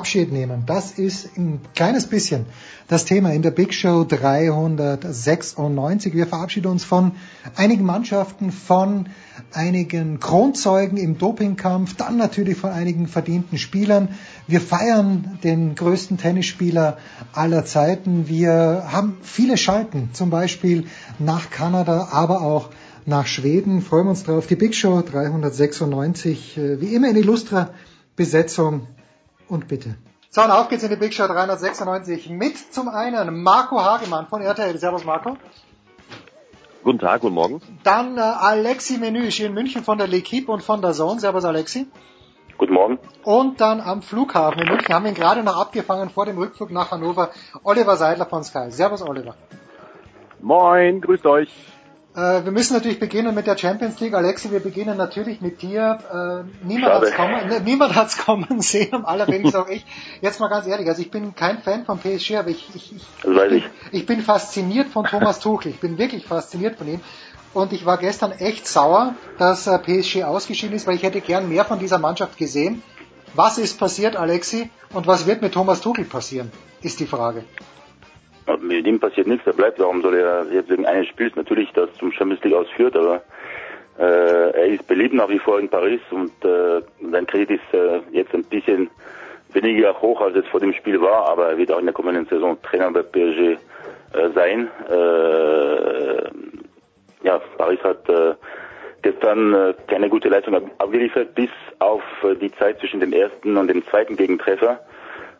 Abschied nehmen. Das ist ein kleines bisschen das Thema in der Big Show 396. Wir verabschieden uns von einigen Mannschaften, von einigen Kronzeugen im Dopingkampf, dann natürlich von einigen verdienten Spielern. Wir feiern den größten Tennisspieler aller Zeiten. Wir haben viele Schalten, zum Beispiel nach Kanada, aber auch nach Schweden. Freuen wir uns drauf. Die Big Show 396, äh, wie immer in Illustra Besetzung und bitte. So, und auf geht's in die Big Show 396 mit zum einen Marco Hagemann von RTL. Servus Marco. Guten Tag, guten Morgen. Dann äh, Alexi Menüsch in München von der L'Equipe und von der Zone. Servus Alexi. Guten Morgen. Und dann am Flughafen in München haben wir ihn gerade noch abgefangen vor dem Rückflug nach Hannover. Oliver Seidler von Sky. Servus Oliver. Moin, grüßt euch. Äh, wir müssen natürlich beginnen mit der Champions League. Alexi, wir beginnen natürlich mit dir. Äh, niemand hat es kommen, ne, niemand hat's kommen sehen, am allerwenigsten auch ich. Jetzt mal ganz ehrlich, also ich bin kein Fan von PSG, aber ich, ich, ich, ich. ich bin fasziniert von Thomas Tuchel. Ich bin wirklich fasziniert von ihm. Und ich war gestern echt sauer, dass äh, PSG ausgeschieden ist, weil ich hätte gern mehr von dieser Mannschaft gesehen. Was ist passiert, Alexi? Und was wird mit Thomas Tuchel passieren? Ist die Frage. Mit ihm passiert nichts, er bleibt. Warum soll er jetzt wegen eines Spiels natürlich das zum Champions League ausführt, aber äh, er ist beliebt nach wie vor in Paris und äh, sein Kredit ist äh, jetzt ein bisschen weniger hoch, als es vor dem Spiel war, aber er wird auch in der kommenden Saison Trainer bei PSG äh, sein. Äh, ja, Paris hat äh, gestern äh, keine gute Leistung abgeliefert, bis auf äh, die Zeit zwischen dem ersten und dem zweiten Gegentreffer.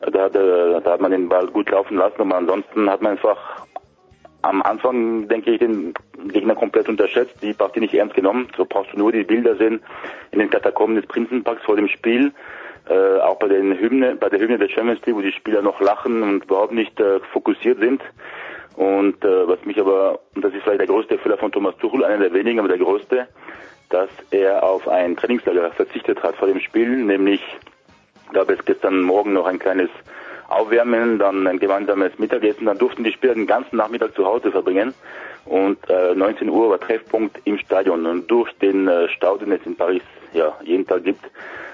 Da hat, äh, da hat man den Ball gut laufen lassen, aber ansonsten hat man einfach am Anfang, denke ich, den Gegner komplett unterschätzt, die Partie nicht ernst genommen. So brauchst du nur die Bilder sehen in den Katakomben des Prinzenparks vor dem Spiel. Äh, auch bei den Hymne, bei der Hymne der Champions League, wo die Spieler noch lachen und überhaupt nicht äh, fokussiert sind. Und äh, was mich aber, und das ist vielleicht der größte Fehler von Thomas Tuchel, einer der wenigen, aber der größte, dass er auf ein Trainingslager verzichtet hat vor dem Spiel, nämlich gab es gestern Morgen noch ein kleines Aufwärmen, dann ein gemeinsames Mittagessen, dann durften die Spieler den ganzen Nachmittag zu Hause verbringen. Und äh, 19 Uhr war Treffpunkt im Stadion. Und durch den äh, Stau, den es in Paris ja jeden Tag gibt,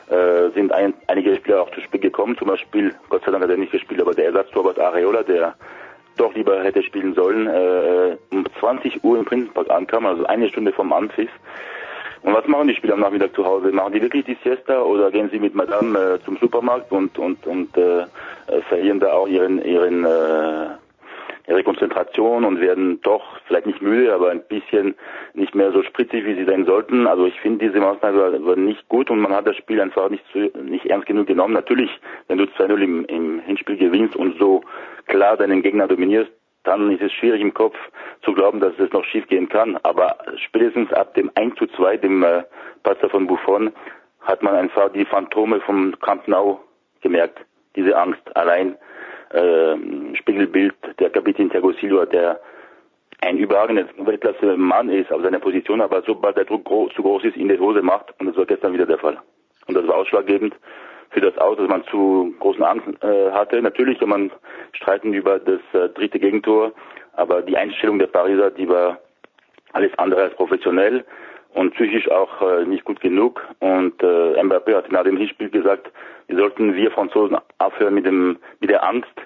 äh, sind ein, einige Spieler auch zu Spiel gekommen, zum Beispiel, Gott sei Dank hat er nicht gespielt, aber der Ersatztorwart Areola, der doch lieber hätte spielen sollen, äh, um 20 Uhr im Prinzenpark ankam, also eine Stunde vom Anpfiff. Und was machen die Spieler am Nachmittag zu Hause? Machen die wirklich die Siesta oder gehen sie mit Madame äh, zum Supermarkt und und und äh, äh verlieren da auch ihren ihren äh, ihre Konzentration und werden doch vielleicht nicht müde, aber ein bisschen nicht mehr so spritzig, wie sie sein sollten. Also ich finde diese Maßnahme war, nicht gut und man hat das Spiel einfach nicht zu, nicht ernst genug genommen. Natürlich, wenn du 2-0 im, im Hinspiel gewinnst und so klar deinen Gegner dominierst, dann ist es schwierig im Kopf zu glauben, dass es noch schief gehen kann. Aber spätestens ab dem 1 zu 2, dem äh, Patzer von Buffon, hat man einfach die Phantome vom Camp Nou gemerkt. Diese Angst. Allein äh, Spiegelbild der Kapitän Thiago Silva, der ein überragender Weltklasse Mann ist auf seiner Position, aber sobald der Druck groß, zu groß ist, in die Hose macht. Und das war gestern wieder der Fall. Und das war ausschlaggebend für das aus, dass man zu großen Angst äh, hatte. Natürlich kann man streiten über das äh, dritte Gegentor, Aber die Einstellung der Pariser, die war alles andere als professionell und psychisch auch äh, nicht gut genug. Und äh, Mbappé hat nach dem Hinspiel gesagt, wir sollten wir Franzosen aufhören mit dem mit der Angst.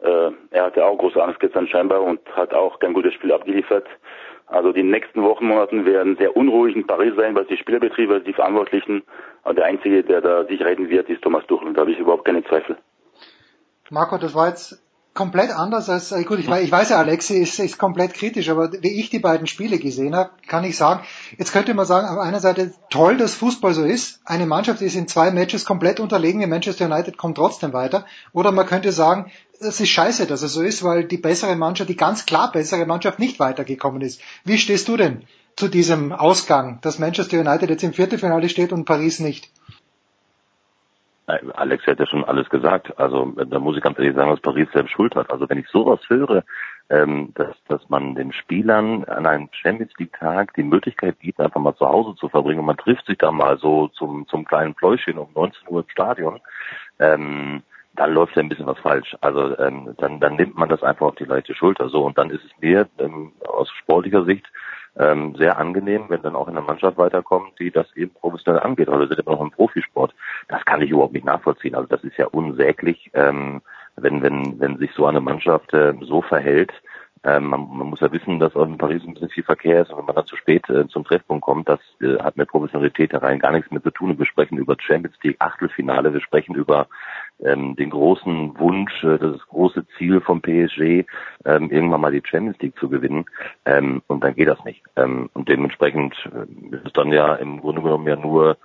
Äh, er hatte auch große Angst gestern scheinbar und hat auch kein gutes Spiel abgeliefert. Also die nächsten Wochen, Monaten werden sehr unruhig in Paris sein, was die Spieler betrifft, was die Verantwortlichen. Aber der Einzige, der da sich retten wird, ist Thomas Tuchel. Da habe ich überhaupt keine Zweifel. Marco, das war jetzt komplett anders als, äh, gut, ich weiß, ich weiß ja, Alexi ist, ist komplett kritisch, aber wie ich die beiden Spiele gesehen habe, kann ich sagen, jetzt könnte man sagen, auf einer Seite toll, dass Fußball so ist. Eine Mannschaft ist in zwei Matches komplett unterlegen, wie Manchester United kommt trotzdem weiter. Oder man könnte sagen, es ist scheiße, dass es so ist, weil die bessere Mannschaft, die ganz klar bessere Mannschaft nicht weitergekommen ist. Wie stehst du denn zu diesem Ausgang, dass Manchester United jetzt im Viertelfinale steht und Paris nicht? Alex hat ja schon alles gesagt. Also da muss ich ganz ehrlich sagen, dass Paris selbst schuld hat. Also wenn ich sowas höre, ähm, dass, dass man den Spielern an einem Champions League Tag die Möglichkeit gibt, einfach mal zu Hause zu verbringen und man trifft sich da mal so zum, zum kleinen Pläuschen um 19 Uhr im Stadion, ähm, dann läuft ja ein bisschen was falsch. Also ähm, dann, dann nimmt man das einfach auf die leichte Schulter. So und dann ist es mir ähm, aus sportlicher Sicht ähm, sehr angenehm, wenn dann auch in der Mannschaft weiterkommt, die das eben professionell angeht. Also wir sind immer noch im Profisport. Das kann ich überhaupt nicht nachvollziehen. Also das ist ja unsäglich, ähm, wenn, wenn, wenn sich so eine Mannschaft äh, so verhält. Ähm, man, man muss ja wissen, dass auch in Paris ein bisschen viel Verkehr ist und wenn man dann zu spät äh, zum Treffpunkt kommt, das äh, hat mit Professionalität rein gar nichts mehr zu tun. Wir sprechen über Champions League Achtelfinale, wir sprechen über ähm, den großen Wunsch, äh, das große Ziel vom PSG, ähm, irgendwann mal die Champions League zu gewinnen. Ähm, und dann geht das nicht. Ähm, und dementsprechend äh, ist es dann ja im Grunde genommen ja nur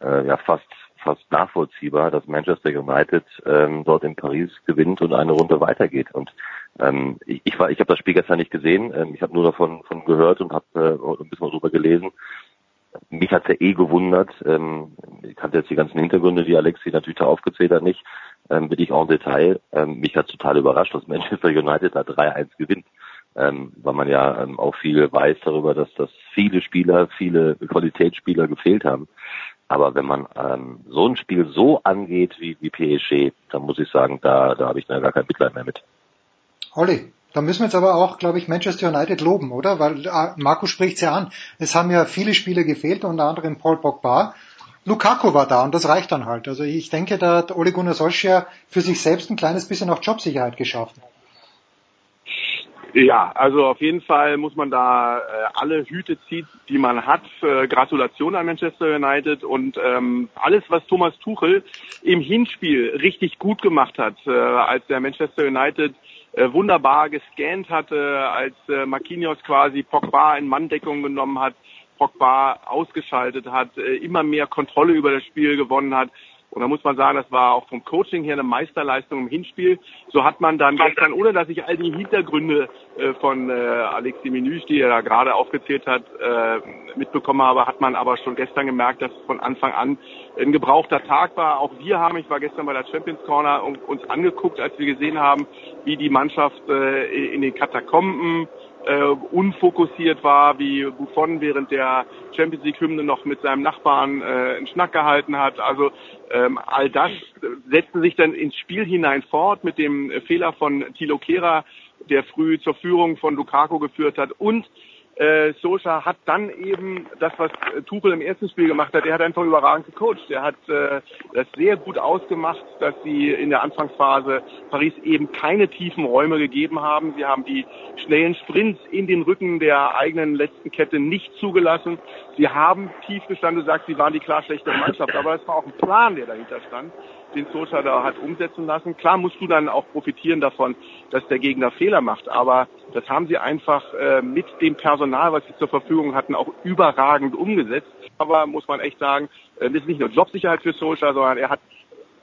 äh, ja fast fast nachvollziehbar, dass Manchester United ähm, dort in Paris gewinnt und eine Runde weitergeht. Und ähm, ich, ich war, ich habe das Spiel gestern nicht gesehen. Ähm, ich habe nur davon von gehört und habe äh, ein bisschen darüber gelesen mich hat's ja eh gewundert. Ähm, ich kannte jetzt die ganzen Hintergründe, die Alexi natürlich da aufgezählt hat, nicht. Ähm, bin ich auch im Detail. Ähm, mich hat total überrascht, dass Manchester United da 3-1 gewinnt. Ähm, weil man ja ähm, auch viel weiß darüber, dass dass viele Spieler, viele Qualitätsspieler gefehlt haben. Aber wenn man ähm, so ein Spiel so angeht wie, wie PSG, dann muss ich sagen, da, da habe ich da gar kein Mitleid mehr mit. Holly, da müssen wir jetzt aber auch, glaube ich, Manchester United loben, oder? Weil äh, Marco spricht ja an. Es haben ja viele Spiele gefehlt, unter anderem Paul Pogba. Lukaku war da und das reicht dann halt. Also ich denke, da hat Ole Gunnar Solskjaer für sich selbst ein kleines bisschen auch Jobsicherheit geschaffen. Ja, also auf jeden Fall muss man da äh, alle Hüte ziehen, die man hat. Äh, Gratulation an Manchester United und ähm, alles, was Thomas Tuchel im Hinspiel richtig gut gemacht hat, äh, als der Manchester United äh, wunderbar gescannt hatte, als äh, Marquinhos quasi Pogba in Manndeckung genommen hat, Pogba ausgeschaltet hat, äh, immer mehr Kontrolle über das Spiel gewonnen hat. Und da muss man sagen, das war auch vom Coaching her eine Meisterleistung im Hinspiel. So hat man dann gestern, ohne dass ich all die Hintergründe äh, von äh, Alexi Menüsch, die er da gerade aufgezählt hat, äh, mitbekommen habe, hat man aber schon gestern gemerkt, dass von Anfang an ein gebrauchter Tag war. Auch wir haben, ich war gestern bei der Champions Corner, uns angeguckt, als wir gesehen haben, wie die Mannschaft in den Katakomben äh, unfokussiert war, wie Buffon während der Champions League Hymne noch mit seinem Nachbarn äh, einen Schnack gehalten hat. Also ähm, all das setzte sich dann ins Spiel hinein fort mit dem Fehler von Thilo Kehrer, der früh zur Führung von Lukaku geführt hat und äh, Sosa hat dann eben das, was äh, Tuchel im ersten Spiel gemacht hat, er hat einfach überragend gecoacht. Er hat äh, das sehr gut ausgemacht, dass sie in der Anfangsphase Paris eben keine tiefen Räume gegeben haben. Sie haben die schnellen Sprints in den Rücken der eigenen letzten Kette nicht zugelassen. Sie haben tief gestanden, du sie waren die klar schlechtere Mannschaft, aber es war auch ein Plan, der dahinter stand den Sosa da hat umsetzen lassen. Klar musst du dann auch profitieren davon, dass der Gegner Fehler macht, aber das haben sie einfach äh, mit dem Personal, was sie zur Verfügung hatten, auch überragend umgesetzt. Aber muss man echt sagen, äh, das ist nicht nur Jobsicherheit für Solskjaer, sondern er hat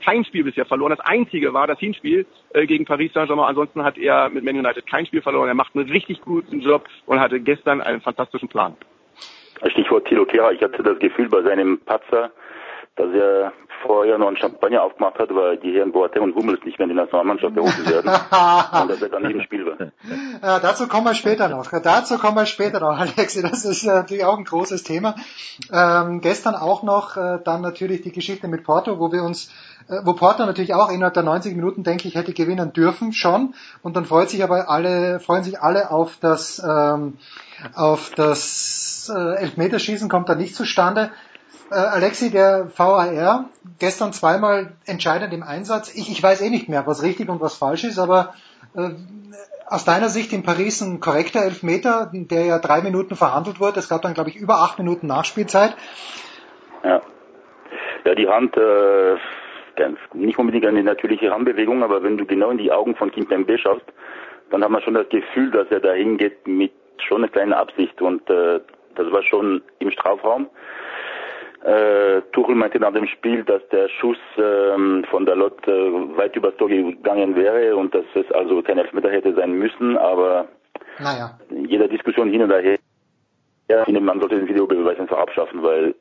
kein Spiel bisher verloren. Das einzige war das Hinspiel äh, gegen Paris Saint-Germain. Ansonsten hat er mit Man United kein Spiel verloren. Er macht einen richtig guten Job und hatte gestern einen fantastischen Plan. Stichwort Tilo Kehrer. Ich hatte das Gefühl bei seinem Patzer, dass er vorher noch ein Champagner aufgemacht hat, weil die Herren Boateng und Hummels nicht mehr in die Nationalmannschaft berufen werden. und dass er dann nicht im Spiel war. Ja, dazu kommen wir später noch. Dazu kommen wir später noch, Alexi. Das ist natürlich auch ein großes Thema. Ähm, gestern auch noch äh, dann natürlich die Geschichte mit Porto, wo wir uns äh, wo Porto natürlich auch innerhalb der 90 Minuten, denke ich, hätte gewinnen dürfen schon. Und dann freut sich aber alle, freuen sich alle auf das, ähm, auf das äh, Elfmeterschießen, kommt da nicht zustande. Äh, Alexi, der VAR, gestern zweimal entscheidend im Einsatz. Ich, ich weiß eh nicht mehr, was richtig und was falsch ist, aber äh, aus deiner Sicht in Paris ein korrekter Elfmeter, der ja drei Minuten verhandelt wurde. Es gab dann, glaube ich, über acht Minuten Nachspielzeit. Ja, ja die Hand, äh, nicht unbedingt eine natürliche Handbewegung, aber wenn du genau in die Augen von Kim Pembe schaust, dann hat man schon das Gefühl, dass er dahin geht mit schon einer kleinen Absicht und äh, das war schon im Strafraum. Äh, Tuchel meinte nach dem Spiel, dass der Schuss ähm, von der Lot äh, weit übers Tor gegangen wäre und dass es also kein Elfmeter hätte sein müssen, aber naja. in jeder Diskussion hin und her, ja, finde, man sollte den Videobeweis einfach abschaffen, weil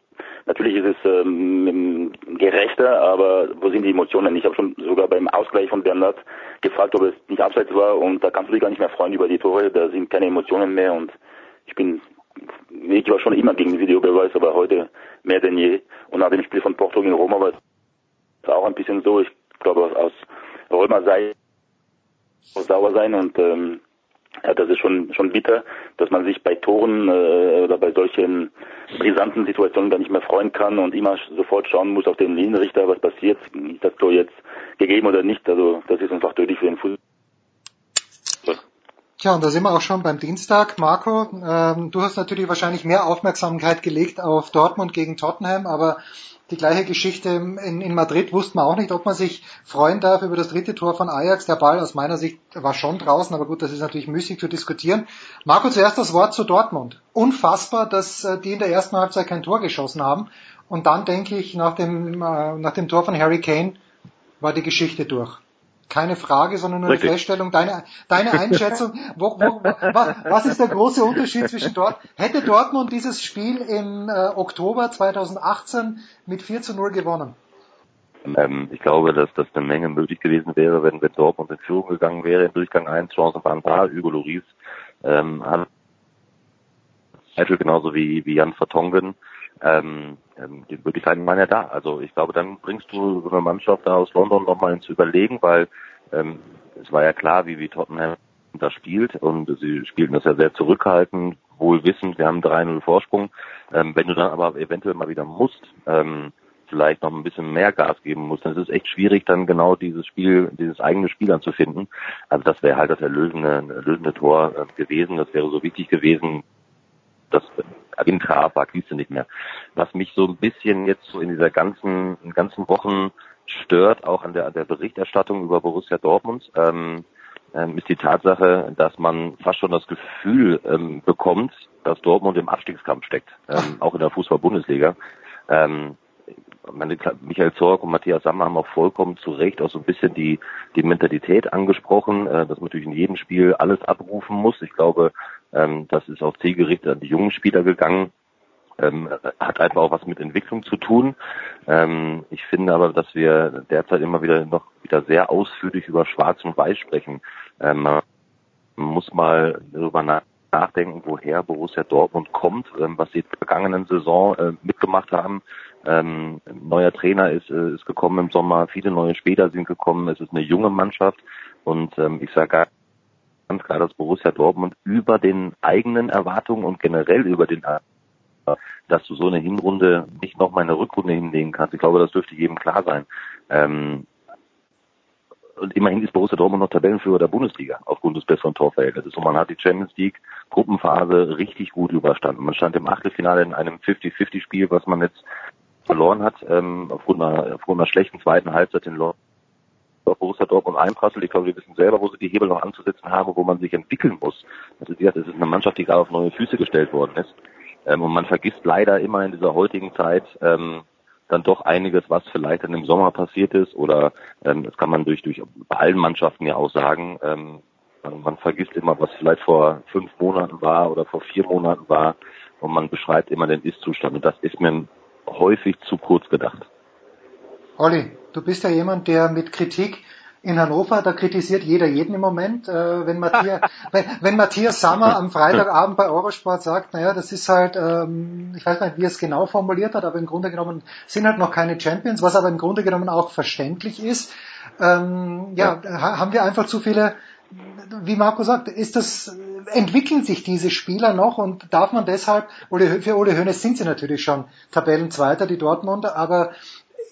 natürlich ist es ähm, gerechter, aber wo sind die Emotionen? Ich habe schon sogar beim Ausgleich von Bernhard gefragt, ob es nicht abseits war und da kannst du dich gar nicht mehr freuen über die Tore, da sind keine Emotionen mehr und ich bin ich war schon immer gegen Videobeweis, aber heute mehr denn je. Und nach dem Spiel von Porto gegen Roma war es auch ein bisschen so. Ich glaube, aus Römer sei sauer sein und ähm, ja, das ist schon schon bitter, dass man sich bei Toren äh, oder bei solchen brisanten Situationen gar nicht mehr freuen kann und immer sofort schauen muss auf den Linienrichter, was passiert, ist das Tor jetzt gegeben oder nicht. Also das ist einfach tödlich für den Fußball. Tja, und da sind wir auch schon beim Dienstag. Marco, ähm, du hast natürlich wahrscheinlich mehr Aufmerksamkeit gelegt auf Dortmund gegen Tottenham, aber die gleiche Geschichte in, in Madrid wusste man auch nicht, ob man sich freuen darf über das dritte Tor von Ajax. Der Ball aus meiner Sicht war schon draußen, aber gut, das ist natürlich müßig zu diskutieren. Marco, zuerst das Wort zu Dortmund. Unfassbar, dass äh, die in der ersten Halbzeit kein Tor geschossen haben. Und dann denke ich, nach dem, äh, nach dem Tor von Harry Kane war die Geschichte durch keine Frage, sondern nur Richtig. eine Feststellung. Deine, deine Einschätzung, wo, wo, was ist der große Unterschied zwischen dort? Hätte Dortmund dieses Spiel im äh, Oktober 2018 mit 4 zu 0 gewonnen? Ähm, ich glaube, dass das eine Menge möglich gewesen wäre, wenn, wenn Dortmund in Führung gegangen wäre. In Durchgang 1 Chancen waren da. Hugo Loris ähm, hat genauso wie, wie Jan Vertongen ähm, ähm, die Möglichkeiten waren ja da. Also ich glaube, dann bringst du so eine Mannschaft da aus London nochmal ins Überlegen, weil ähm, es war ja klar, wie, wie Tottenham da spielt und sie spielten das ja sehr zurückhaltend, wohl wissend, wir haben 3-0 Vorsprung. Ähm, wenn du dann aber eventuell mal wieder musst, ähm, vielleicht noch ein bisschen mehr Gas geben musst, dann ist es echt schwierig, dann genau dieses Spiel, dieses eigene Spiel anzufinden. Also das wäre halt das erlösende, erlösende Tor äh, gewesen. Das wäre so wichtig gewesen, das Intra war, siehst du nicht mehr. Was mich so ein bisschen jetzt so in dieser ganzen, in ganzen Wochen stört, auch an der, an der Berichterstattung über Borussia Dortmund, ähm, ähm, ist die Tatsache, dass man fast schon das Gefühl ähm, bekommt, dass Dortmund im Abstiegskampf steckt, ähm, auch in der Fußball-Bundesliga. Ähm, meine, Michael Zorg und Matthias Sammer haben auch vollkommen zu Recht auch so ein bisschen die, die Mentalität angesprochen, äh, dass man natürlich in jedem Spiel alles abrufen muss. Ich glaube, ähm, das ist auch zielgerichtet an die jungen Spieler gegangen. Ähm, hat einfach auch was mit Entwicklung zu tun. Ähm, ich finde aber, dass wir derzeit immer wieder noch wieder sehr ausführlich über Schwarz und Weiß sprechen. Ähm, man muss mal darüber nachdenken, woher Borussia Dortmund kommt, ähm, was sie in der vergangenen Saison äh, mitgemacht haben. Ähm, neuer Trainer ist, äh, ist gekommen im Sommer, viele neue Spieler sind gekommen, es ist eine junge Mannschaft und ähm, ich sage ganz klar, dass Borussia Dortmund über den eigenen Erwartungen und generell über den dass du so eine Hinrunde nicht noch mal eine Rückrunde hinlegen kannst. Ich glaube, das dürfte jedem klar sein. Ähm, und immerhin ist Borussia Dortmund noch Tabellenführer der Bundesliga aufgrund des besseren Torverhältnisses. Und man hat die Champions League Gruppenphase richtig gut überstanden. Man stand im Achtelfinale in einem 50-50-Spiel, was man jetzt verloren hat, ähm, aufgrund, einer, aufgrund einer schlechten zweiten Halbzeit in London auf Borussia Dortmund einprasselt. Ich glaube, wir wissen selber, wo sie die Hebel noch anzusetzen haben, wo man sich entwickeln muss. Also wie gesagt, es ist eine Mannschaft, die gerade auf neue Füße gestellt worden ist. Ähm, und man vergisst leider immer in dieser heutigen Zeit ähm, dann doch einiges, was vielleicht dann im Sommer passiert ist oder ähm, das kann man durch durch bei allen Mannschaften ja auch sagen. Ähm, man vergisst immer, was vielleicht vor fünf Monaten war oder vor vier Monaten war und man beschreibt immer den Ist-Zustand und das ist mir häufig zu kurz gedacht. Olli, du bist ja jemand, der mit Kritik in Hannover, da kritisiert jeder jeden im Moment. Äh, wenn, Matthias, wenn, wenn Matthias Sammer am Freitagabend bei Eurosport sagt, naja, das ist halt, ähm, ich weiß nicht, wie er es genau formuliert hat, aber im Grunde genommen sind halt noch keine Champions, was aber im Grunde genommen auch verständlich ist. Ähm, ja, ja, haben wir einfach zu viele, wie Marco sagt, ist das, entwickeln sich diese Spieler noch und darf man deshalb, für Ole Hoeneß sind sie natürlich schon Tabellenzweiter, die Dortmunder, aber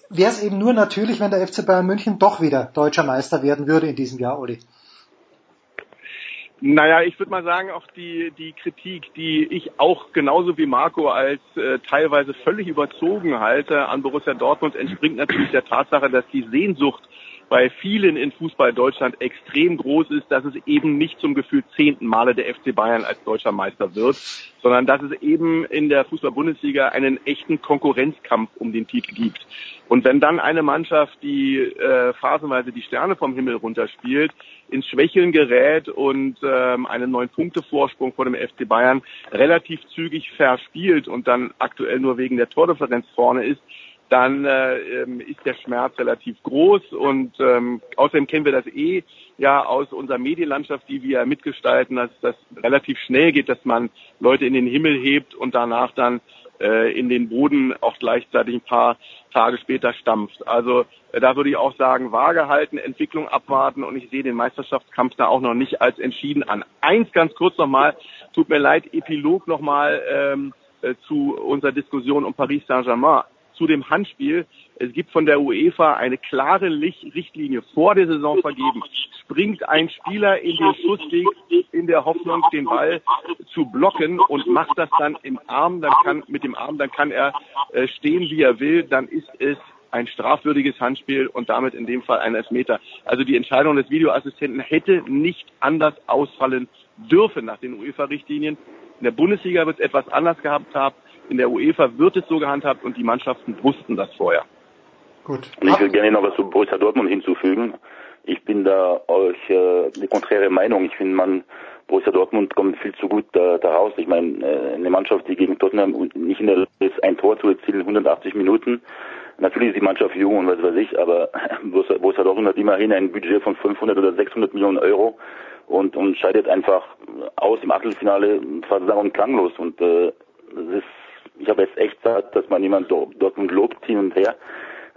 wäre es eben nur natürlich, wenn der FC Bayern München doch wieder deutscher Meister werden würde in diesem Jahr, Uli. Naja, ich würde mal sagen, auch die, die Kritik, die ich auch genauso wie Marco als äh, teilweise völlig überzogen halte an Borussia Dortmund, entspringt natürlich der Tatsache, dass die Sehnsucht bei vielen in Fußball Deutschland extrem groß ist, dass es eben nicht zum Gefühl zehnten Male der FC Bayern als deutscher Meister wird, sondern dass es eben in der Fußball-Bundesliga einen echten Konkurrenzkampf um den Titel gibt. Und wenn dann eine Mannschaft, die äh, phasenweise die Sterne vom Himmel runterspielt, ins Schwächeln gerät und ähm, einen neun Punkte Vorsprung vor dem FC Bayern relativ zügig verspielt und dann aktuell nur wegen der Tordifferenz vorne ist, dann äh, ähm, ist der Schmerz relativ groß und ähm, außerdem kennen wir das eh ja aus unserer Medienlandschaft, die wir mitgestalten, dass das relativ schnell geht, dass man Leute in den Himmel hebt und danach dann äh, in den Boden auch gleichzeitig ein paar Tage später stampft. Also äh, da würde ich auch sagen, vage halten, Entwicklung abwarten und ich sehe den Meisterschaftskampf da auch noch nicht als entschieden an. Eins ganz kurz nochmal, tut mir leid, Epilog nochmal ähm, äh, zu unserer Diskussion um Paris Saint-Germain zu dem Handspiel. Es gibt von der UEFA eine klare Richtlinie vor der Saison vergeben. Springt ein Spieler in den Schussweg in der Hoffnung, den Ball zu blocken und macht das dann im Arm, dann kann, mit dem Arm, dann kann er äh, stehen, wie er will, dann ist es ein strafwürdiges Handspiel und damit in dem Fall ein Elfmeter. Also die Entscheidung des Videoassistenten hätte nicht anders ausfallen dürfen nach den UEFA-Richtlinien. In der Bundesliga wird es etwas anders gehabt haben. In der UEFA wird es so gehandhabt und die Mannschaften wussten das vorher. Gut. Und ich will gerne noch was zu Borussia Dortmund hinzufügen. Ich bin da euch äh, eine konträre Meinung. Ich finde, man Borussia Dortmund kommt viel zu gut da, da raus. Ich meine, äh, eine Mannschaft, die gegen Tottenham nicht in der Lage ist, ein Tor zu erzielen, 180 Minuten. Natürlich ist die Mannschaft jung und was weiß ich, aber Borussia, Borussia Dortmund hat immerhin ein Budget von 500 oder 600 Millionen Euro und, und scheidet einfach aus im Achtelfinale fast und klanglos. Und äh, das ist ich habe jetzt echt gesagt, dass man jemand Dortmund lobt hin und her.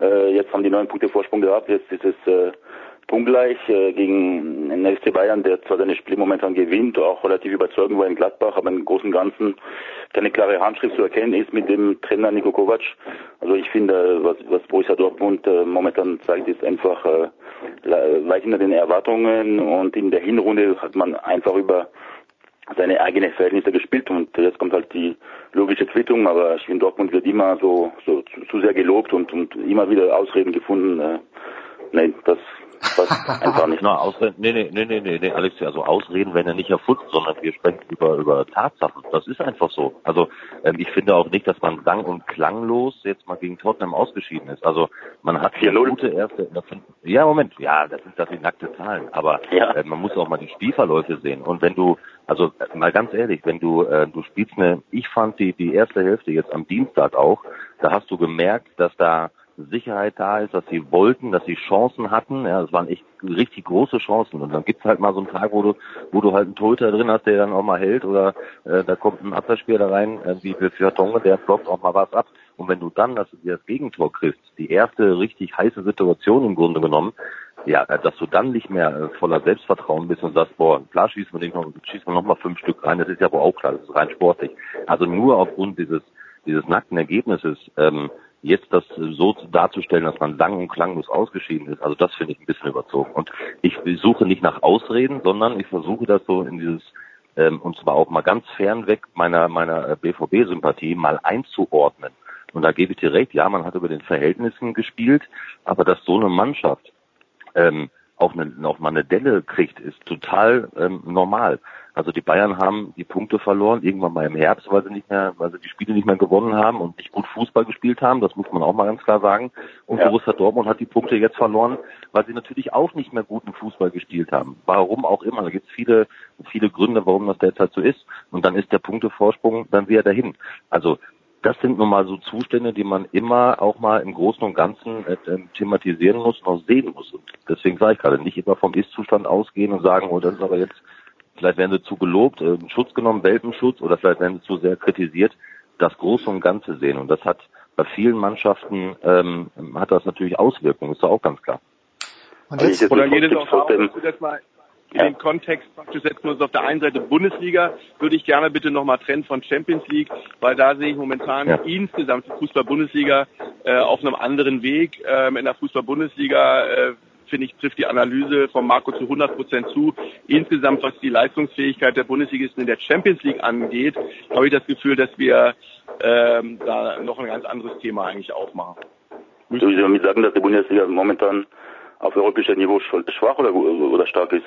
Äh, jetzt haben die neun Punkte Vorsprung gehabt, jetzt ist es äh, punktgleich äh, gegen den FC Bayern, der zwar seine Spiele momentan gewinnt, auch relativ überzeugend war in Gladbach, aber im Großen und Ganzen keine klare Handschrift zu erkennen ist mit dem Trainer Niko Kovac. Also ich finde, was, was Borussia Dortmund äh, momentan zeigt, ist einfach äh, weit hinter den Erwartungen und in der Hinrunde hat man einfach über seine eigenen Verhältnisse gespielt und jetzt kommt halt die logische Quittung, aber ich finde Dortmund wird immer so, so zu, zu sehr gelobt und, und immer wieder Ausreden gefunden. Äh, nein, das passt einfach nicht. Na, Ausreden, nee, nee, nee, nee, nee, Alex, also Ausreden werden ja nicht erfunden, sondern wir sprechen über, über Tatsachen. Das ist einfach so. Also ähm, ich finde auch nicht, dass man sang- und klanglos jetzt mal gegen Tottenham ausgeschieden ist. Also man hat hier gute erste, ja Moment, ja, das sind das die nackte Zahlen, aber ja. äh, man muss auch mal die Spielverläufe sehen. Und wenn du also mal ganz ehrlich, wenn du äh, du spielst eine, ich fand die die erste Hälfte jetzt am Dienstag auch, da hast du gemerkt, dass da Sicherheit da ist, dass sie wollten, dass sie Chancen hatten. Ja, es waren echt richtig große Chancen. Und dann gibt's halt mal so einen Tag, wo du, wo du halt einen Torhüter drin hast, der dann auch mal hält, oder äh, da kommt ein Abwehrspieler rein, äh, wie für Tonge, der blockt auch mal was ab. Und wenn du dann das, das Gegentor kriegst, die erste richtig heiße Situation im Grunde genommen, ja, dass du dann nicht mehr äh, voller Selbstvertrauen bist und sagst, boah, klar wir nicht noch, schießen wir noch mal fünf Stück rein, das ist ja wohl auch klar, das ist rein sportlich. Also nur aufgrund dieses, dieses nackten Ergebnisses, ähm, jetzt das so darzustellen, dass man lang und klanglos ausgeschieden ist, also das finde ich ein bisschen überzogen. Und ich suche nicht nach Ausreden, sondern ich versuche das so in dieses, ähm, und zwar auch mal ganz fernweg meiner, meiner äh, BVB-Sympathie mal einzuordnen. Und da gebe ich dir recht, ja, man hat über den Verhältnissen gespielt, aber dass so eine Mannschaft ähm, auch, eine, auch mal eine Delle kriegt, ist total ähm, normal. Also die Bayern haben die Punkte verloren, irgendwann mal im Herbst, weil sie nicht mehr, weil sie die Spiele nicht mehr gewonnen haben und nicht gut Fußball gespielt haben, das muss man auch mal ganz klar sagen. Und ja. Borussia Dortmund hat die Punkte jetzt verloren, weil sie natürlich auch nicht mehr guten Fußball gespielt haben. Warum auch immer, da gibt es viele, viele Gründe, warum das derzeit so ist. Und dann ist der Punktevorsprung dann wieder dahin. Also das sind nun mal so Zustände, die man immer auch mal im Großen und Ganzen äh, thematisieren muss und auch sehen muss. Und deswegen sage ich gerade, nicht immer vom Ist-Zustand ausgehen und sagen, oh, das ist aber jetzt, vielleicht werden sie zu gelobt, äh, Schutz genommen, Welpenschutz, oder vielleicht werden sie zu sehr kritisiert, das Große und Ganze sehen. Und das hat bei vielen Mannschaften, ähm, hat das natürlich Auswirkungen, ist doch auch ganz klar. Und jetzt, oder geht es auch mal in den Kontext praktisch setzen wir uns auf der einen Seite Bundesliga, würde ich gerne bitte nochmal trennen von Champions League, weil da sehe ich momentan ja. insgesamt die Fußball-Bundesliga äh, auf einem anderen Weg. Ähm, in der Fußball-Bundesliga äh, finde ich, trifft die Analyse von Marco zu 100 Prozent zu. Insgesamt, was die Leistungsfähigkeit der Bundesligisten in der Champions League angeht, habe ich das Gefühl, dass wir ähm, da noch ein ganz anderes Thema eigentlich aufmachen. Müssen Sie damit sagen, dass die Bundesliga momentan auf europäischem Niveau schwach oder, oder stark ist?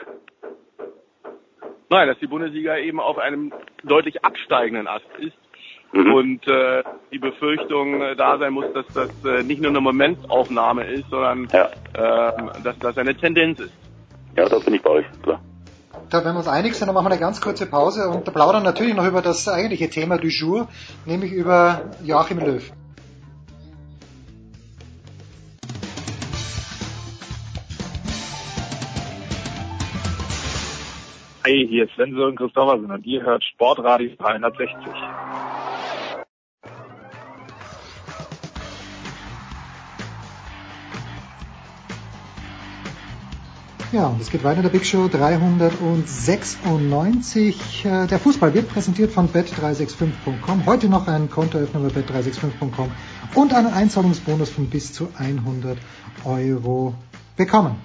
Nein, dass die Bundesliga eben auf einem deutlich absteigenden Ast ist. Mhm. Und äh, die Befürchtung äh, da sein muss, dass das äh, nicht nur eine Momentaufnahme ist, sondern ja. äh, dass das eine Tendenz ist. Ja, da bin ich bei euch, klar. Da, wenn wir uns einig sind, dann machen wir eine ganz kurze Pause und plaudern natürlich noch über das eigentliche Thema du jour, nämlich über Joachim Löw. Hey, hier ist Sven Sören Christoffersen und ihr hört Sportradio 360. Ja, und es geht weiter, der Big Show 396. Äh, der Fußball wird präsentiert von bet365.com. Heute noch ein Kontoöffner bei bet365.com und einen Einzahlungsbonus von bis zu 100 Euro bekommen.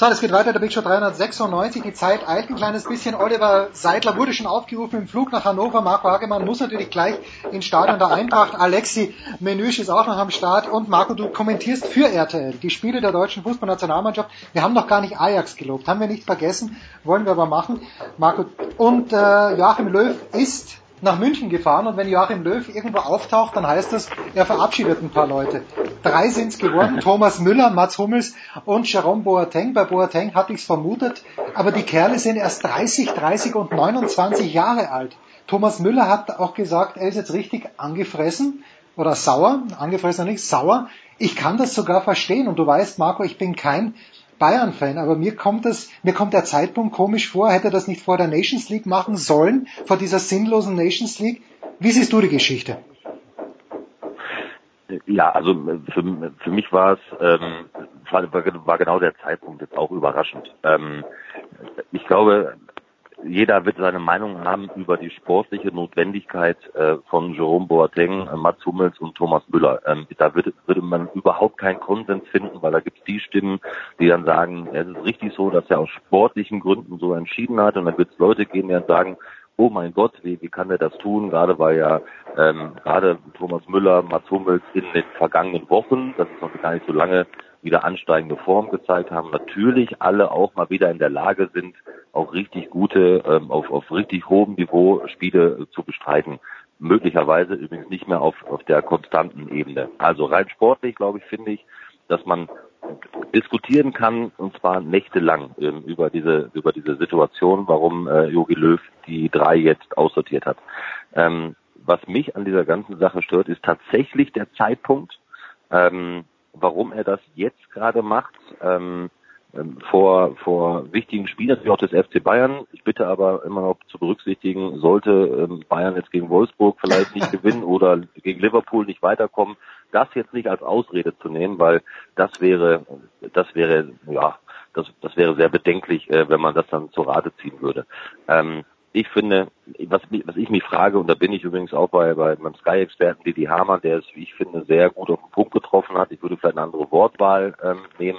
So, es geht weiter, der Big Show 396. Die Zeit eilt ein kleines bisschen. Oliver Seidler wurde schon aufgerufen im Flug nach Hannover. Marco Hagemann muss natürlich gleich ins Stadion der Eintracht. Alexi Menüsch ist auch noch am Start. Und Marco, du kommentierst für RTL die Spiele der deutschen Fußballnationalmannschaft. Wir haben noch gar nicht Ajax gelobt. Haben wir nicht vergessen. Wollen wir aber machen. Marco. Und äh, Joachim Löw ist nach München gefahren und wenn Joachim Löw irgendwo auftaucht, dann heißt das, er verabschiedet ein paar Leute. Drei sind es geworden, Thomas Müller, Mats Hummels und Jerome Boateng. Bei Boateng hatte ich es vermutet, aber die Kerle sind erst 30, 30 und 29 Jahre alt. Thomas Müller hat auch gesagt, er ist jetzt richtig angefressen oder sauer, angefressen oder nicht, sauer. Ich kann das sogar verstehen und du weißt, Marco, ich bin kein Bayern-Fan, aber mir kommt das, mir kommt der Zeitpunkt komisch vor, hätte er das nicht vor der Nations League machen sollen, vor dieser sinnlosen Nations League. Wie siehst du die Geschichte? Ja, also für, für mich war es ähm, war, war genau der Zeitpunkt jetzt auch überraschend. Ähm, ich glaube, jeder wird seine Meinung haben über die sportliche Notwendigkeit äh, von Jerome Boateng, äh, Mats Hummels und Thomas Müller. Ähm, da würde, würde man überhaupt keinen Konsens finden, weil da gibt es die Stimmen, die dann sagen, es ist richtig so, dass er aus sportlichen Gründen so entschieden hat. Und dann wird es Leute geben, die dann sagen, oh mein Gott, wie, wie kann er das tun? Gerade weil ja ähm, gerade Thomas Müller, Mats Hummels in den vergangenen Wochen, das ist noch gar nicht so lange, wieder ansteigende Form gezeigt haben, natürlich alle auch mal wieder in der Lage sind, auch richtig gute, ähm, auf, auf richtig hohem Niveau Spiele zu bestreiten. Möglicherweise übrigens nicht mehr auf, auf der konstanten Ebene. Also rein sportlich, glaube ich, finde ich, dass man diskutieren kann, und zwar nächtelang ähm, über diese über diese Situation, warum äh, Jogi Löw die drei jetzt aussortiert hat. Ähm, was mich an dieser ganzen Sache stört, ist tatsächlich der Zeitpunkt. Ähm, warum er das jetzt gerade macht. Ähm, ähm, vor, vor wichtigen Spielen natürlich auch des FC Bayern. Ich bitte aber immer noch zu berücksichtigen, sollte ähm, Bayern jetzt gegen Wolfsburg vielleicht nicht gewinnen oder gegen Liverpool nicht weiterkommen, das jetzt nicht als Ausrede zu nehmen, weil das wäre, das wäre, ja, das, das wäre sehr bedenklich, äh, wenn man das dann zur Rate ziehen würde. Ähm, ich finde, was, was ich mich frage, und da bin ich übrigens auch bei, bei meinem Sky-Experten Didi Hamann, der es, wie ich finde, sehr gut auf den Punkt getroffen hat. Ich würde vielleicht eine andere Wortwahl ähm, nehmen.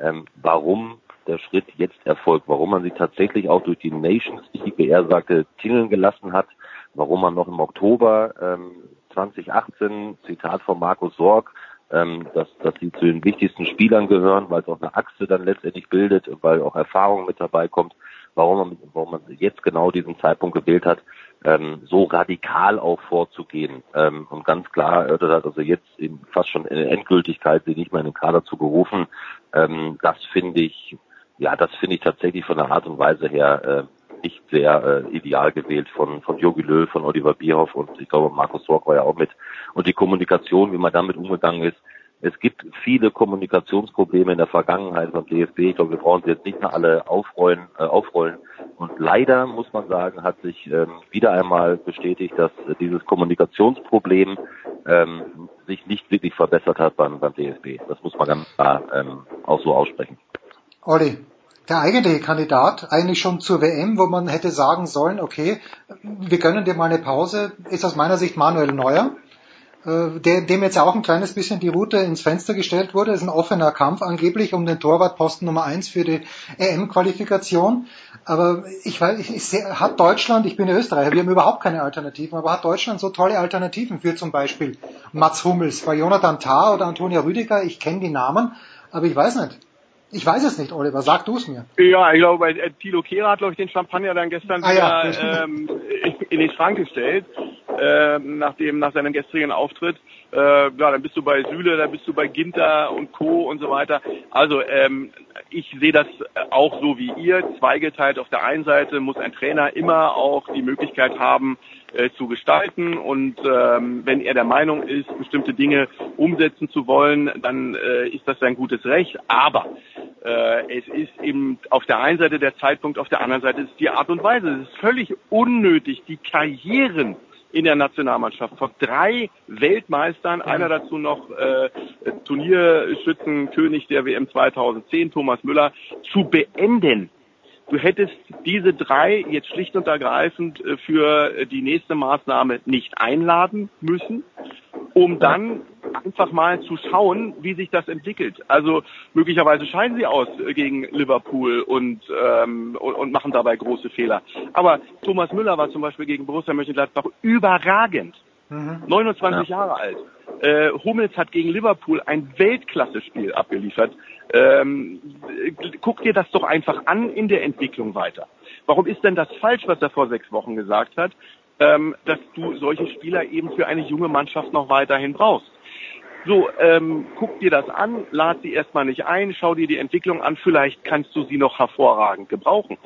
Ähm, warum der Schritt jetzt erfolgt, warum man sich tatsächlich auch durch die Nations League, wie er sagte, tingeln gelassen hat, warum man noch im Oktober ähm, 2018, Zitat von Markus Sorg, ähm, dass, dass sie zu den wichtigsten Spielern gehören, weil es auch eine Achse dann letztendlich bildet, weil auch Erfahrung mit dabei kommt warum man, warum man jetzt genau diesen Zeitpunkt gewählt hat, ähm, so radikal auch vorzugehen ähm, und ganz klar erörtert hat, also jetzt in fast schon in Endgültigkeit sie nicht mehr in den Kader zu berufen, ähm, das finde ich, ja, das finde ich tatsächlich von der Art und Weise her äh, nicht sehr äh, ideal gewählt von von Jogi Löw, von Oliver Bierhoff und ich glaube Markus Sorg war ja auch mit. Und die Kommunikation, wie man damit umgegangen ist, es gibt viele Kommunikationsprobleme in der Vergangenheit beim DFB. Ich glaube, wir brauchen sie jetzt nicht mehr alle aufrollen. Äh, aufrollen. Und leider muss man sagen, hat sich ähm, wieder einmal bestätigt, dass äh, dieses Kommunikationsproblem ähm, sich nicht wirklich verbessert hat beim, beim DFB. Das muss man ganz klar ähm, auch so aussprechen. Olli, der eigentliche Kandidat eigentlich schon zur WM, wo man hätte sagen sollen, okay, wir gönnen dir mal eine Pause, ist aus meiner Sicht Manuel Neuer dem jetzt auch ein kleines bisschen die Route ins Fenster gestellt wurde. Es ist ein offener Kampf angeblich um den Torwartposten Nummer eins für die EM-Qualifikation. Aber ich weiß, ich, ich, hat Deutschland, ich bin Österreicher, wir haben überhaupt keine Alternativen, aber hat Deutschland so tolle Alternativen für zum Beispiel Mats Hummels, bei Jonathan Tah oder Antonia Rüdiger, ich kenne die Namen, aber ich weiß nicht. Ich weiß es nicht, Oliver. Sag du es mir. Ja, ich glaube, äh, Thilo Kehrer hat, glaube ich, den Champagner dann gestern ah, wieder ja. ähm, in den Schrank gestellt äh, nach dem, nach seinem gestrigen Auftritt. Äh, ja, dann bist du bei Süle, dann bist du bei Ginter und Co. und so weiter. Also ähm, ich sehe das auch so wie ihr, zweigeteilt. Auf der einen Seite muss ein Trainer immer auch die Möglichkeit haben, äh, zu gestalten und ähm, wenn er der Meinung ist, bestimmte Dinge umsetzen zu wollen, dann äh, ist das sein gutes Recht. Aber äh, es ist eben auf der einen Seite der Zeitpunkt, auf der anderen Seite ist die Art und Weise. Es ist völlig unnötig, die Karrieren in der Nationalmannschaft von drei Weltmeistern, einer dazu noch äh, Turnierschützenkönig der WM 2010, Thomas Müller, zu beenden. Du hättest diese drei jetzt schlicht und ergreifend äh, für die nächste Maßnahme nicht einladen müssen, um dann einfach mal zu schauen, wie sich das entwickelt. Also möglicherweise scheiden sie aus gegen Liverpool und, ähm, und, und machen dabei große Fehler. Aber Thomas Müller war zum Beispiel gegen Borussia Mönchengladbach überragend. Mhm. 29 ja. Jahre alt. Äh, Hummels hat gegen Liverpool ein Weltklasse-Spiel abgeliefert. Ähm, guck dir das doch einfach an in der Entwicklung weiter. Warum ist denn das falsch, was er vor sechs Wochen gesagt hat, ähm, dass du solche Spieler eben für eine junge Mannschaft noch weiterhin brauchst? So, ähm, guck dir das an, lad sie erstmal nicht ein, schau dir die Entwicklung an, vielleicht kannst du sie noch hervorragend gebrauchen.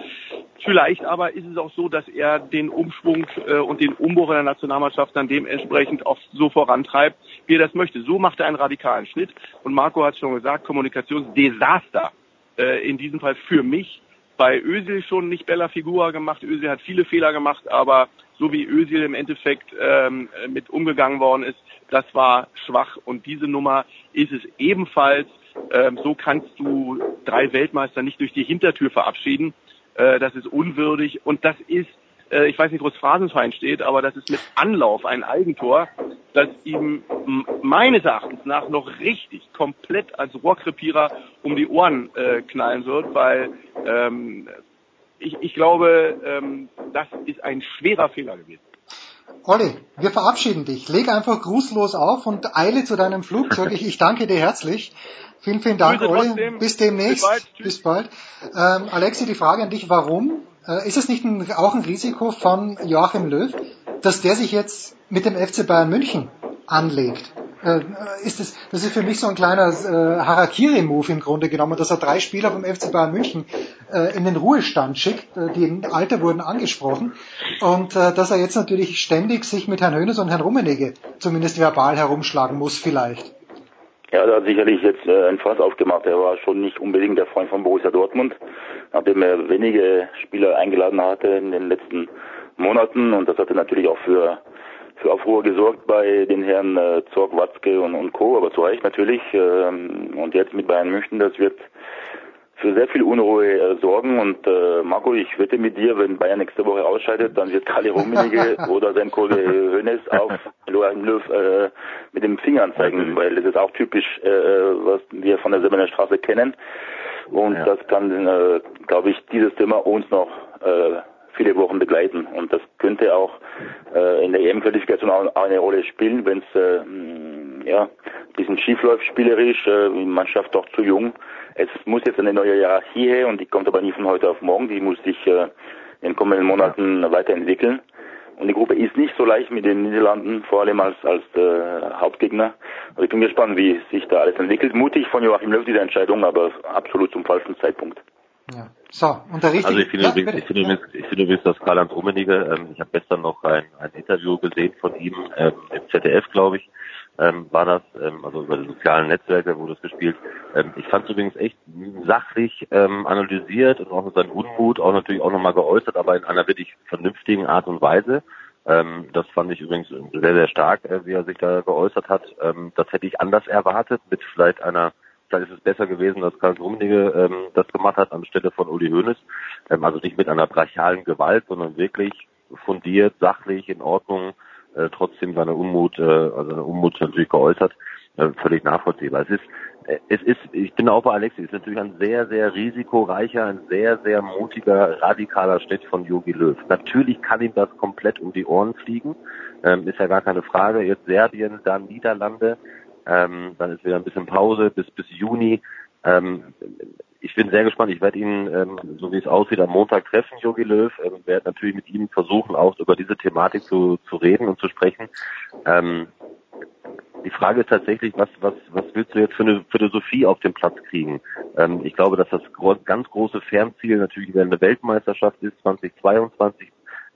Vielleicht aber ist es auch so, dass er den Umschwung äh, und den Umbruch in der Nationalmannschaft dann dementsprechend auch so vorantreibt, wie er das möchte. So macht er einen radikalen Schnitt und Marco hat schon gesagt, Kommunikationsdesaster äh, in diesem Fall für mich. Bei Özil schon nicht Bella Figura gemacht. Özil hat viele Fehler gemacht, aber so wie Özil im Endeffekt ähm, mit umgegangen worden ist, das war schwach und diese Nummer ist es ebenfalls. Ähm, so kannst du drei Weltmeister nicht durch die Hintertür verabschieden. Äh, das ist unwürdig und das ist, äh, ich weiß nicht, wo es Phrasenschwein steht, aber das ist mit Anlauf ein Eigentor, das ihm meines Erachtens nach noch richtig komplett als Rohrkrepierer um die Ohren äh, knallen wird, weil ähm, ich, ich glaube, ähm, das ist ein schwerer Fehler gewesen. Olli, wir verabschieden dich. Leg einfach grußlos auf und eile zu deinem Flugzeug. Ich, ich danke dir herzlich. Vielen, vielen Dank, Olli. Trotzdem. Bis demnächst. Bis bald. Bis bald. Ähm, Alexi, die Frage an dich, warum? Äh, ist es nicht ein, auch ein Risiko von Joachim Löw, dass der sich jetzt mit dem FC Bayern München anlegt? Äh, ist das, das ist für mich so ein kleiner äh, Harakiri-Move im Grunde genommen, dass er drei Spieler vom FC Bayern München äh, in den Ruhestand schickt, äh, die im Alter wurden angesprochen und äh, dass er jetzt natürlich ständig sich mit Herrn Hönes und Herrn Rummenigge zumindest verbal herumschlagen muss vielleicht. Ja, er hat sicherlich jetzt äh, ein Fass aufgemacht. Er war schon nicht unbedingt der Freund von Borussia Dortmund, nachdem er wenige Spieler eingeladen hatte in den letzten Monaten und das hatte natürlich auch für für Aufruhr gesorgt bei den Herren äh, Zorg, Watzke und, und Co., aber zu Recht natürlich. Ähm, und jetzt mit Bayern München, das wird für sehr viel Unruhe äh, sorgen. Und äh, Marco, ich wette mit dir, wenn Bayern nächste Woche ausscheidet, dann wird Kalle Rummenigge oder sein Kollege Hönes auf Joachim Löw äh, mit dem Finger anzeigen, weil das ist auch typisch, äh, was wir von der Silberner Straße kennen. Und ja. das kann, äh, glaube ich, dieses Thema uns noch äh, viele Wochen begleiten. Und das könnte auch äh, in der EM-Qualifikation auch, eine Rolle spielen, wenn es äh, mm, ja, ein bisschen schief läuft spielerisch, äh, die Mannschaft doch zu jung. Es muss jetzt eine neue Hierarchie her und die kommt aber nie von heute auf morgen. Die muss sich äh, in den kommenden Monaten weiterentwickeln. Und die Gruppe ist nicht so leicht mit den Niederlanden, vor allem als, als äh, Hauptgegner. Also ich bin gespannt, wie sich da alles entwickelt. Mutig von Joachim Löw diese Entscheidung, aber absolut zum falschen Zeitpunkt. Ja. So, und der richtige... Also ich finde, ja, übrigens, ich finde, übrigens, ich finde übrigens, dass Karl-Heinz Rummenigge, ähm, ich habe gestern noch ein, ein Interview gesehen von ihm ähm, im ZDF, glaube ich, ähm, war das, ähm, also über die sozialen Netzwerke wurde es gespielt. Ähm, ich fand es übrigens echt sachlich ähm, analysiert und auch mit seinem Unmut auch natürlich auch nochmal geäußert, aber in einer wirklich vernünftigen Art und Weise. Ähm, das fand ich übrigens sehr, sehr stark, äh, wie er sich da geäußert hat. Ähm, das hätte ich anders erwartet, mit vielleicht einer vielleicht ist es besser gewesen, dass Karl Rummenigge ähm, das gemacht hat anstelle von Uli Hoeneß. Ähm, also nicht mit einer brachialen Gewalt, sondern wirklich fundiert, sachlich, in Ordnung, äh, trotzdem seine Unmut, äh, also seine Unmut natürlich geäußert, äh, völlig nachvollziehbar. Es ist, äh, es ist, ich bin auch bei Alexi, es ist natürlich ein sehr, sehr risikoreicher, ein sehr, sehr mutiger, radikaler Schnitt von Jogi Löw. Natürlich kann ihm das komplett um die Ohren fliegen, ähm, ist ja gar keine Frage. Jetzt Serbien, dann Niederlande, ähm, dann ist wieder ein bisschen Pause bis bis Juni. Ähm, ich bin sehr gespannt. Ich werde ihn, ähm, so wie es aussieht, am Montag treffen, Jogi Löw. Ähm, werde natürlich mit ihm versuchen, auch über diese Thematik zu, zu reden und zu sprechen. Ähm, die Frage ist tatsächlich, was, was, was willst du jetzt für eine Philosophie auf den Platz kriegen? Ähm, ich glaube, dass das ganz große Fernziel natürlich eine Weltmeisterschaft ist, 2022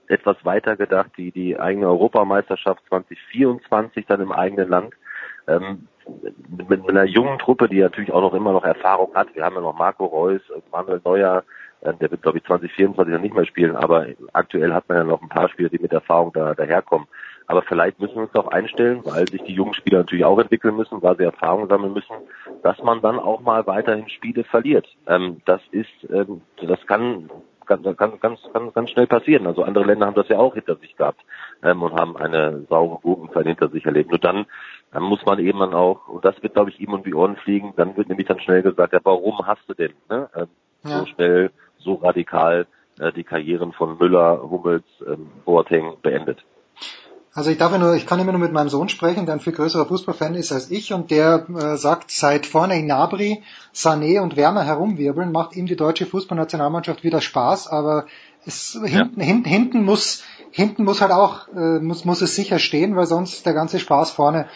etwas weiter gedacht, die, die eigene Europameisterschaft 2024 dann im eigenen Land. Ähm, mit, mit einer jungen Truppe, die natürlich auch noch immer noch Erfahrung hat. Wir haben ja noch Marco Reus, Manuel Neuer, äh, der wird glaube ich 2024 noch nicht mehr spielen, aber aktuell hat man ja noch ein paar Spieler, die mit Erfahrung da daherkommen. Aber vielleicht müssen wir uns darauf einstellen, weil sich die jungen Spieler natürlich auch entwickeln müssen, weil sie Erfahrung sammeln müssen, dass man dann auch mal weiterhin Spiele verliert. Ähm, das ist, ähm, das kann kann, kann, ganz, kann ganz schnell passieren. Also andere Länder haben das ja auch hinter sich gehabt ähm, und haben eine saure Gurkenzeit hinter sich erlebt. Nur dann, dann muss man eben dann auch, und das wird, glaube ich, ihm um die Ohren fliegen, dann wird nämlich dann schnell gesagt, ja, warum hast du denn ne, ähm, ja. so schnell, so radikal äh, die Karrieren von Müller, Hummels, ähm, Boateng beendet? Also ich darf nur, ich kann immer nur mit meinem Sohn sprechen, der ein viel größerer Fußballfan ist als ich und der äh, sagt, seit vorne Gnabry, Sané und Werner herumwirbeln, macht ihm die deutsche Fußballnationalmannschaft wieder Spaß, aber es, hinten, ja. hinten, hinten muss, hinten muss halt auch, äh, muss, muss es sicher stehen, weil sonst der ganze Spaß vorne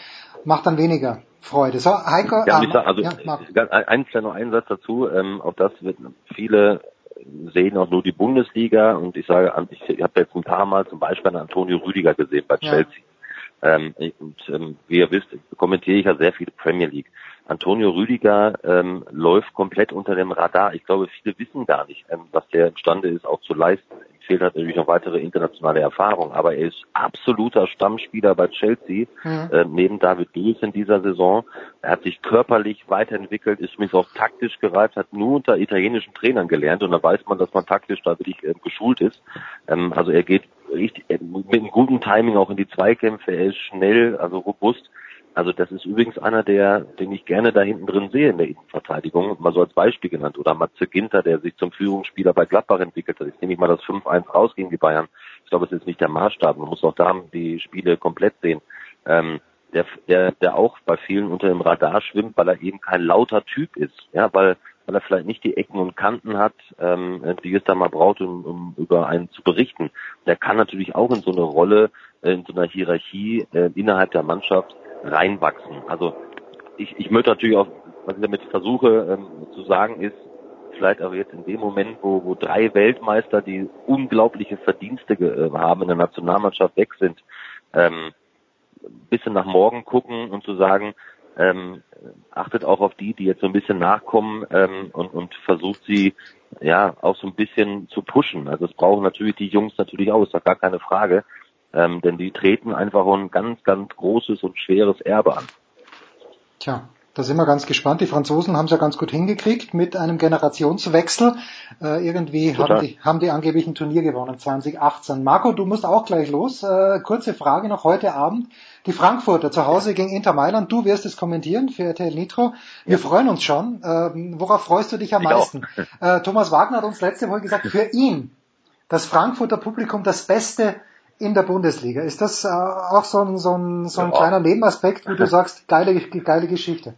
macht dann weniger Freude. So, Heiko, ja, ähm, also ja, ein kleiner Einsatz dazu, ähm, auch das wird viele sehen auch nur die Bundesliga und ich sage, ich habe jetzt ein paar Mal zum Beispiel einen Antonio Rüdiger gesehen bei Chelsea. Ja. Ähm, und ähm, wie ihr wisst, kommentiere ich ja sehr viel Premier League. Antonio Rüdiger ähm, läuft komplett unter dem Radar. Ich glaube, viele wissen gar nicht, ähm, was der imstande ist, auch zu leisten fehlt hat natürlich noch weitere internationale Erfahrung, aber er ist absoluter Stammspieler bei Chelsea, mhm. äh, neben David Luiz in dieser Saison. Er hat sich körperlich weiterentwickelt, ist übrigens auch taktisch gereift, hat nur unter italienischen Trainern gelernt und da weiß man, dass man taktisch da wirklich äh, geschult ist. Ähm, also er geht richtig, äh, mit einem guten Timing auch in die Zweikämpfe, er ist schnell, also robust. Also das ist übrigens einer, der, den ich gerne da hinten drin sehe in der Innenverteidigung, mal so als Beispiel genannt. Oder Matze Ginter, der sich zum Führungsspieler bei Gladbach entwickelt hat. Jetzt nehme ich mal das 5-1 raus gegen die Bayern. Ich glaube, es ist nicht der Maßstab. Man muss auch da die Spiele komplett sehen. Ähm, der, der, der auch bei vielen unter dem Radar schwimmt, weil er eben kein lauter Typ ist. Ja, weil, weil er vielleicht nicht die Ecken und Kanten hat, ähm, die es da mal braucht, um, um über einen zu berichten. Der kann natürlich auch in so eine Rolle, äh, in so einer Hierarchie äh, innerhalb der Mannschaft reinwachsen. Also ich, ich möchte natürlich auch, was ich damit versuche ähm, zu sagen, ist, vielleicht auch jetzt in dem Moment, wo, wo drei Weltmeister, die unglaubliche Verdienste äh, haben in der Nationalmannschaft weg sind, ähm, bisschen nach morgen gucken und zu sagen, ähm, achtet auch auf die, die jetzt so ein bisschen nachkommen ähm, und, und versucht sie ja auch so ein bisschen zu pushen. Also es brauchen natürlich die Jungs natürlich auch, ist doch gar keine Frage. Ähm, denn die treten einfach ein ganz, ganz großes und schweres Erbe an. Tja, da sind wir ganz gespannt. Die Franzosen haben es ja ganz gut hingekriegt mit einem Generationswechsel. Äh, irgendwie haben die, haben die angeblich ein Turnier gewonnen, 2018. Marco, du musst auch gleich los. Äh, kurze Frage noch heute Abend. Die Frankfurter zu Hause gegen Inter Mailand. Du wirst es kommentieren für RTL Nitro. Wir ja. freuen uns schon. Äh, worauf freust du dich am ich meisten? Äh, Thomas Wagner hat uns letzte Woche gesagt, für ihn das Frankfurter Publikum das beste in der Bundesliga. Ist das äh, auch so ein, so ein, so ein ja. kleiner Nebenaspekt, wo du sagst, geile, geile Geschichte?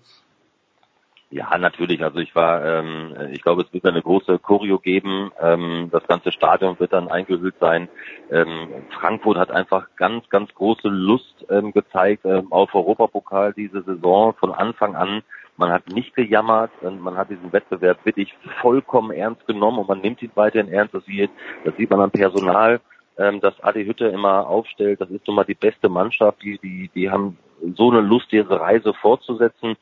Ja, natürlich. Also ich war, ähm, ich glaube, es wird eine große Choreo geben. Ähm, das ganze Stadion wird dann eingehüllt sein. Ähm, Frankfurt hat einfach ganz, ganz große Lust ähm, gezeigt ähm, auf Europapokal diese Saison von Anfang an man hat nicht gejammert, man hat diesen Wettbewerb wirklich vollkommen ernst genommen und man nimmt ihn weiterhin ernst. Das sieht, das sieht man am Personal, ähm, das Adi Hütte immer aufstellt. Das ist nun mal die beste Mannschaft. Die, die, die haben so eine Lust, ihre Reise fortzusetzen.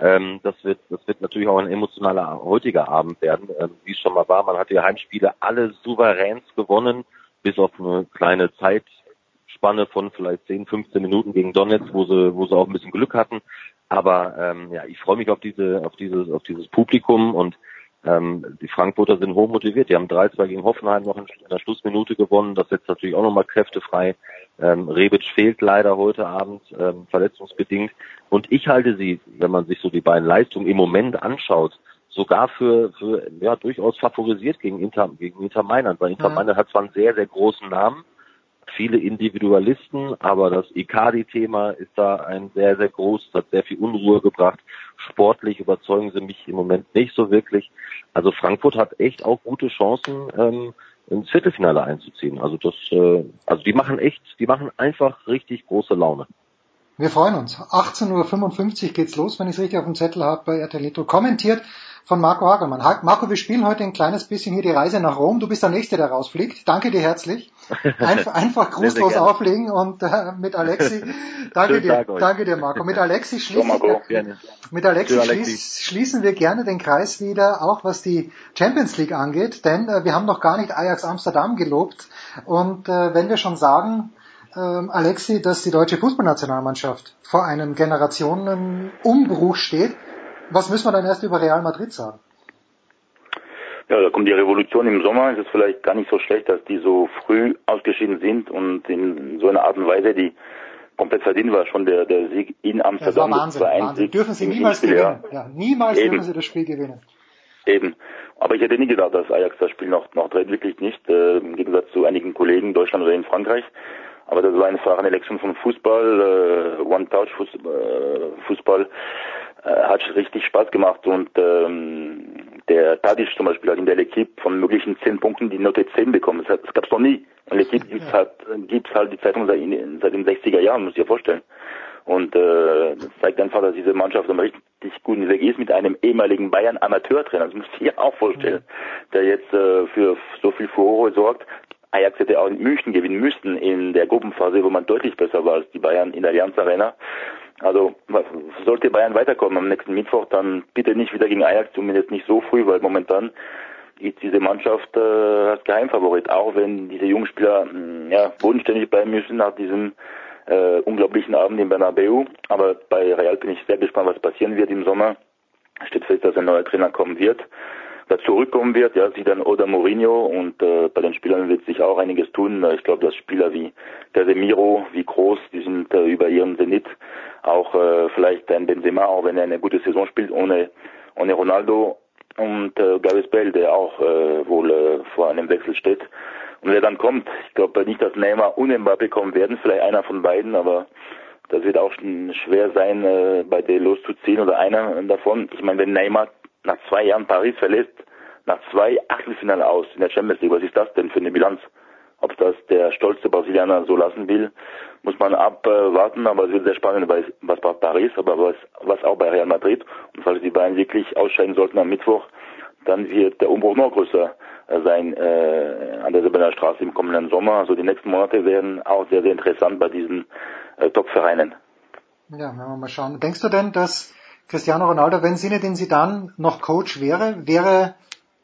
Ähm, das wird, das wird natürlich auch ein emotionaler heutiger Abend werden, ähm, wie es schon mal war. Man hat die Heimspiele alle souveräns gewonnen, bis auf eine kleine Zeitspanne von vielleicht 10, 15 Minuten gegen Donetsk, wo sie, wo sie auch ein bisschen Glück hatten. Aber ähm, ja, ich freue mich auf diese, auf dieses, auf dieses Publikum und ähm, die Frankfurter sind hoch motiviert. Die haben 3-2 gegen Hoffenheim noch in der Schlussminute gewonnen. Das setzt natürlich auch nochmal Kräfte frei. Ähm, Rebic fehlt leider heute Abend, ähm, verletzungsbedingt. Und ich halte sie, wenn man sich so die beiden Leistungen im Moment anschaut, sogar für, für ja, durchaus favorisiert gegen Inter, gegen Inter Mailand. Weil Inter mhm. Mailand hat zwar einen sehr, sehr großen Namen, viele Individualisten, aber das Icardi-Thema ist da ein sehr, sehr großes, hat sehr viel Unruhe gebracht. Sportlich überzeugen sie mich im Moment nicht so wirklich. Also Frankfurt hat echt auch gute Chancen, ähm, ins Viertelfinale einzuziehen. Also das, äh, also die machen echt, die machen einfach richtig große Laune. Wir freuen uns. 18.55 Uhr geht's los, wenn ich es richtig auf dem Zettel habe, bei RTL Kommentiert von Marco Hagelmann. Marco, wir spielen heute ein kleines bisschen hier die Reise nach Rom. Du bist der Nächste, der rausfliegt. Danke dir herzlich. Einfach, einfach grußlos auflegen und äh, mit Alexi. Danke dir, danke dir, Marco. Mit Alexi schließen, mit Alexi, Schließ, schließen wir gerne den Kreis wieder, auch was die Champions League angeht, denn äh, wir haben noch gar nicht Ajax Amsterdam gelobt. Und äh, wenn wir schon sagen, ähm, Alexi, dass die deutsche Fußballnationalmannschaft vor einem Generationenumbruch steht, was müssen wir dann erst über Real Madrid sagen? Ja, da kommt die Revolution im Sommer. Es ist vielleicht gar nicht so schlecht, dass die so früh ausgeschieden sind und in so einer Art und Weise, die komplett verdient war, schon der, der Sieg in Amsterdam. Das war Wahnsinn, das Wahnsinn. Dürfen sie niemals Spiel, gewinnen. Ja. ja niemals Eben. dürfen sie das Spiel gewinnen. Eben. Aber ich hätte nie gedacht, dass Ajax das Spiel noch, noch dreht, wirklich nicht, äh, im Gegensatz zu einigen Kollegen in Deutschland oder in Frankreich. Aber das war einfach eine Lektion von Fußball, äh, One-Touch-Fußball äh, hat richtig Spaß gemacht und ähm, der Tadic zum Beispiel hat in der L'Equipe von möglichen zehn Punkten die Note 10 bekommen. Das, das gab es noch nie. In L'Equipe gibt's halt, gibt's halt die Zeitung seit, seit den 60er Jahren, muss ich dir vorstellen. Und äh, das zeigt einfach, dass diese Mannschaft am richtig guten Weg ist mit einem ehemaligen Bayern Amateurtrainer. Das muss ich dir auch vorstellen, der jetzt äh, für so viel Furore sorgt. Ajax hätte auch in München gewinnen müssen in der Gruppenphase, wo man deutlich besser war als die Bayern in der Allianz Arena. Also sollte Bayern weiterkommen am nächsten Mittwoch, dann bitte nicht wieder gegen Ajax, zumindest nicht so früh, weil momentan ist diese Mannschaft äh, als Geheimfavorit, auch wenn diese jungen Spieler mh, ja, bodenständig bleiben müssen nach diesem äh, unglaublichen Abend in Bernabeu. Aber bei Real bin ich sehr gespannt, was passieren wird im Sommer. Steht fest, dass ein neuer Trainer kommen wird da zurückkommen wird, ja, sie dann oder Mourinho und äh, bei den Spielern wird sich auch einiges tun. Ich glaube, dass Spieler wie Casemiro, wie Groß, die sind äh, über ihren Zenit, auch äh, vielleicht ein Benzema, auch wenn er eine gute Saison spielt, ohne ohne Ronaldo und äh, Gareth Bale, der auch äh, wohl äh, vor einem Wechsel steht. Und wer dann kommt, ich glaube nicht, dass Neymar und Mbappé kommen werden, vielleicht einer von beiden, aber das wird auch schwer sein, äh, bei der loszuziehen oder einer davon. Ich meine, wenn Neymar nach zwei Jahren Paris verlässt, nach zwei Achtelfinale aus in der Champions League. Was ist das denn für eine Bilanz? Ob das der stolze Brasilianer so lassen will, muss man abwarten, aber es wird sehr spannend, was bei Paris, aber was, was auch bei Real Madrid. Und falls die beiden wirklich ausscheiden sollten am Mittwoch, dann wird der Umbruch noch größer sein äh, an der Silberner Straße im kommenden Sommer. Also die nächsten Monate werden auch sehr, sehr interessant bei diesen äh, Top-Vereinen. Ja, werden wir mal schauen. Denkst du denn, dass Cristiano Ronaldo, wenn Zinedine Zidane noch Coach wäre, wäre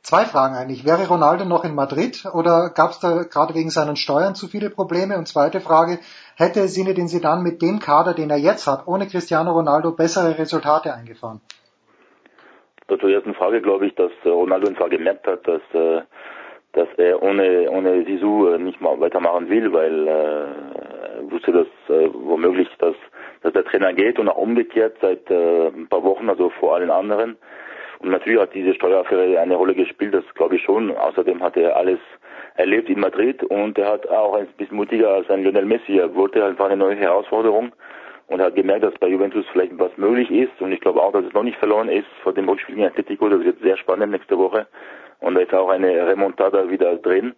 zwei Fragen eigentlich. Wäre Ronaldo noch in Madrid oder gab es da gerade wegen seinen Steuern zu viele Probleme? Und zweite Frage, hätte Zinedine Zidane mit dem Kader, den er jetzt hat, ohne Cristiano Ronaldo bessere Resultate eingefahren? Zur ersten Frage glaube ich, dass äh, Ronaldo einfach gemerkt hat, dass äh, dass er ohne ohne Sisu äh, nicht mal weitermachen will, weil äh, wusste, dass womöglich dass dass der Trainer geht und auch umgekehrt seit äh, ein paar Wochen, also vor allen anderen. Und natürlich hat diese Steueraffäre eine Rolle gespielt, das glaube ich schon. Außerdem hat er alles erlebt in Madrid und er hat auch ein bisschen mutiger als ein Lionel Messi. Er wollte einfach eine neue Herausforderung und hat gemerkt, dass bei Juventus vielleicht was möglich ist. Und ich glaube auch, dass es noch nicht verloren ist vor dem Rückspiel gegen Atletico. Das wird sehr spannend nächste Woche. Und da ist auch eine Remontada wieder drin.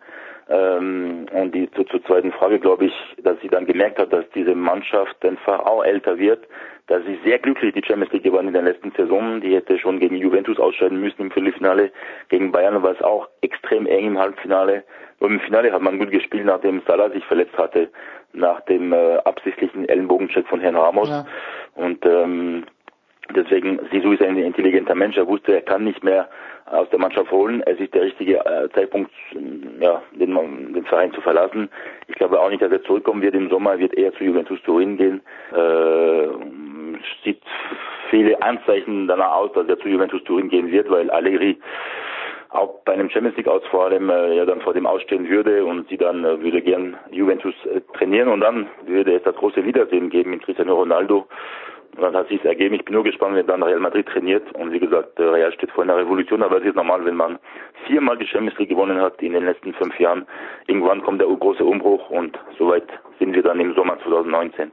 Ähm, und die zu, zur zweiten Frage glaube ich, dass sie dann gemerkt hat, dass diese Mannschaft einfach auch älter wird. Dass sie sehr glücklich die Champions League gewonnen in der letzten Saison. Die hätte schon gegen Juventus ausscheiden müssen im Viertelfinale. Gegen Bayern war es auch extrem eng im Halbfinale. Und im Finale hat man gut gespielt, nachdem Salah sich verletzt hatte, nach dem äh, absichtlichen Ellenbogencheck von Herrn Ramos. Ja. Und ähm, deswegen, Sisu ist ein intelligenter Mensch. Er wusste, er kann nicht mehr aus der Mannschaft holen. Es ist der richtige äh, Zeitpunkt, ja, den, den Verein zu verlassen. Ich glaube auch nicht, dass er zurückkommen wird im Sommer. Er wird eher zu Juventus Turin gehen. Äh, sieht viele Anzeichen danach aus, dass er zu Juventus Turin gehen wird, weil Allegri auch bei einem Champions League aus vor allem äh, ja dann vor dem ausstehen würde und sie dann äh, würde gern Juventus äh, trainieren und dann würde es das große Wiedersehen geben mit Cristiano Ronaldo und dann hat sich ergeben. Ich bin nur gespannt, wenn dann Real Madrid trainiert. Und wie gesagt, Real steht vor einer Revolution, aber es ist normal, wenn man viermal die Champions League gewonnen hat in den letzten fünf Jahren. Irgendwann kommt der große Umbruch und soweit sind wir dann im Sommer 2019.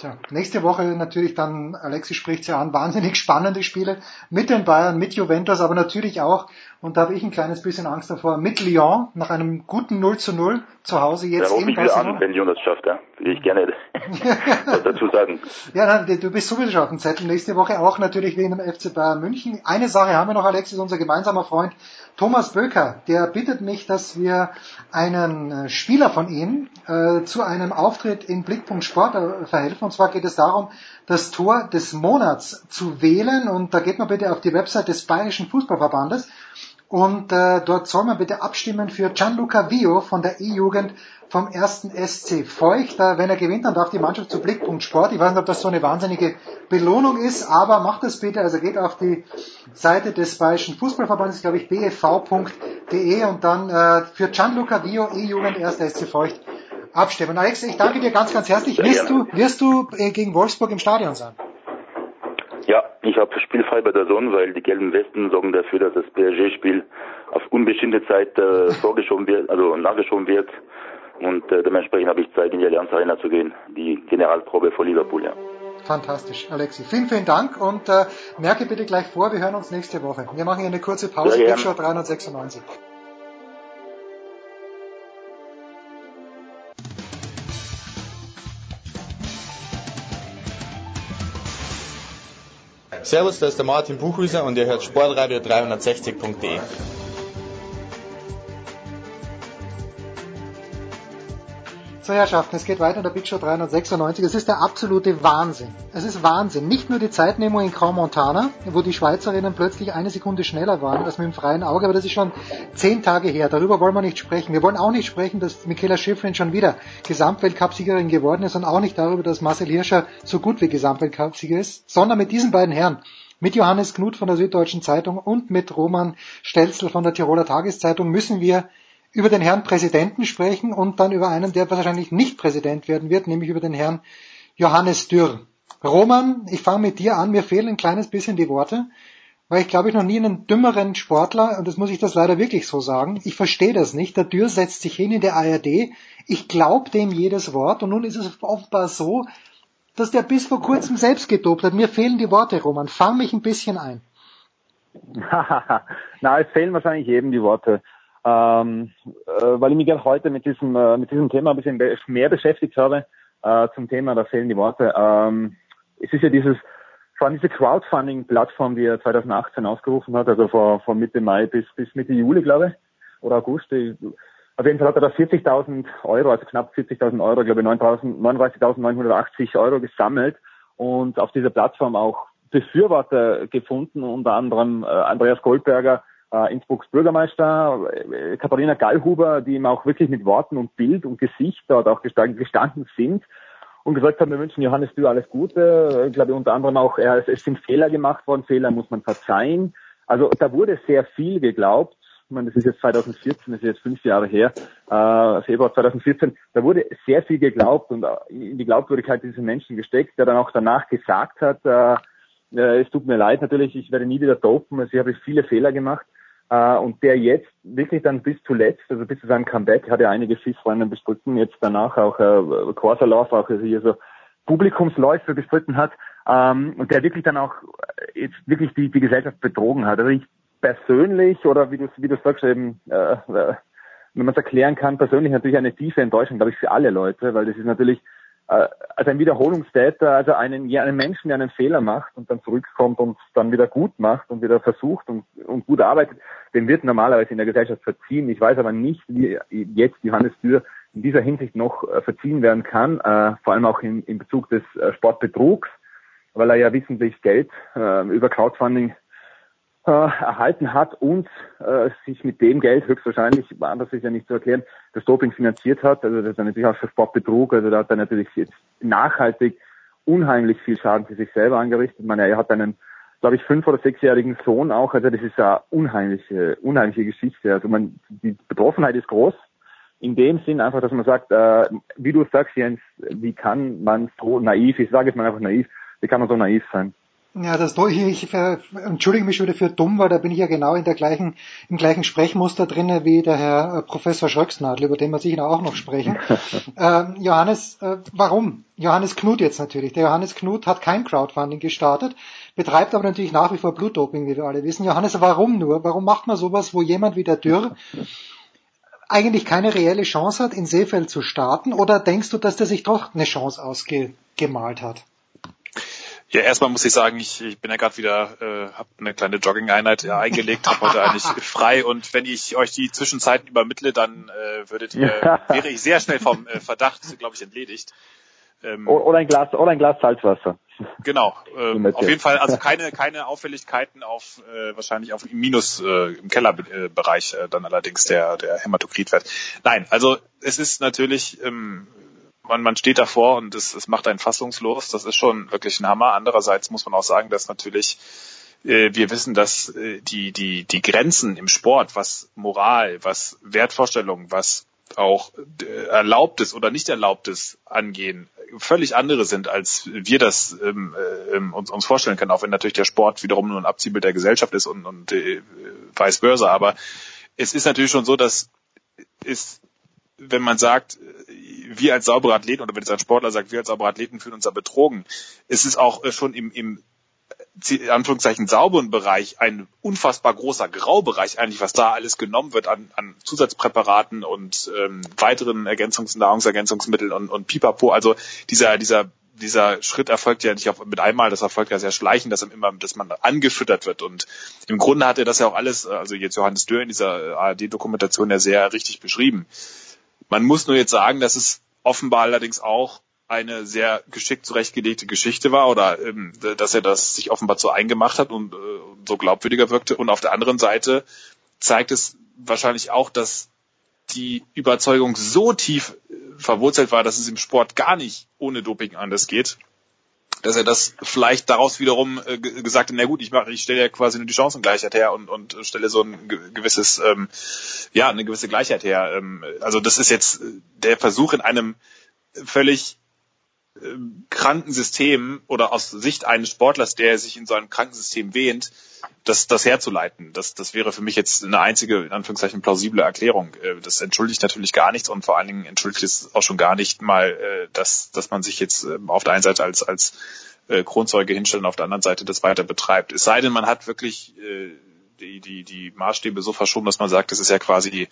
Tja, nächste Woche natürlich dann, Alexi spricht ja an, wahnsinnig spannende Spiele mit den Bayern, mit Juventus, aber natürlich auch, und da habe ich ein kleines bisschen Angst davor, mit Lyon nach einem guten 0 zu 0 zu Hause jetzt ja, in Barcelona. an, wenn Lyon das schafft, ja. Will ich gerne dazu sagen. Ja, du bist sowieso schon auf dem Zettel. Nächste Woche auch natürlich wegen dem FC Bayern München. Eine Sache haben wir noch, Alexis, unser gemeinsamer Freund Thomas Böker, der bittet mich, dass wir einen äh, Spieler von ihm äh, zu einem Auftritt in Blickpunkt Sport äh, verhelfen. Und zwar geht es darum, das Tor des Monats zu wählen. Und da geht man bitte auf die Website des Bayerischen Fußballverbandes. Und äh, dort soll man bitte abstimmen für Gianluca Vio von der E-Jugend vom ersten SC Feucht. Äh, wenn er gewinnt, dann darf die Mannschaft zu Blickpunkt Sport. Ich weiß nicht, ob das so eine wahnsinnige Belohnung ist, aber macht das bitte. Also geht auf die Seite des Bayerischen Fußballverbandes, glaube ich, bfv.de und dann äh, für Gianluca Vio, E-Jugend, erster SC Feucht abstimmen. Alex, ich danke dir ganz, ganz herzlich. Wirst du, wirst du äh, gegen Wolfsburg im Stadion sein? Ja, ich habe spielfrei bei der Sonne, weil die gelben Westen sorgen dafür, dass das PSG-Spiel auf unbestimmte Zeit äh, vorgeschoben wird, also nachgeschoben wird. Und äh, dementsprechend habe ich Zeit, in die Allianz Arena zu gehen, die Generalprobe vor Liverpool, ja. Fantastisch, Alexi. Vielen, vielen Dank und äh, merke bitte gleich vor, wir hören uns nächste Woche. Wir machen hier eine kurze Pause, Big Show 396. Servus, da ist der Martin Buchhüser und ihr hört Sportradio 360.de. So, Herrschaften, es geht weiter in der Big Show 396. Es ist der absolute Wahnsinn. Es ist Wahnsinn. Nicht nur die Zeitnehmung in Grand Montana, wo die Schweizerinnen plötzlich eine Sekunde schneller waren als mit dem freien Auge, aber das ist schon zehn Tage her. Darüber wollen wir nicht sprechen. Wir wollen auch nicht sprechen, dass Michaela Schifrin schon wieder Gesamtweltcupsiegerin geworden ist und auch nicht darüber, dass Marcel Hirscher so gut wie Gesamtweltcupsieger ist, sondern mit diesen beiden Herren mit Johannes Knut von der Süddeutschen Zeitung und mit Roman Stelzl von der Tiroler Tageszeitung müssen wir über den Herrn Präsidenten sprechen und dann über einen, der wahrscheinlich nicht Präsident werden wird, nämlich über den Herrn Johannes Dürr. Roman, ich fange mit dir an, mir fehlen ein kleines bisschen die Worte, weil ich glaube ich noch nie einen dümmeren Sportler, und das muss ich das leider wirklich so sagen, ich verstehe das nicht, der Dürr setzt sich hin in der ARD, ich glaube dem jedes Wort und nun ist es offenbar so, dass der bis vor kurzem selbst gedopt hat. Mir fehlen die Worte, Roman. Fang mich ein bisschen ein. Na, es fehlen wahrscheinlich jedem die Worte ähm, äh, weil ich mich gerade heute mit diesem, äh, mit diesem Thema ein bisschen mehr beschäftigt habe, äh, zum Thema, da fehlen die Worte. Ähm, es ist ja dieses, vor allem diese Crowdfunding-Plattform, die er 2018 ausgerufen hat, also vor, von Mitte Mai bis, bis Mitte Juli, glaube ich, oder August. Ich, auf jeden Fall hat er da 40.000 Euro, also knapp 40.000 Euro, glaube ich, 39.980 Euro gesammelt und auf dieser Plattform auch Befürworter gefunden, unter anderem äh, Andreas Goldberger, äh, Innsbrucks Bürgermeister, äh, Katharina Gallhuber, die ihm auch wirklich mit Worten und Bild und Gesicht dort auch gestanden sind und gesagt haben, wir wünschen Johannes Dürr alles Gute. Ich glaube unter anderem auch, er, es sind Fehler gemacht worden, Fehler muss man verzeihen. Also da wurde sehr viel geglaubt. Ich meine, das ist jetzt 2014, das ist jetzt fünf Jahre her, äh, Februar 2014, da wurde sehr viel geglaubt und in die Glaubwürdigkeit dieser Menschen gesteckt, der dann auch danach gesagt hat, äh, äh, es tut mir leid natürlich, ich werde nie wieder dopen, also ich habe viele Fehler gemacht. Uh, und der jetzt wirklich dann bis zuletzt, also bis zu seinem Comeback, hat er einige FIS-Rennen bestritten, jetzt danach auch äh, Quarterlauf, auch also hier so Publikumsläufe bestritten hat, ähm, und der wirklich dann auch jetzt wirklich die, die Gesellschaft betrogen hat. Also ich persönlich, oder wie du, wie du sagst, eben, äh, äh wenn man es erklären kann, persönlich natürlich eine tiefe Enttäuschung, glaube ich, für alle Leute, weil das ist natürlich also ein Wiederholungstäter, also einen, einen Menschen, der einen Fehler macht und dann zurückkommt und dann wieder gut macht und wieder versucht und, und gut arbeitet, dem wird normalerweise in der Gesellschaft verziehen. Ich weiß aber nicht, wie jetzt Johannes Dürr in dieser Hinsicht noch äh, verziehen werden kann, äh, vor allem auch in, in Bezug des äh, Sportbetrugs, weil er ja wissentlich Geld äh, über Crowdfunding äh, erhalten hat und äh, sich mit dem Geld höchstwahrscheinlich, anders ist ja nicht zu erklären, das Doping finanziert hat. Also das ist natürlich auch für Sportbetrug. Also da hat er natürlich jetzt nachhaltig unheimlich viel Schaden für sich selber angerichtet. Ich meine, er hat einen, glaube ich, fünf- oder sechsjährigen Sohn auch. Also das ist eine unheimliche, unheimliche Geschichte. Also man, die Betroffenheit ist groß. In dem Sinn einfach, dass man sagt, äh, wie du sagst, Jens, wie kann man so naiv, ich sage es mal einfach naiv, wie kann man so naiv sein? Ja, das ich, ich entschuldige mich schon wieder für dumm, weil da bin ich ja genau in der gleichen, im gleichen Sprechmuster drinne wie der Herr äh, Professor Schröcksnadel, über den wir sicher auch noch sprechen. äh, Johannes, äh, warum? Johannes Knut jetzt natürlich. Der Johannes Knut hat kein Crowdfunding gestartet, betreibt aber natürlich nach wie vor Blutdoping, wie wir alle wissen. Johannes, warum nur? Warum macht man sowas, wo jemand wie der Dürr eigentlich keine reelle Chance hat, in Seefeld zu starten? Oder denkst du, dass der sich doch eine Chance ausgemalt hat? Ja, erstmal muss ich sagen, ich, ich bin ja gerade wieder, äh, habe eine kleine Jogging-Einheit ja, eingelegt, habe heute eigentlich frei und wenn ich euch die Zwischenzeiten übermittle, dann äh, würdet ihr, wäre ich sehr schnell vom äh, Verdacht, glaube ich, entledigt. Ähm, oder ein Glas, oder ein Glas Salzwasser. Genau. Ähm, auf jeden Fall, also keine, keine Auffälligkeiten auf äh, wahrscheinlich auf im Minus äh, im Kellerbereich äh, dann allerdings der der Hämatokritwert. Nein, also es ist natürlich ähm, man, man steht davor und es, es macht einen fassungslos. Das ist schon wirklich ein Hammer. Andererseits muss man auch sagen, dass natürlich äh, wir wissen, dass äh, die, die, die Grenzen im Sport, was Moral, was Wertvorstellungen, was auch äh, Erlaubtes oder nicht Erlaubtes angehen, völlig andere sind, als wir das ähm, äh, uns, uns vorstellen können, auch wenn natürlich der Sport wiederum nur ein Abziehbild der Gesellschaft ist und, und äh, vice versa. Aber es ist natürlich schon so, dass es wenn man sagt, wir als saubere Athleten oder wenn jetzt ein Sportler sagt, wir als saubere Athleten fühlen uns da betrogen, ist es auch äh, schon im, im in Anführungszeichen sauberen Bereich ein unfassbar großer Graubereich eigentlich, was da alles genommen wird an, an Zusatzpräparaten und ähm, weiteren Ergänzungs- Nahrungsergänzungsmitteln und, und Pipapo. Also dieser, dieser, dieser Schritt erfolgt ja nicht auf, mit einmal, das erfolgt ja sehr schleichend, dass, immer, dass man angefüttert wird. Und im Grunde hat er das ja auch alles, also jetzt Johannes Dürr in dieser ARD-Dokumentation ja sehr richtig beschrieben. Man muss nur jetzt sagen, dass es offenbar allerdings auch eine sehr geschickt zurechtgelegte Geschichte war oder ähm, dass er das sich offenbar so eingemacht hat und äh, so glaubwürdiger wirkte. Und auf der anderen Seite zeigt es wahrscheinlich auch, dass die Überzeugung so tief äh, verwurzelt war, dass es im Sport gar nicht ohne Doping anders geht, dass er das vielleicht daraus wiederum äh, gesagt hat, na gut, ich mache, ich stelle ja quasi nur die Chancengleichheit her und, und stelle so ein gewisses, ähm, ja, eine gewisse Gleichheit her. Ähm, also das ist jetzt der Versuch in einem völlig kranken System oder aus Sicht eines Sportlers, der sich in so einem kranken System wähnt, das, das herzuleiten. Das, das wäre für mich jetzt eine einzige, in Anführungszeichen, plausible Erklärung. Äh, das entschuldigt natürlich gar nichts und vor allen Dingen entschuldigt es auch schon gar nicht mal, äh, dass, dass man sich jetzt ähm, auf der einen Seite als, als äh, Kronzeuge hinstellt und auf der anderen Seite das weiter betreibt. Es sei denn, man hat wirklich die, die, die Maßstäbe so verschoben, dass man sagt, das ist ja quasi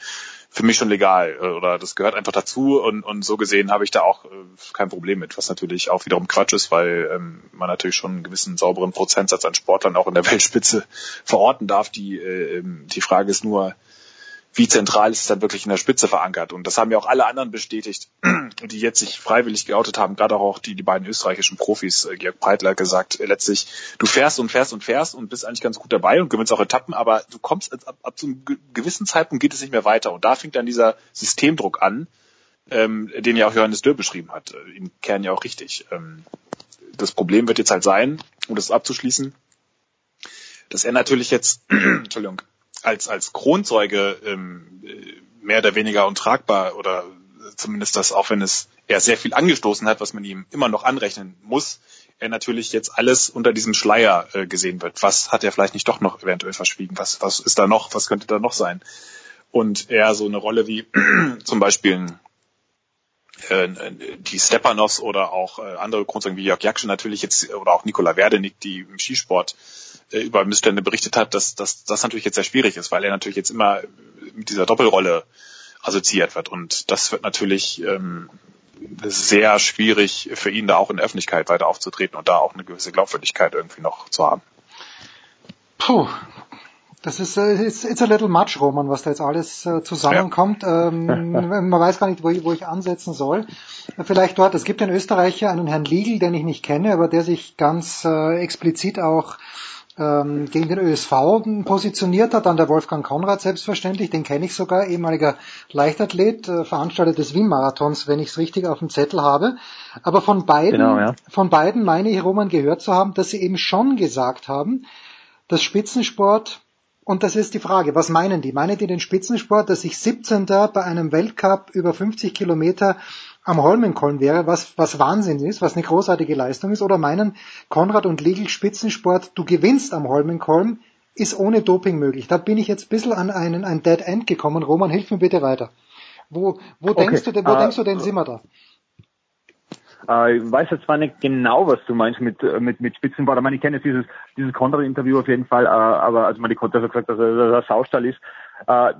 für mich schon legal äh, oder das gehört einfach dazu und, und so gesehen habe ich da auch äh, kein Problem mit, was natürlich auch wiederum Quatsch ist, weil ähm, man natürlich schon einen gewissen sauberen Prozentsatz an Sportlern auch in der Weltspitze verorten darf. Die, äh, ähm, die Frage ist nur, wie zentral ist es dann wirklich in der Spitze verankert. Und das haben ja auch alle anderen bestätigt, die jetzt sich freiwillig geoutet haben, gerade auch die, die beiden österreichischen Profis, äh, Georg Breitler gesagt, äh, letztlich, du fährst und fährst und fährst und bist eigentlich ganz gut dabei und gewinnst auch Etappen, aber du kommst ab, ab zu einem gewissen Zeitpunkt geht es nicht mehr weiter. Und da fängt dann dieser Systemdruck an, ähm, den ja auch Johannes Dürr beschrieben hat. Äh, Im Kern ja auch richtig. Ähm, das Problem wird jetzt halt sein, um das abzuschließen, dass er natürlich jetzt, Entschuldigung, als, als Kronzeuge ähm, mehr oder weniger untragbar oder zumindest das, auch wenn es er sehr viel angestoßen hat, was man ihm immer noch anrechnen muss, er natürlich jetzt alles unter diesem Schleier äh, gesehen wird. Was hat er vielleicht nicht doch noch eventuell verschwiegen? Was, was ist da noch? Was könnte da noch sein? Und er so eine Rolle wie zum Beispiel äh, die Stepanovs oder auch äh, andere Kronzeugen wie Jörg Jaksche natürlich jetzt oder auch Nikola Werdenig, die im Skisport äh, über Missstände berichtet hat, dass, dass das natürlich jetzt sehr schwierig ist, weil er natürlich jetzt immer mit dieser Doppelrolle assoziiert wird. Und das wird natürlich ähm, sehr schwierig für ihn da auch in der Öffentlichkeit weiter aufzutreten und da auch eine gewisse Glaubwürdigkeit irgendwie noch zu haben. Puh, das ist äh, it's, it's a little much, Roman, was da jetzt alles äh, zusammenkommt. Ja. Ähm, man weiß gar nicht, wo ich, wo ich ansetzen soll. Vielleicht dort, es gibt einen Österreicher, einen Herrn Liegel, den ich nicht kenne, aber der sich ganz äh, explizit auch ähm, gegen den ÖSV positioniert hat, dann der Wolfgang Konrad selbstverständlich, den kenne ich sogar, ehemaliger Leichtathlet, äh, Veranstalter des Wien-Marathons, wenn ich es richtig auf dem Zettel habe. Aber von beiden, genau, ja. von beiden meine ich, Roman, gehört zu haben, dass sie eben schon gesagt haben, dass Spitzensport und das ist die Frage, was meinen die? Meinen die den Spitzensport, dass ich 17. bei einem Weltcup über 50 Kilometer am Holmenkollen wäre, was, was Wahnsinn ist, was eine großartige Leistung ist, oder meinen Konrad und Legel Spitzensport, du gewinnst am Holmenkollen, ist ohne Doping möglich. Da bin ich jetzt ein bisschen an einen, ein Dead End gekommen. Roman, hilf mir bitte weiter. Wo, wo okay. denkst du denn, wo uh, denkst du denn, sind wir da? Äh, ich weiß jetzt zwar nicht genau, was du meinst mit, äh, mit, mit Spitzenbau. Ich meine, ich kenne jetzt dieses, dieses Konrad-Interview auf jeden Fall, äh, aber also man, die Konrad hat gesagt, dass er ein Saustall ist. Äh,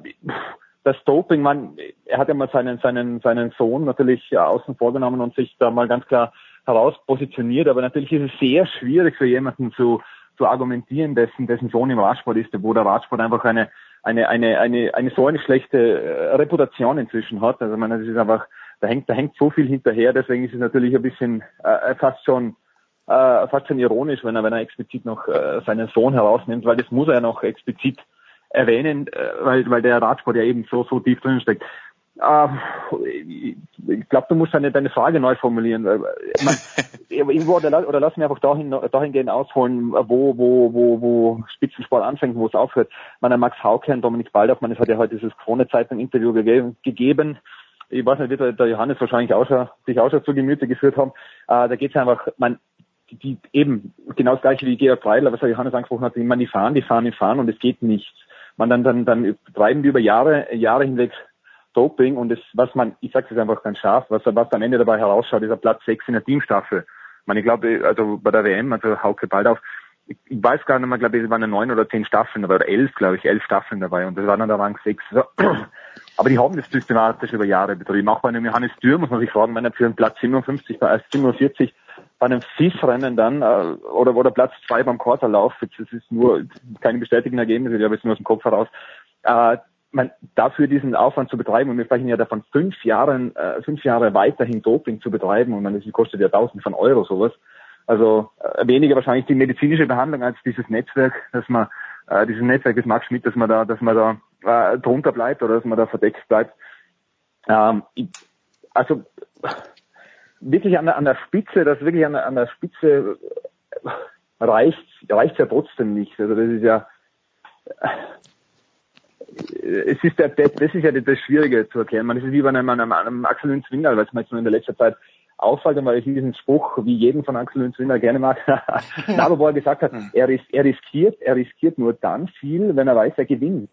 das Doping, man, er hat ja mal seinen, seinen, seinen Sohn natürlich außen vorgenommen und sich da mal ganz klar heraus positioniert, aber natürlich ist es sehr schwierig für jemanden zu, zu argumentieren, dessen, dessen Sohn im Radsport ist, wo der Radsport einfach eine, eine, eine, eine, eine so eine schlechte äh, Reputation inzwischen hat. Also ich meine, das ist einfach da hängt, da hängt so viel hinterher, deswegen ist es natürlich ein bisschen äh, fast schon äh, fast schon ironisch, wenn er, wenn er explizit noch äh, seinen Sohn herausnimmt, weil das muss er ja noch explizit erwähnen, äh, weil, weil der Radsport ja eben so, so tief drin steckt. Äh, ich glaube, du musst deine, deine Frage neu formulieren. Man, irgendwo, oder, oder lass mich einfach dahin, dahingehend ausholen, wo, wo, wo, wo Spitzensport anfängt, wo es aufhört. Man, Max Hauke und Dominik Baldorf, man, es hat ja heute dieses Krone-Zeitung-Interview gegeben, gegeben ich weiß nicht, wird der Johannes wahrscheinlich auch schon, sich auch schon zu Gemüte geführt haben. Äh, da geht es einfach, man, die, eben genau das gleiche wie Georg Freidler, was der Johannes angesprochen hat, man, die fahren, die fahren, die fahren und es geht nichts. Man dann, dann, dann treiben die über Jahre, Jahre hinweg Doping und das, was man, ich sage es einfach ganz scharf, was, was am Ende dabei herausschaut, ist ein Platz 6 in der Teamstaffel. Man, ich glaube, also bei der WM, also Hauke Baldauf, ich, weiß gar nicht mehr, glaube ich, es waren neun oder zehn Staffeln dabei, oder elf, glaube ich, elf Staffeln dabei und das waren dann der Rang 6. So. Aber die haben das systematisch über Jahre betrieben. Auch bei einem Johannes Dürr muss man sich fragen, wenn er für einen Platz 57 bei 47 bei einem FIS-Rennen dann äh, oder, oder Platz zwei beim Quarterlauf, das ist nur keine bestätigten Ergebnisse, ich habe jetzt nur aus dem Kopf heraus, äh, man, dafür diesen Aufwand zu betreiben, und wir sprechen ja davon, fünf Jahren, äh, fünf Jahre weiterhin Doping zu betreiben, und man, das kostet ja tausend von Euro sowas. Also äh, weniger wahrscheinlich die medizinische Behandlung als dieses Netzwerk, dass man, äh, dieses Netzwerk des Max Schmidt, dass man da, dass man da äh, drunter bleibt oder dass man da verdeckt bleibt. Ähm, ich, also wirklich an der, an der Spitze, das wirklich an der, an der Spitze reicht reicht ja trotzdem nicht. Also das ist ja es ist der, das ist ja das Schwierige zu erklären. Man ist wie bei einem, einem, einem Axel weil es mir jetzt in der letzten Zeit auffällt, weil ich diesen Spruch, wie jeden von Axel Lünz Wingel gerne mag, aber wo er gesagt hat, hm. er, er riskiert, er riskiert nur dann viel, wenn er weiß, er gewinnt.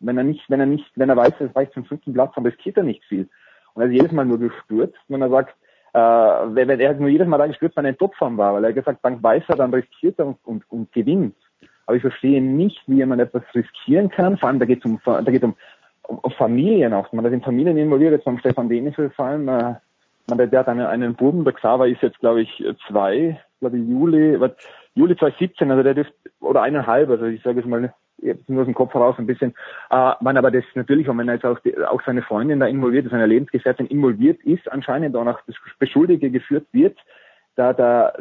Wenn er nicht, wenn er nicht, wenn er weiß, es reicht zum fünften Platz, dann riskiert er nicht viel. Und er ist jedes Mal nur gestürzt, wenn er sagt, äh, wenn, wenn er hat nur jedes Mal da gestürzt, wenn er in Topform war, weil er gesagt, dann weiß er, dann riskiert er und, und, und gewinnt. Aber ich verstehe nicht, wie man etwas riskieren kann. Vor allem, da geht es um, da geht um, um, um Familien auch. Man hat in Familien involviert, jetzt beim Stefan Denifel vor allem, äh, man, der hat einen, einen Buben, der Xaver ist jetzt, glaube ich, zwei, glaube ich, Juli, Juli 2017, also der dürfte, oder eineinhalb, also ich sage es mal, jetzt nur aus dem Kopf heraus ein bisschen. Äh, man aber das natürlich, wenn man jetzt auch, die, auch seine Freundin da involviert ist, seine Lebensgefährtin involviert ist, anscheinend auch das Beschuldige geführt wird, da, da,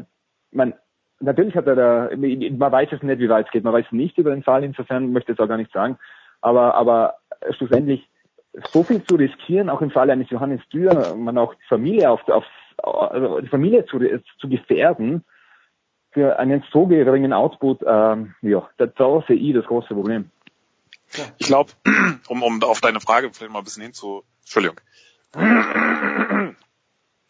man, natürlich hat er da, man weiß es nicht, wie weit es geht, man weiß nicht über den Fall, insofern möchte ich es auch gar nicht sagen, aber, aber schlussendlich so viel zu riskieren, auch im Falle eines Johannes Dürr, man auch die Familie auf, auf also die Familie zu, zu gefährden, für einen so geringen Output, ähm, ja, da, da sehe ich das große Problem. Ich glaube, um, um auf deine Frage vielleicht mal ein bisschen hinzu, Entschuldigung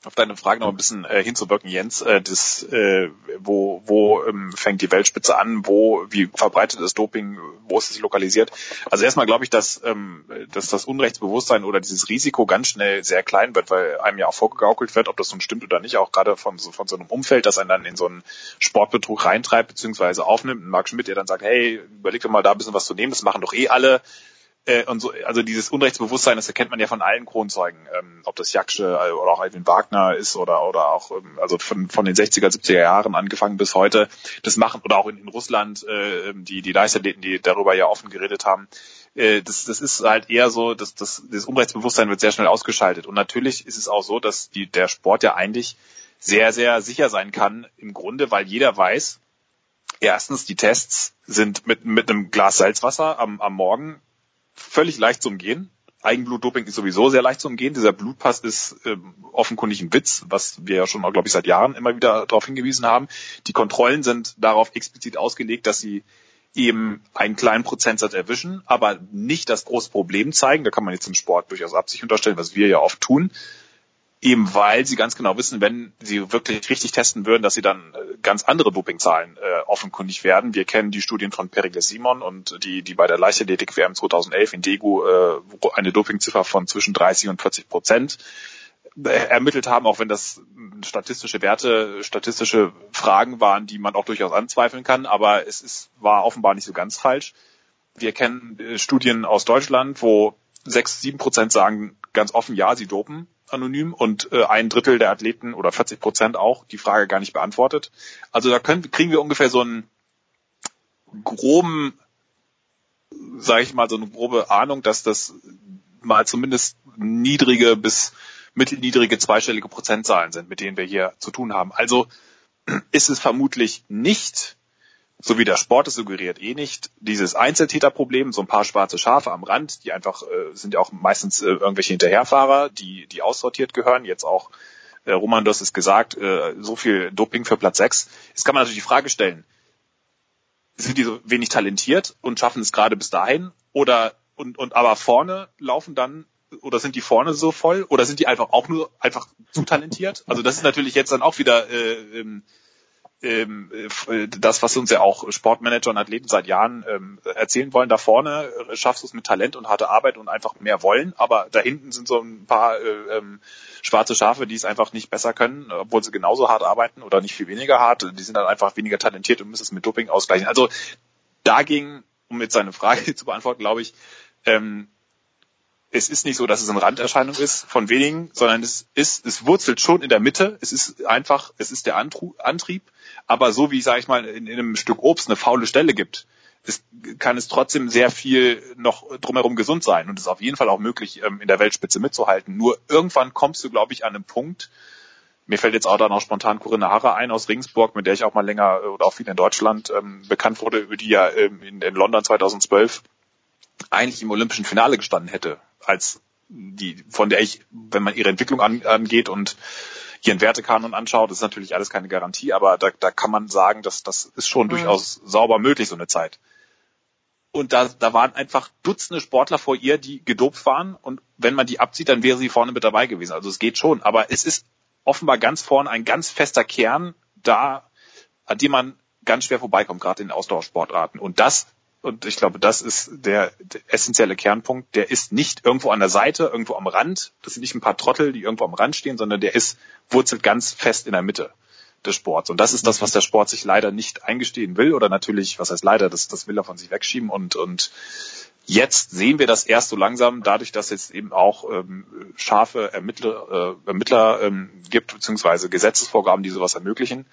auf deine Frage noch ein bisschen äh, hinzuwirken, Jens, äh, das, äh, wo, wo ähm, fängt die Weltspitze an, wo, wie verbreitet ist Doping, wo ist es lokalisiert? Also erstmal glaube ich, dass, ähm, dass das Unrechtsbewusstsein oder dieses Risiko ganz schnell sehr klein wird, weil einem ja auch vorgegaukelt wird, ob das nun stimmt oder nicht, auch gerade von so, von so einem Umfeld, das einen dann in so einen Sportbetrug reintreibt, beziehungsweise aufnimmt. Marc Schmidt, der dann sagt, hey, überleg doch mal da ein bisschen was zu nehmen, das machen doch eh alle Äh, und so, also dieses Unrechtsbewusstsein, das erkennt man ja von allen Kronzeugen, ähm, ob das Jaksche oder auch Edwin Wagner ist oder oder auch ähm, also von von den 60er, 70er Jahren angefangen bis heute, das machen oder auch in, in Russland äh, die die Leichtathleten, die darüber ja offen geredet haben, äh, das, das ist halt eher so, dass das, das Unrechtsbewusstsein wird sehr schnell ausgeschaltet. Und natürlich ist es auch so, dass die, der Sport ja eigentlich sehr, sehr sicher sein kann, im Grunde, weil jeder weiß, erstens, die Tests sind mit, mit einem Glas Salzwasser am, am Morgen völlig leicht zu umgehen. Eigenblutdoping ist sowieso sehr leicht zu umgehen. Dieser Blutpass ist ähm, offenkundig ein Witz, was wir ja schon, glaube ich, seit Jahren immer wieder darauf hingewiesen haben. Die Kontrollen sind darauf explizit ausgelegt, dass sie eben einen kleinen Prozentsatz erwischen, aber nicht das große Problem zeigen. Da kann man jetzt im Sport durchaus Absicht unterstellen, was wir ja oft tun. Eben weil sie ganz genau wissen, wenn sie wirklich richtig testen würden, dass sie dann äh, ganz andere Dopingzahlen äh, offenkundig werden. Wir kennen die Studien von Pericles Simon und die, die bei der Leichtathletik WM 2011 in Degu äh, eine Dopingziffer von zwischen 30 und 40 Prozent ermittelt haben, auch wenn das statistische Werte, statistische Fragen waren, die man auch durchaus anzweifeln kann, aber es ist, war offenbar nicht so ganz falsch. Wir kennen äh, Studien aus Deutschland, wo sechs, sieben Prozent sagen ganz offen, ja, sie dopen anonym und äh, ein Drittel der Athleten oder 40 Prozent auch die Frage gar nicht beantwortet. Also da können, kriegen wir ungefähr so einen groben, sage ich mal, so eine grobe Ahnung, dass das mal zumindest niedrige bis mittelniedrige zweistellige Prozentzahlen sind, mit denen wir hier zu tun haben. Also ist es vermutlich nicht, so wie der Sport es suggeriert, eh nicht dieses Einzeltäterproblem, so ein paar schwarze Schafe am Rand, die einfach äh, sind ja auch meistens äh, irgendwelche Hinterherfahrer, die die aussortiert gehören. Jetzt auch äh, Roman, du hast es gesagt, äh, so viel Doping für Platz 6. Jetzt kann man natürlich die Frage stellen, sind die so wenig talentiert und schaffen es gerade bis dahin oder und, und aber vorne laufen dann oder sind die vorne so voll oder sind die einfach auch nur einfach zu talentiert? Also das ist natürlich jetzt dann auch wieder äh, ähm, ähm, äh, das, was uns ja auch Sportmanager und Athleten seit Jahren ähm, erzählen wollen. Da vorne schaffst du es mit Talent und harter Arbeit und einfach mehr wollen, aber da hinten sind so ein paar äh, ähm, schwarze Schafe, die es einfach nicht besser können, obwohl sie genauso hart arbeiten oder nicht viel weniger hart. Die sind dann einfach weniger talentiert und müssen es mit Doping ausgleichen. Also dagegen, um jetzt seine Frage zu beantworten, glaube ich, ähm, es ist nicht so, dass es eine Randerscheinung ist von wenigen, sondern es ist, es wurzelt schon in der Mitte. Es ist einfach, es ist der Antrieb. Aber so wie, sage ich mal, in, in, einem Stück Obst eine faule Stelle gibt, ist, kann es trotzdem sehr viel noch drumherum gesund sein und es ist auf jeden Fall auch möglich, ähm, in der Weltspitze mitzuhalten. Nur irgendwann kommst du, glaube ich, an einen Punkt, mir fällt jetzt auch da noch spontan Corinna Harrer ein aus Regensburg, mit der ich auch mal länger äh, oder auch viel in Deutschland ähm, bekannt wurde, über die ja ähm, in, in London 2012 eigentlich im olympischen Finale gestanden hätte, als die, von der ich, wenn man ihre Entwicklung an, angeht und ihren Wertekanon anschaut, ist natürlich alles keine Garantie, aber da, da kann man sagen, dass das ist schon mhm. durchaus sauber möglich, so eine Zeit. Und da, da waren einfach Dutzende Sportler vor ihr, die gedopt waren. Und wenn man die abzieht, dann wäre sie vorne mit dabei gewesen. Also es geht schon. Aber es ist offenbar ganz vorne ein ganz fester Kern da, an dem man ganz schwer vorbeikommt, gerade in Ausdauersportarten. Und das und ich glaube, das ist der, essentielle Kernpunkt, der ist nicht irgendwo an der Seite, irgendwo am Rand. Das sind nicht ein paar Trottel, die irgendwo am Rand stehen, sondern der ist, wurzelt ganz fest in der Mitte des Sports. Und das ist das, was der Sport sich leider nicht eingestehen will. Oder natürlich, was heißt leider, das, das will er von sich wegschieben. Und, und jetzt sehen wir das erst so langsam, dadurch, dass es eben auch ähm, scharfe Ermittler, äh, Ermittler ähm, gibt, beziehungsweise Gesetzesvorgaben, die sowas ermöglichen.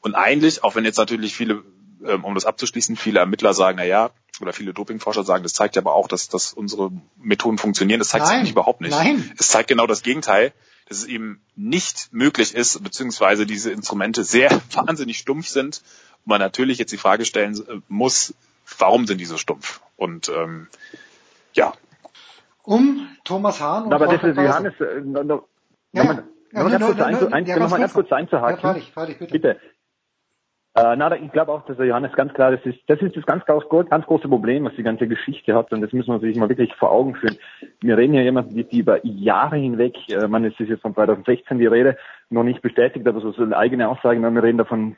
Und eigentlich, auch wenn jetzt natürlich viele ähm, um das abzuschließen, viele Ermittler sagen, na ja, oder viele Dopingforscher sagen, das zeigt ja aber auch, dass, dass unsere Methoden funktionieren. Das zeigt nein, sich überhaupt nicht. Nein. Es zeigt genau das Gegenteil, dass es eben nicht möglich ist, beziehungsweise diese Instrumente sehr wahnsinnig stumpf sind und man natürlich jetzt die Frage stellen äh, muss, warum sind die so stumpf? Und ähm, ja. Um Thomas Hahn und Aber das ist Johannes, äh, noch, noch, ja, noch, ja, noch, ganz, kurz, ein, ja, noch mal ganz kurz einzuhaken. Ja, freilich, freilich, bitte. bitte. Äh, na, ich glaube auch, dass der Johannes ganz klar, das ist, das ist das ganz, ganz, ganz große Problem, was die ganze Geschichte hat. Und das müssen wir sich mal wirklich vor Augen führen. Wir reden ja jemand, die, die über Jahre hinweg, äh, man, es ist jetzt von 2016 die Rede, noch nicht bestätigt, aber so, so eine eigene Aussage, wir reden da von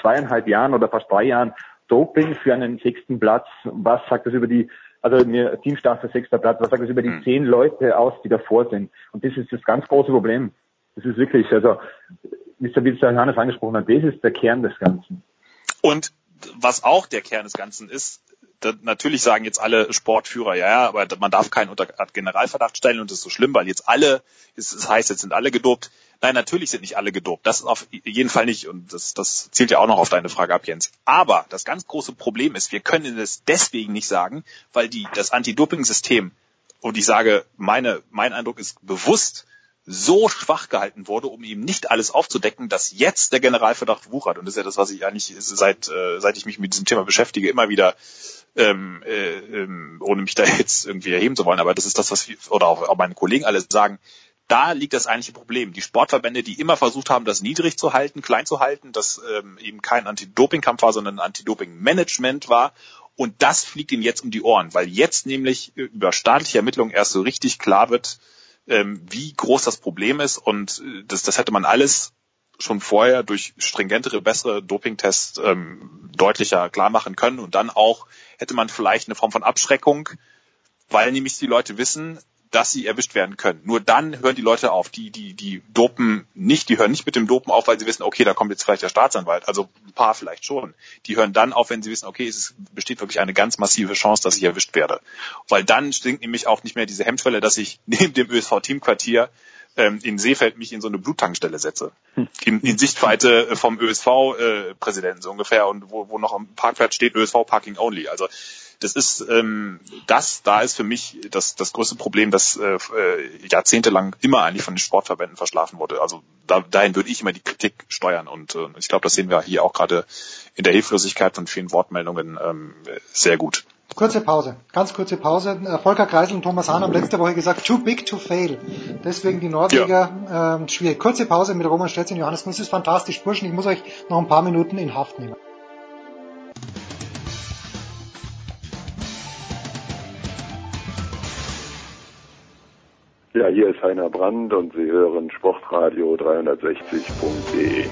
zweieinhalb Jahren oder fast drei Jahren Doping für einen sechsten Platz. Was sagt das über die, also mir Teamstaffel sechster Platz, was sagt das über die hm. zehn Leute aus, die davor sind? Und das ist das ganz große Problem. Das ist wirklich, also es der Johannes angesprochen hat, das ist der Kern des Ganzen. Und was auch der Kern des Ganzen ist, natürlich sagen jetzt alle Sportführer, ja, aber man darf keinen unter Generalverdacht stellen und das ist so schlimm, weil jetzt alle, es heißt, jetzt sind alle gedopt. Nein, natürlich sind nicht alle gedopt. Das ist auf jeden Fall nicht. Und das, das zielt ja auch noch auf deine Frage ab, Jens. Aber das ganz große Problem ist, wir können es deswegen nicht sagen, weil die, das Anti-Doping-System, und ich sage, meine, mein Eindruck ist bewusst so schwach gehalten wurde, um eben nicht alles aufzudecken, dass jetzt der Generalverdacht wuchert. Und das ist ja das, was ich eigentlich seit, äh, seit ich mich mit diesem Thema beschäftige, immer wieder ähm, äh, ähm, ohne mich da jetzt irgendwie erheben zu wollen, aber das ist das, was wir, oder auch, auch meine Kollegen alle sagen, da liegt das eigentliche Problem. Die Sportverbände, die immer versucht haben, das niedrig zu halten, klein zu halten, dass ähm, eben kein Anti-Doping-Kampf war, sondern Anti-Doping-Management war. Und das fliegt ihnen jetzt um die Ohren, weil jetzt nämlich über staatliche Ermittlungen erst so richtig klar wird, ähm, wie groß das Problem ist. Und äh, das, das hätte man alles schon vorher durch stringentere, bessere Dopingtests ähm, deutlicher klar machen können. Und dann auch hätte man vielleicht eine Form von Abschreckung, weil nämlich die Leute wissen, dass sie erwischt werden können. Nur dann hören die Leute auf. Die, die, die dopen nicht, die hören nicht mit dem Dopen auf, weil sie wissen, okay, da kommt jetzt vielleicht der Staatsanwalt. Also ein paar vielleicht schon. Die hören dann auf, wenn sie wissen, okay, es besteht wirklich eine ganz massive Chance, dass ich erwischt werde. Weil dann stinkt nämlich auch nicht mehr diese Hemmschwelle, dass ich neben dem ÖSV-Teamquartier ähm, in Seefeld mich in so eine Bluttankstelle setze. Hm. In, in Sichtweite vom ÖSV-Präsidenten äh, so ungefähr und wo, wo noch am Parkplatz steht ÖSV Parking Only. Also das ist ähm, das, da ist für mich das, das größte Problem, das äh, äh, jahrzehntelang immer eigentlich von den Sportverbänden verschlafen wurde. Also da, dahin würde ich immer die Kritik steuern und äh, ich glaube, das sehen wir hier auch gerade in der Hilflosigkeit von vielen Wortmeldungen ähm, sehr gut. Kurze Pause, ganz kurze Pause. Äh, Volker Kreisel und Thomas Hahn haben letzte Woche gesagt, too big to fail. Deswegen die Norweger ja. äh, schwierig. Kurze Pause mit Roman Stelz und Johannes Das ist fantastisch. Burschen, ich muss euch noch ein paar Minuten in Haft nehmen. Ja, hier ist Heiner Brand und Sie hören Sportradio 360.de.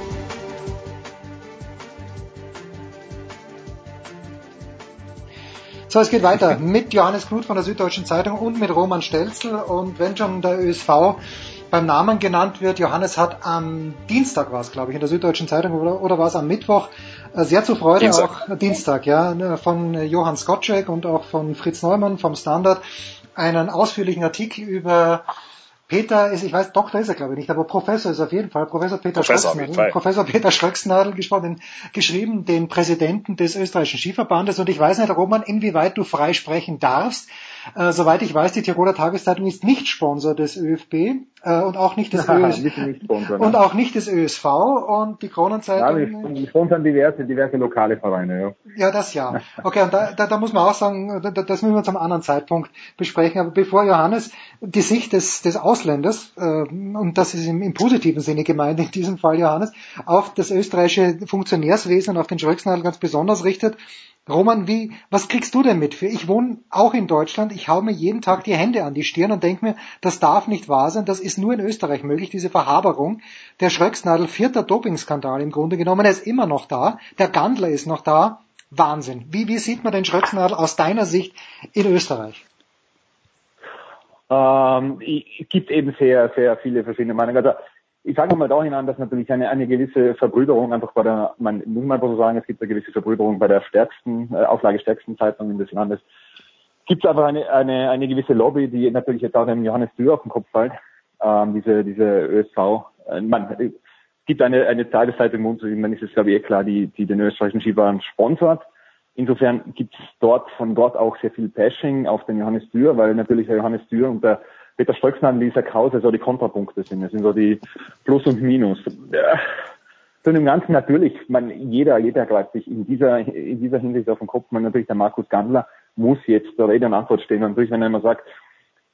So, es geht weiter mit Johannes Knut von der Süddeutschen Zeitung und mit Roman Stelzel. Und wenn schon der ÖSV beim Namen genannt wird, Johannes hat am Dienstag war es, glaube ich, in der Süddeutschen Zeitung oder, oder war es am Mittwoch, äh, sehr zur Freude Dienstag. auch Dienstag, ja, ne, von Johann Skotschek und auch von Fritz Neumann vom Standard einen ausführlichen Artikel über Peter ist, ich weiß, Doktor ist er glaube ich nicht, aber Professor ist auf jeden Fall, Professor Peter Professor, Schröcksnadel, Professor Peter Schröcksnadel gesprochen, geschrieben, den Präsidenten des österreichischen Skiverbandes. Und ich weiß nicht, Roman, inwieweit du frei sprechen darfst, äh, soweit ich weiß, die Tiroler Tageszeitung ist nicht Sponsor des ÖFB äh, und auch nicht des ÖS und auch nicht des ÖSV und die Kronenzeitung. Ja, wir sponsern diverse, diverse lokale Vereine, ja. Ja, das ja. Okay, und da, da, da muss man auch sagen, da, das müssen wir zum anderen Zeitpunkt besprechen. Aber bevor Johannes die Sicht des, des Ausländers, äh, und das ist im, im positiven Sinne gemeint in diesem Fall, Johannes, auf das österreichische Funktionärswesen und auf den Schröcksnadel ganz besonders richtet, Roman, wie, was kriegst du denn mit für? Ich wohne auch in Deutschland, ich hau mir jeden Tag die Hände an die Stirn und denke mir, das darf nicht wahr sein, das ist nur in Österreich möglich, diese Verhaberung. Der Schröcksnadel, vierter Dopingskandal im Grunde genommen, er ist immer noch da, der Gandler ist noch da, Wahnsinn. Wie, wie sieht man den Schröcksnadel aus deiner Sicht in Österreich? Ähm, gibt eben sehr, sehr viele verschiedene Meinungen. Also ich sage mal dahin an, dass natürlich eine, eine gewisse Verbrüderung einfach bei der, man muss einfach so sagen, es gibt eine gewisse Verbrüderung bei der stärksten, äh, auflagestärksten Zeitung des Landes. Gibt es einfach eine, eine, eine gewisse Lobby, die natürlich jetzt auch dem Johannes Dürr auf den Kopf fällt, ähm, diese, diese ÖSV. Äh, man, es gibt eine, eine Tageszeitung, man ist es glaube ich eh klar, die, die den österreichischen Skifahren sponsort. Insofern gibt es dort von dort auch sehr viel Bashing auf den Johannes Dürr, weil natürlich der Johannes Dürr und der Peter Stolzmann, Lisa Krause so die Kontrapunkte sind. Das sind so die Plus und Minus. Ja. So im Ganzen natürlich, man, jeder, jeder greift sich in dieser, in dieser Hinsicht auf den Kopf. Man natürlich der Markus Gandler muss jetzt der Rede und Antwort stehen. Und natürlich, wenn er immer sagt,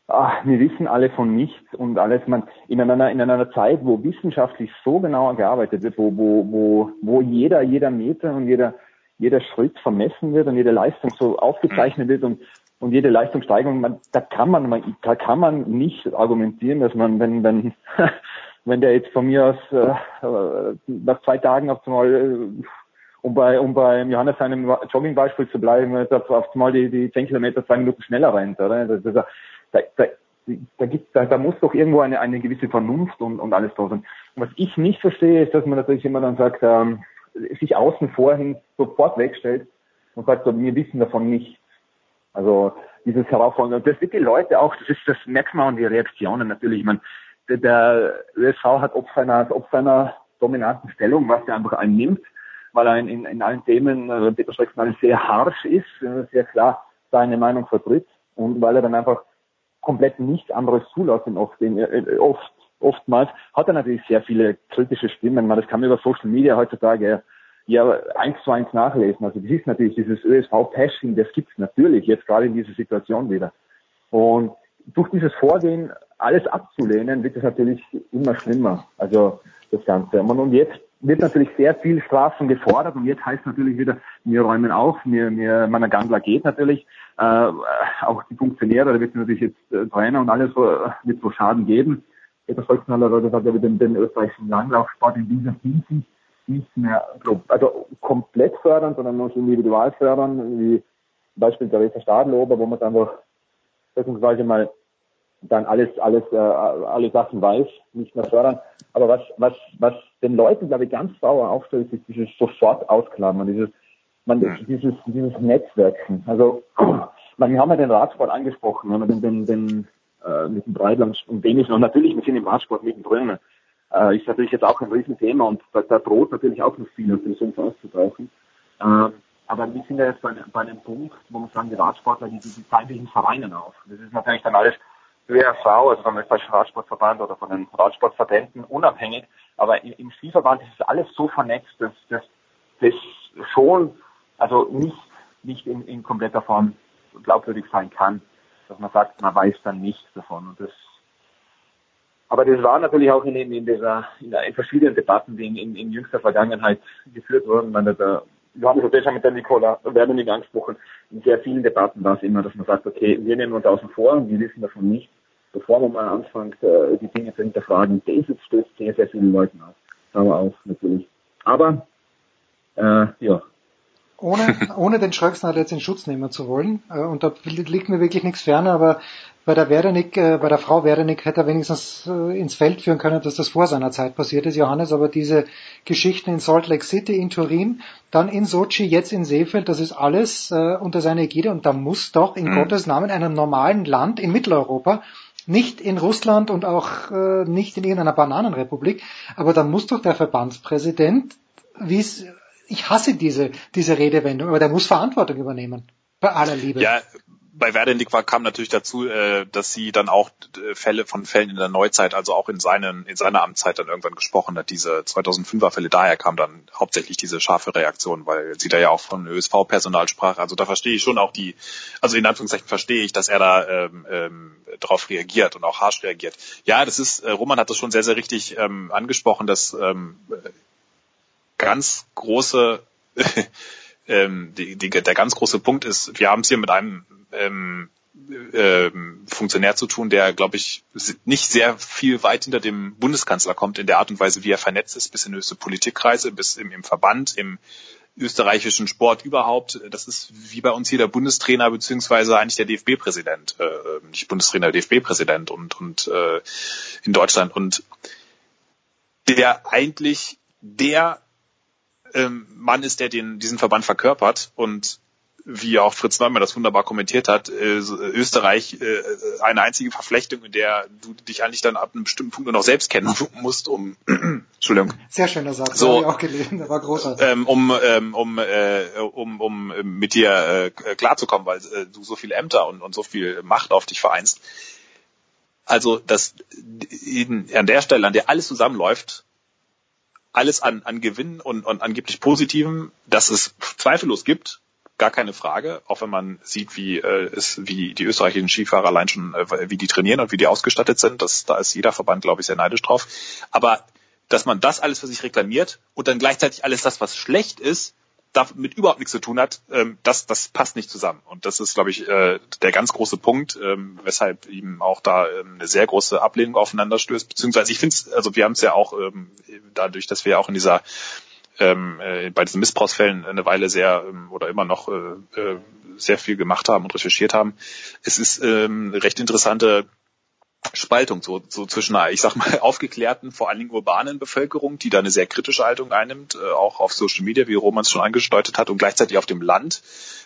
ah, wir wissen alle von nichts und alles, man, in einer, in einer Zeit, wo wissenschaftlich so genau gearbeitet wird, wo, wo, wo, wo jeder, jeder Meter und jeder, jeder Schritt vermessen wird und jede Leistung so aufgezeichnet wird und und jede Leistungssteigerung, man, da kann man, man, da kann man nicht argumentieren, dass man, wenn, wenn, wenn der jetzt von mir aus äh, nach zwei Tagen auf einmal, äh, um bei, um bei Johannes seinem Joggingbeispiel zu bleiben, auf, auf einmal die, die zehn Kilometer zwei Minuten schneller rennt, oder? Das, das, da, da, da, gibt, da, da muss doch irgendwo eine, eine gewisse Vernunft und, und alles da sein. Und was ich nicht verstehe, ist, dass man natürlich immer dann sagt, ähm, sich außen vorhin sofort wegstellt und sagt, so, wir wissen davon nichts Also dieses Herausfordern. Und das wird die Leute auch, das ist, das merkt man an die Reaktionen natürlich. Ich meine, der, der ÖSV hat ob seiner, ob seiner dominanten Stellung, was er einfach einnimmt, weil er in, in, allen Themen, äh, Peter Streckmann sehr harsch ist, äh, sehr klar seine Meinung vertritt und weil er dann einfach komplett nichts anderes zulassen oft, äh, oft oftmals, hat er natürlich sehr viele kritische Stimmen. Man, das kann man über Social Media heutzutage ja eins zu eins nachlesen. Also das ist natürlich dieses ÖSV-Pashing, das gibt es natürlich jetzt gerade in dieser Situation wieder. Und durch dieses Vorgehen, alles abzulehnen, wird es natürlich immer schlimmer. Also das Ganze. Und jetzt wird natürlich sehr viel Strafen gefordert und jetzt heißt natürlich wieder, wir räumen auf, wir, wir, Managandler geht natürlich, äh, auch die Funktionäre, da wird natürlich jetzt äh, Trainer und alles äh, wird so Schaden geben. Peter Volksmaler hat gesagt, er wird den, den österreichischen Langlaufsport in dieser Hinsicht nicht mehr also komplett fördern, sondern nur individual fördern, wie Beispiel Theresa Stadlober, wo man dann einfach beziehungsweise mal dann alles, alles, äh, alle Sachen weiß, nicht mehr fördern. Aber was, was, was den Leuten, glaube ich, ganz sauer aufstellt, ist dieses sofort ausklammern, dieses, man, dieses, dieses Netzwerken. Also, man, wir haben ja den Radsport angesprochen, wir haben den, den, den äh, mit dem Breitland und Dänisch und natürlich, wir sind im Radsport mittendrin. Äh, ist natürlich jetzt auch ein Riesenthema und da, da droht natürlich auch noch viel auf den Sumpf auszutauchen. Ähm, aber wir sind ja jetzt bei, bei einem Punkt, wo man sagen, die Radsportler, die, die, die zeigen sich in Vereinen auf. Das ist natürlich dann alles ÖRV, also vom österreichischen Radsportverband oder von den Radsportverbänden unabhängig. Aber im, im Skiverband ist es alles so vernetzt, dass das schon, also nicht, nicht in, in kompletter Form glaubwürdig sein kann, dass man sagt, man weiß dann nichts davon. Und das aber das war natürlich auch in, in, dieser, in, der, in verschiedenen Debatten, die in, in, in jüngster Vergangenheit geführt wurden. Man hat, wir haben es schon mit der Nicola Werbenig angesprochen. In sehr vielen Debatten war es immer, dass man sagt, okay, wir nehmen uns außen vor und wir wissen davon nicht bevor man mal anfängt, äh, die Dinge zu hinterfragen, das stößt sehr, sehr vielen Leuten auf. Aber auch natürlich. Aber äh, ja. Ohne, ohne den Schröcksnadel jetzt in Schutz nehmen zu wollen, äh, und da liegt mir wirklich nichts ferner, aber bei der Werdenig, äh, bei der Frau Werdenig hätte er wenigstens äh, ins Feld führen können, dass das vor seiner Zeit passiert ist, Johannes, aber diese Geschichten in Salt Lake City, in Turin, dann in Sochi, jetzt in Seefeld, das ist alles äh, unter seiner Ägide und da muss doch in mhm. Gottes Namen einem normalen Land in Mitteleuropa nicht in Russland und auch äh, nicht in irgendeiner Bananenrepublik. Aber da muss doch der Verbandspräsident, wie es, ich hasse diese, diese Redewendung, aber der muss Verantwortung übernehmen. Bei aller Liebe. Ja, bei Werdenig war, kam natürlich dazu, äh, dass sie dann auch äh, Fälle von Fällen in der Neuzeit, also auch in, seinen, in seiner Amtszeit dann irgendwann gesprochen hat. Diese 2005er Fälle, daher kam dann hauptsächlich diese scharfe Reaktion, weil sie da ja auch von ÖSV-Personal sprach. Also da verstehe ich schon auch die, also in Anführungszeichen verstehe ich, dass er da ähm, ähm, darauf reagiert und auch harsch reagiert. Ja, das ist, äh, Roman hat das schon sehr, sehr richtig ähm, angesprochen, dass ähm, ganz große ähm, die, die, der ganz große Punkt ist, wir haben es hier mit einem ähm, ähm, Funktionär zu tun, der, glaube ich, nicht sehr viel weit hinter dem Bundeskanzler kommt in der Art und Weise, wie er vernetzt ist, bis in höchste Politikkreise, bis im, im Verband, im österreichischen Sport überhaupt. Das ist wie bei uns hier der Bundestrainer beziehungsweise eigentlich der DFB-Präsident, äh, nicht Bundestrainer, DFB-Präsident und und äh, in Deutschland und der eigentlich der ähm, Mann ist, der den diesen Verband verkörpert und wie auch Fritz Neumann das wunderbar kommentiert hat, äh, Österreich äh, eine einzige Verflechtung, in der du dich eigentlich dann ab einem bestimmten Punkt nur noch selbst kennen musst, um Entschuldigung. Sehr schöner Satz, so, habe ich auch gelesen, der war großartig. Ähm, um, ähm, um, äh, um, um mit dir äh, klarzukommen, weil äh, du so viele Ämter und, und so viel Macht auf dich vereinst. Also, dass in, an der Stelle, an der alles zusammenläuft, alles an, an Gewinn und, und angeblich Positivem, dass es zweifellos gibt, gar keine Frage, auch wenn man sieht, wie äh, es, wie die österreichischen Skifahrer allein schon, äh, wie die trainieren und wie die ausgestattet sind. Das, da ist jeder Verband, glaube ich, sehr neidisch drauf. Aber dass man das alles für sich reklamiert und dann gleichzeitig alles das, was schlecht ist, damit überhaupt nichts zu tun hat, ähm, das, das passt nicht zusammen. Und das ist, glaube ich, äh, der ganz große Punkt, ähm, weshalb ihm auch da ähm, eine sehr große Ablehnung aufeinander. Beziehungsweise ich finde es, also wir haben es ja auch ähm, dadurch, dass wir auch in dieser ähm, äh, bei diesen Missbrauchsfällen eine Weile sehr ähm, oder immer noch äh, äh, sehr viel gemacht haben und recherchiert haben. Es ist ähm, recht interessante Spaltung so, so zwischen einer, ich sag mal, aufgeklärten, vor allen Dingen urbanen Bevölkerung, die da eine sehr kritische Haltung einnimmt, äh, auch auf Social Media, wie Roman es schon angedeutet hat, und gleichzeitig auf dem Land,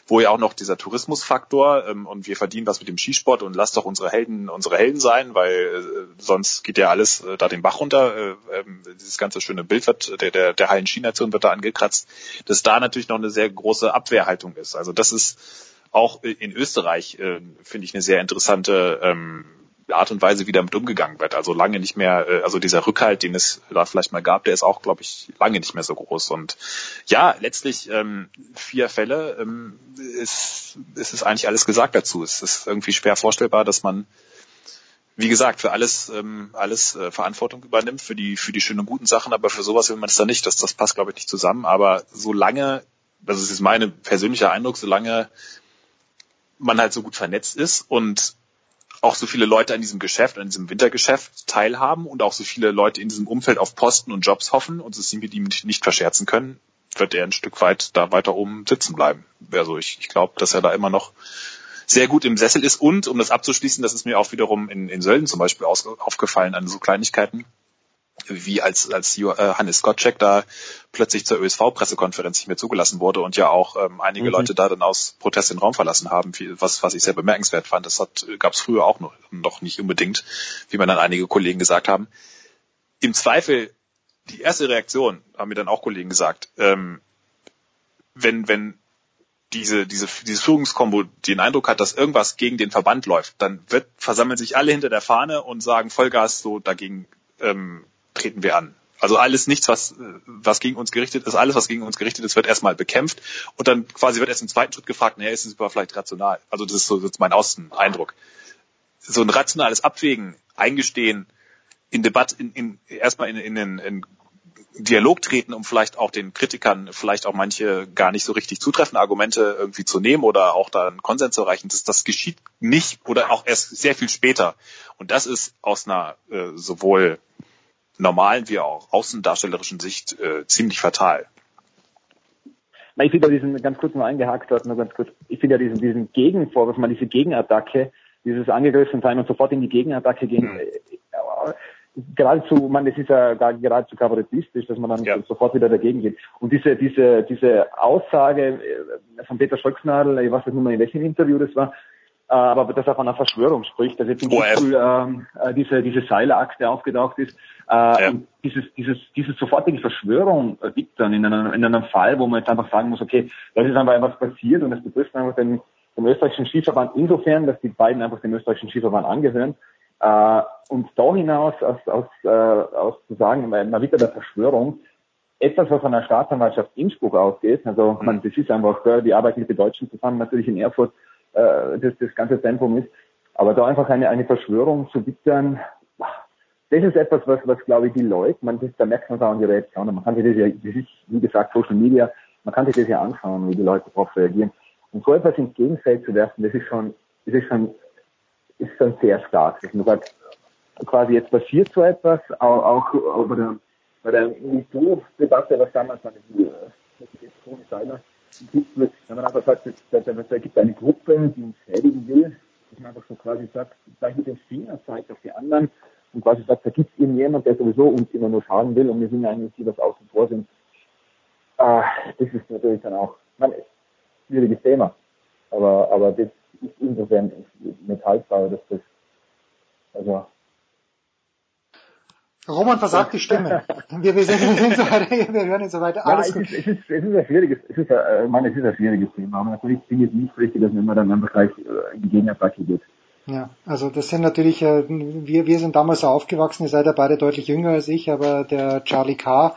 wo ja auch noch dieser Tourismusfaktor ähm, und wir verdienen was mit dem Skisport und lasst doch unsere Helden unsere Helden sein, weil äh, sonst geht ja alles äh, da den Bach runter. Äh, äh, dieses ganze schöne Bild wird der der, der Hallen Skination wird da angekratzt, dass da natürlich noch eine sehr große Abwehrhaltung ist. Also das ist auch in Österreich äh, finde ich eine sehr interessante ähm, Art und Weise, wie damit umgegangen wird. Also lange nicht mehr, äh, also dieser Rückhalt, den es da vielleicht mal gab, der ist auch, glaube ich, lange nicht mehr so groß. Und ja, letztlich ähm, vier Fälle ähm, ist, ist es eigentlich alles gesagt dazu. Es ist irgendwie schwer vorstellbar, dass man wie gesagt, für alles, ähm, alles äh, Verantwortung übernimmt, für die, für die schönen und guten Sachen, aber für sowas will man es dann nicht. Das, das passt, glaube ich, nicht zusammen. Aber solange, das ist mein persönlicher Eindruck, solange man halt so gut vernetzt ist und auch so viele Leute an diesem Geschäft, an diesem Wintergeschäft teilhaben und auch so viele Leute in diesem Umfeld auf Posten und Jobs hoffen und es mit ihm nicht verscherzen können, wird er ein Stück weit da weiter oben sitzen bleiben. Also ich, ich glaube, dass er da immer noch sehr gut im Sessel ist und, um das abzuschließen, das ist mir auch wiederum in, in Sölden zum Beispiel aus, aufgefallen an so Kleinigkeiten, wie als, als äh, Hannes Skoczek da plötzlich zur ÖSV-Pressekonferenz nicht mehr zugelassen wurde und ja auch ähm, einige mhm. Leute da dann aus Protest den Raum verlassen haben, was, was ich sehr bemerkenswert fand. Das hat gab es früher auch noch, noch nicht unbedingt, wie man dann einige Kollegen gesagt haben. Im Zweifel, die erste Reaktion, haben mir dann auch Kollegen gesagt, ähm, wenn, wenn diese, diese, dieses Führungskombo den Eindruck hat, dass irgendwas gegen den Verband läuft, dann wird, versammeln sich alle hinter der Fahne und sagen Vollgas so dagegen ähm, treten wir an. Also alles nichts, was, was gegen uns gerichtet ist, alles, was gegen uns gerichtet ist, wird erstmal bekämpft und dann quasi wird erst im zweiten Schritt gefragt, naja, ist es aber vielleicht rational? Also das ist so ist mein Außeneindruck. So ein rationales Abwägen, Eingestehen, in Debatte, in, in, erstmal in, in, in, in Dialog treten, um vielleicht auch den Kritikern vielleicht auch manche gar nicht so richtig zutreffende Argumente irgendwie zu nehmen oder auch da einen Konsens zu erreichen. Das, das geschieht nicht oder auch erst sehr viel später. Und das ist aus einer äh, sowohl normalen wie auch außendarstellerischen Sicht äh, ziemlich fatal. Ich finde ja diesen, ganz kurz noch eingehakt dort, nur ganz kurz, ich finde ja diesen, diesen Gegenvorwurf, mal diese Gegenattacke, dieses angegriffen sein und sofort in die Gegenattacke gehen, mhm. äh, geradezu, man, es ist ja gar, geradezu kabarettistisch, dass man dann ja. sofort wieder dagegen geht. Und diese, diese, diese Aussage äh, von Peter Scholznadel, ich weiß nicht mehr in welchem Interview das war, aber dass er von einer Verschwörung spricht, dass jetzt zum Beispiel ähm, äh, diese, diese Seilachse aufgetaucht ist. Äh, ja. und dieses, dieses, diese sofortige Verschwörung gibt dann in einem, in einem Fall, wo man jetzt einfach sagen muss, okay, da ist einfach etwas passiert und das betrifft einfach den, den österreichischen Skiverband insofern, dass die beiden einfach dem österreichischen Skiverband angehören. Äh, und da hinaus aus, aus, äh, aus zu sagen, mal wieder der Verschwörung, etwas, was von der Staatsanwaltschaft Innsbruck ausgeht, also mhm. man, das ist einfach, die arbeiten mit den Deutschen zusammen, natürlich in Erfurt, äh, das, das ganze Zentrum ist. Aber da einfach eine, eine Verschwörung zu wittern, das ist etwas, was, was glaube ich die Leute, man, das, da merkt man auch an die Reaktionen. Man kann sich das ja, das ist, wie gesagt, Social Media, man kann sich das ja anschauen, wie die Leute darauf reagieren. Und so etwas ins Gegenfeld zu werfen, das ist schon, das ist schon, ist schon sehr stark. Dass man sagt, quasi jetzt passiert so etwas, auch, auch, auch bei der, bei der MeToo-Debatte, was damals an die, die Toni Seiler gibt, wenn man einfach sagt, da gibt eine Gruppe, die uns schädigen will, dass man einfach so quasi sagt, zeigt mit dem Finger, zeigt auf die anderen und quasi sagt, da gibt es irgendjemand, der sowieso uns immer nur schaden will und wir sind eigentlich die, was außen vor sind. Äh, das ist natürlich dann auch, man, schwieriges Thema. Aber, aber das ist insofern nicht haltbar, dass das, also, Roman versagt die Stimme. Wir, wir, sind, wir sind so weiter, wir hören jetzt so weiter. Alles ja, es, ist, es, ist, es ist ein schwieriges, es ist, äh, meine, es ist ein schwieriges Thema, aber natürlich finde ich es nicht richtig, dass man dann einfach gleich äh, in die Gegenattacke geht. Ja, also das sind natürlich, äh, wir, wir sind damals so aufgewachsen, ihr seid ja beide deutlich jünger als ich, aber der Charlie K.,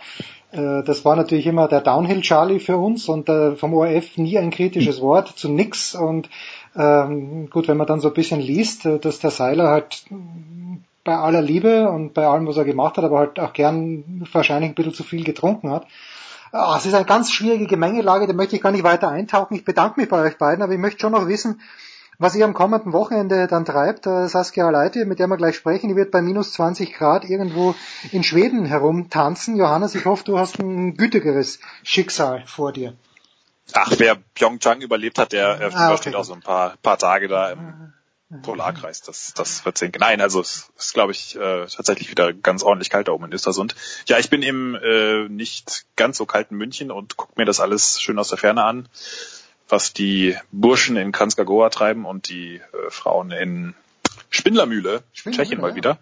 äh, das war natürlich immer der Downhill Charlie für uns und äh, vom ORF nie ein kritisches Wort zu nix und ähm, gut, wenn man dann so ein bisschen liest, äh, dass der Seiler halt bei aller Liebe und bei allem, was er gemacht hat, aber halt auch gern wahrscheinlich ein bisschen zu viel getrunken hat. Ah, es ist eine ganz schwierige Gemengelage, da möchte ich gar nicht weiter eintauchen. Ich bedanke mich bei euch beiden, aber ich möchte schon noch wissen, was ihr am kommenden Wochenende dann treibt. Äh, Saskia Leite, mit der wir gleich sprechen, die wird bei minus 20 Grad irgendwo in Schweden herumtanzen. Johannes, ich hoffe, du hast ein gütigeres Schicksal vor dir. Ach, wer Pyeongchang überlebt hat, der ah, übersteht okay. auch so ein paar, paar Tage da im Polarkreis, das, das wird sehen. Nein, also es ist, glaube ich, äh, tatsächlich wieder ganz ordentlich kalt da oben in Östersund. Ja, ich bin im äh, nicht ganz so kalten München und gucke mir das alles schön aus der Ferne an, was die Burschen in Kranjska treiben und die äh, Frauen in Spindlermühle, Spindlermühle Tschechien mal ja. wieder.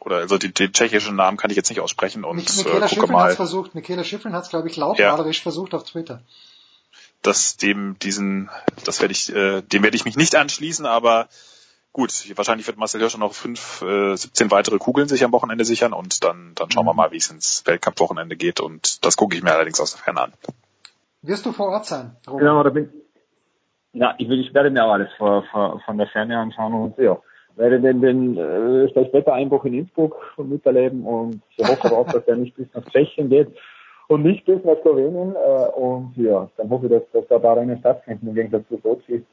Oder also die, die tschechischen Namen kann ich jetzt nicht aussprechen und Michaela äh, gucke mal. Hat's versucht. Michaela Schiffrin hat es, glaube ich, lautmalerisch ja. versucht auf Twitter das dem diesen, das werde ich, äh, dem werde ich mich nicht anschließen, aber gut, wahrscheinlich wird Marcel Hirscher noch fünf, äh, 17 weitere Kugeln sich am Wochenende sichern und dann, dann schauen mhm. wir mal, wie es ins Weltcup-Wochenende geht und das gucke ich mir allerdings aus der Ferne an. Wirst du vor Ort sein? Robert? Genau, da bin ja, ich, will, ich werde mir auch alles von, von, von der Ferne anschauen und ja, werde den, den äh, das Wettereinbruch in Innsbruck miterleben und ich hoffe auch, dass er nicht bis nach Tschechien geht und nicht bis nach Slowenien. Äh, und ja, dann hoffe ich, dass, dass da ein paar Rennen stattfinden im Gegensatz zu Sochi.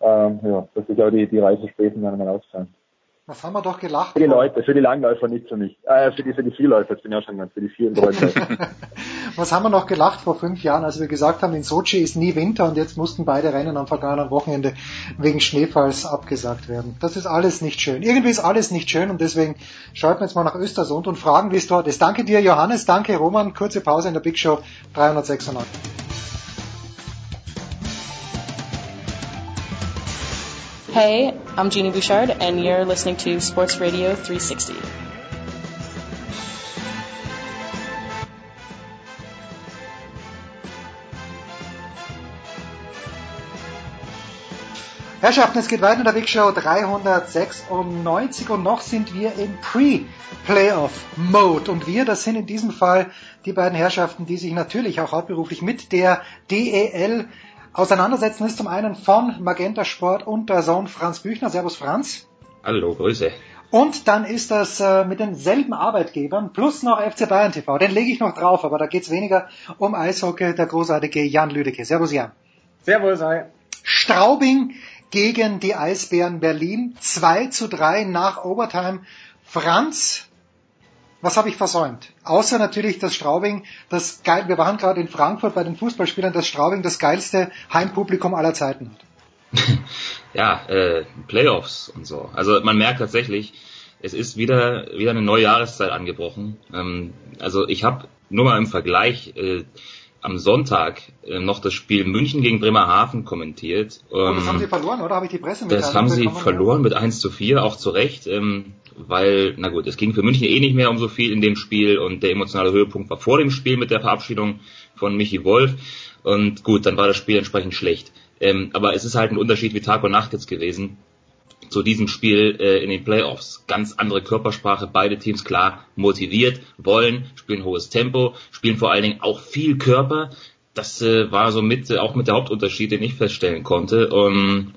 Ähm, ja, dass sich auch die, die Reisespesen dann mal auszahlen. Was haben wir doch gelacht? Für die Leute, für die Langläufer nicht für mich. Äh, für die, für die Vielläufer, jetzt bin ich auch schon ganz, für die vielen Leute. Was haben wir noch gelacht vor fünf Jahren, als wir gesagt haben, in Sochi ist nie Winter und jetzt mussten beide Rennen am vergangenen Wochenende wegen Schneefalls abgesagt werden. Das ist alles nicht schön. Irgendwie ist alles nicht schön und deswegen schalten wir jetzt mal nach Östersund und fragen, wie es dort ist. Danke dir, Johannes. Danke, Roman. Kurze Pause in der Big Show 396. Hey, I'm Jeannie Bouchard, and you're listening to Sports Radio 360. Herrschaften, es geht weiter in der Big Show 396 und noch sind wir im Pre-Playoff-Mode. Und wir, das sind in diesem Fall die beiden Herrschaften, die sich natürlich auch hauptberuflich mit der DEL auseinandersetzen ist zum einen von Magenta Sport und der Sohn Franz Büchner. Servus Franz. Hallo, Grüße. Und dann ist das äh, mit denselben Arbeitgebern plus noch FC Bayern TV. Den lege ich noch drauf, aber da geht's weniger um Eishockey. Der großartige Jan Lüdecke. Servus Jan. Servus, hi. Straubing gegen die Eisbären Berlin. 2 zu 3 nach Overtime. Franz, was habe ich versäumt? Außer natürlich, dass Straubing das geil, wir waren gerade in Frankfurt bei den Fußballspielern, dass Straubing das geilste Heimpublikum aller Zeiten hat. ja, äh, Playoffs und so. Also man merkt tatsächlich, es ist wieder wieder eine neue Jahreszeit angebrochen. Ähm, also ich habe nur mal im Vergleich äh, am Sonntag äh, noch das Spiel München gegen Bremerhaven kommentiert. Ähm, oh, das haben sie verloren, oder? Habe ich die Presse Das haben sie verloren mit 1 zu 4, auch zu Recht. Ähm, weil, na gut, es ging für München eh nicht mehr um so viel in dem Spiel und der emotionale Höhepunkt war vor dem Spiel mit der Verabschiedung von Michi Wolf. Und gut, dann war das Spiel entsprechend schlecht. Ähm, aber es ist halt ein Unterschied wie Tag und Nacht jetzt gewesen zu diesem Spiel äh, in den Playoffs. Ganz andere Körpersprache, beide Teams klar motiviert, wollen, spielen hohes Tempo, spielen vor allen Dingen auch viel Körper. Das äh, war so mit, äh, auch mit der Hauptunterschied, den ich feststellen konnte. Um,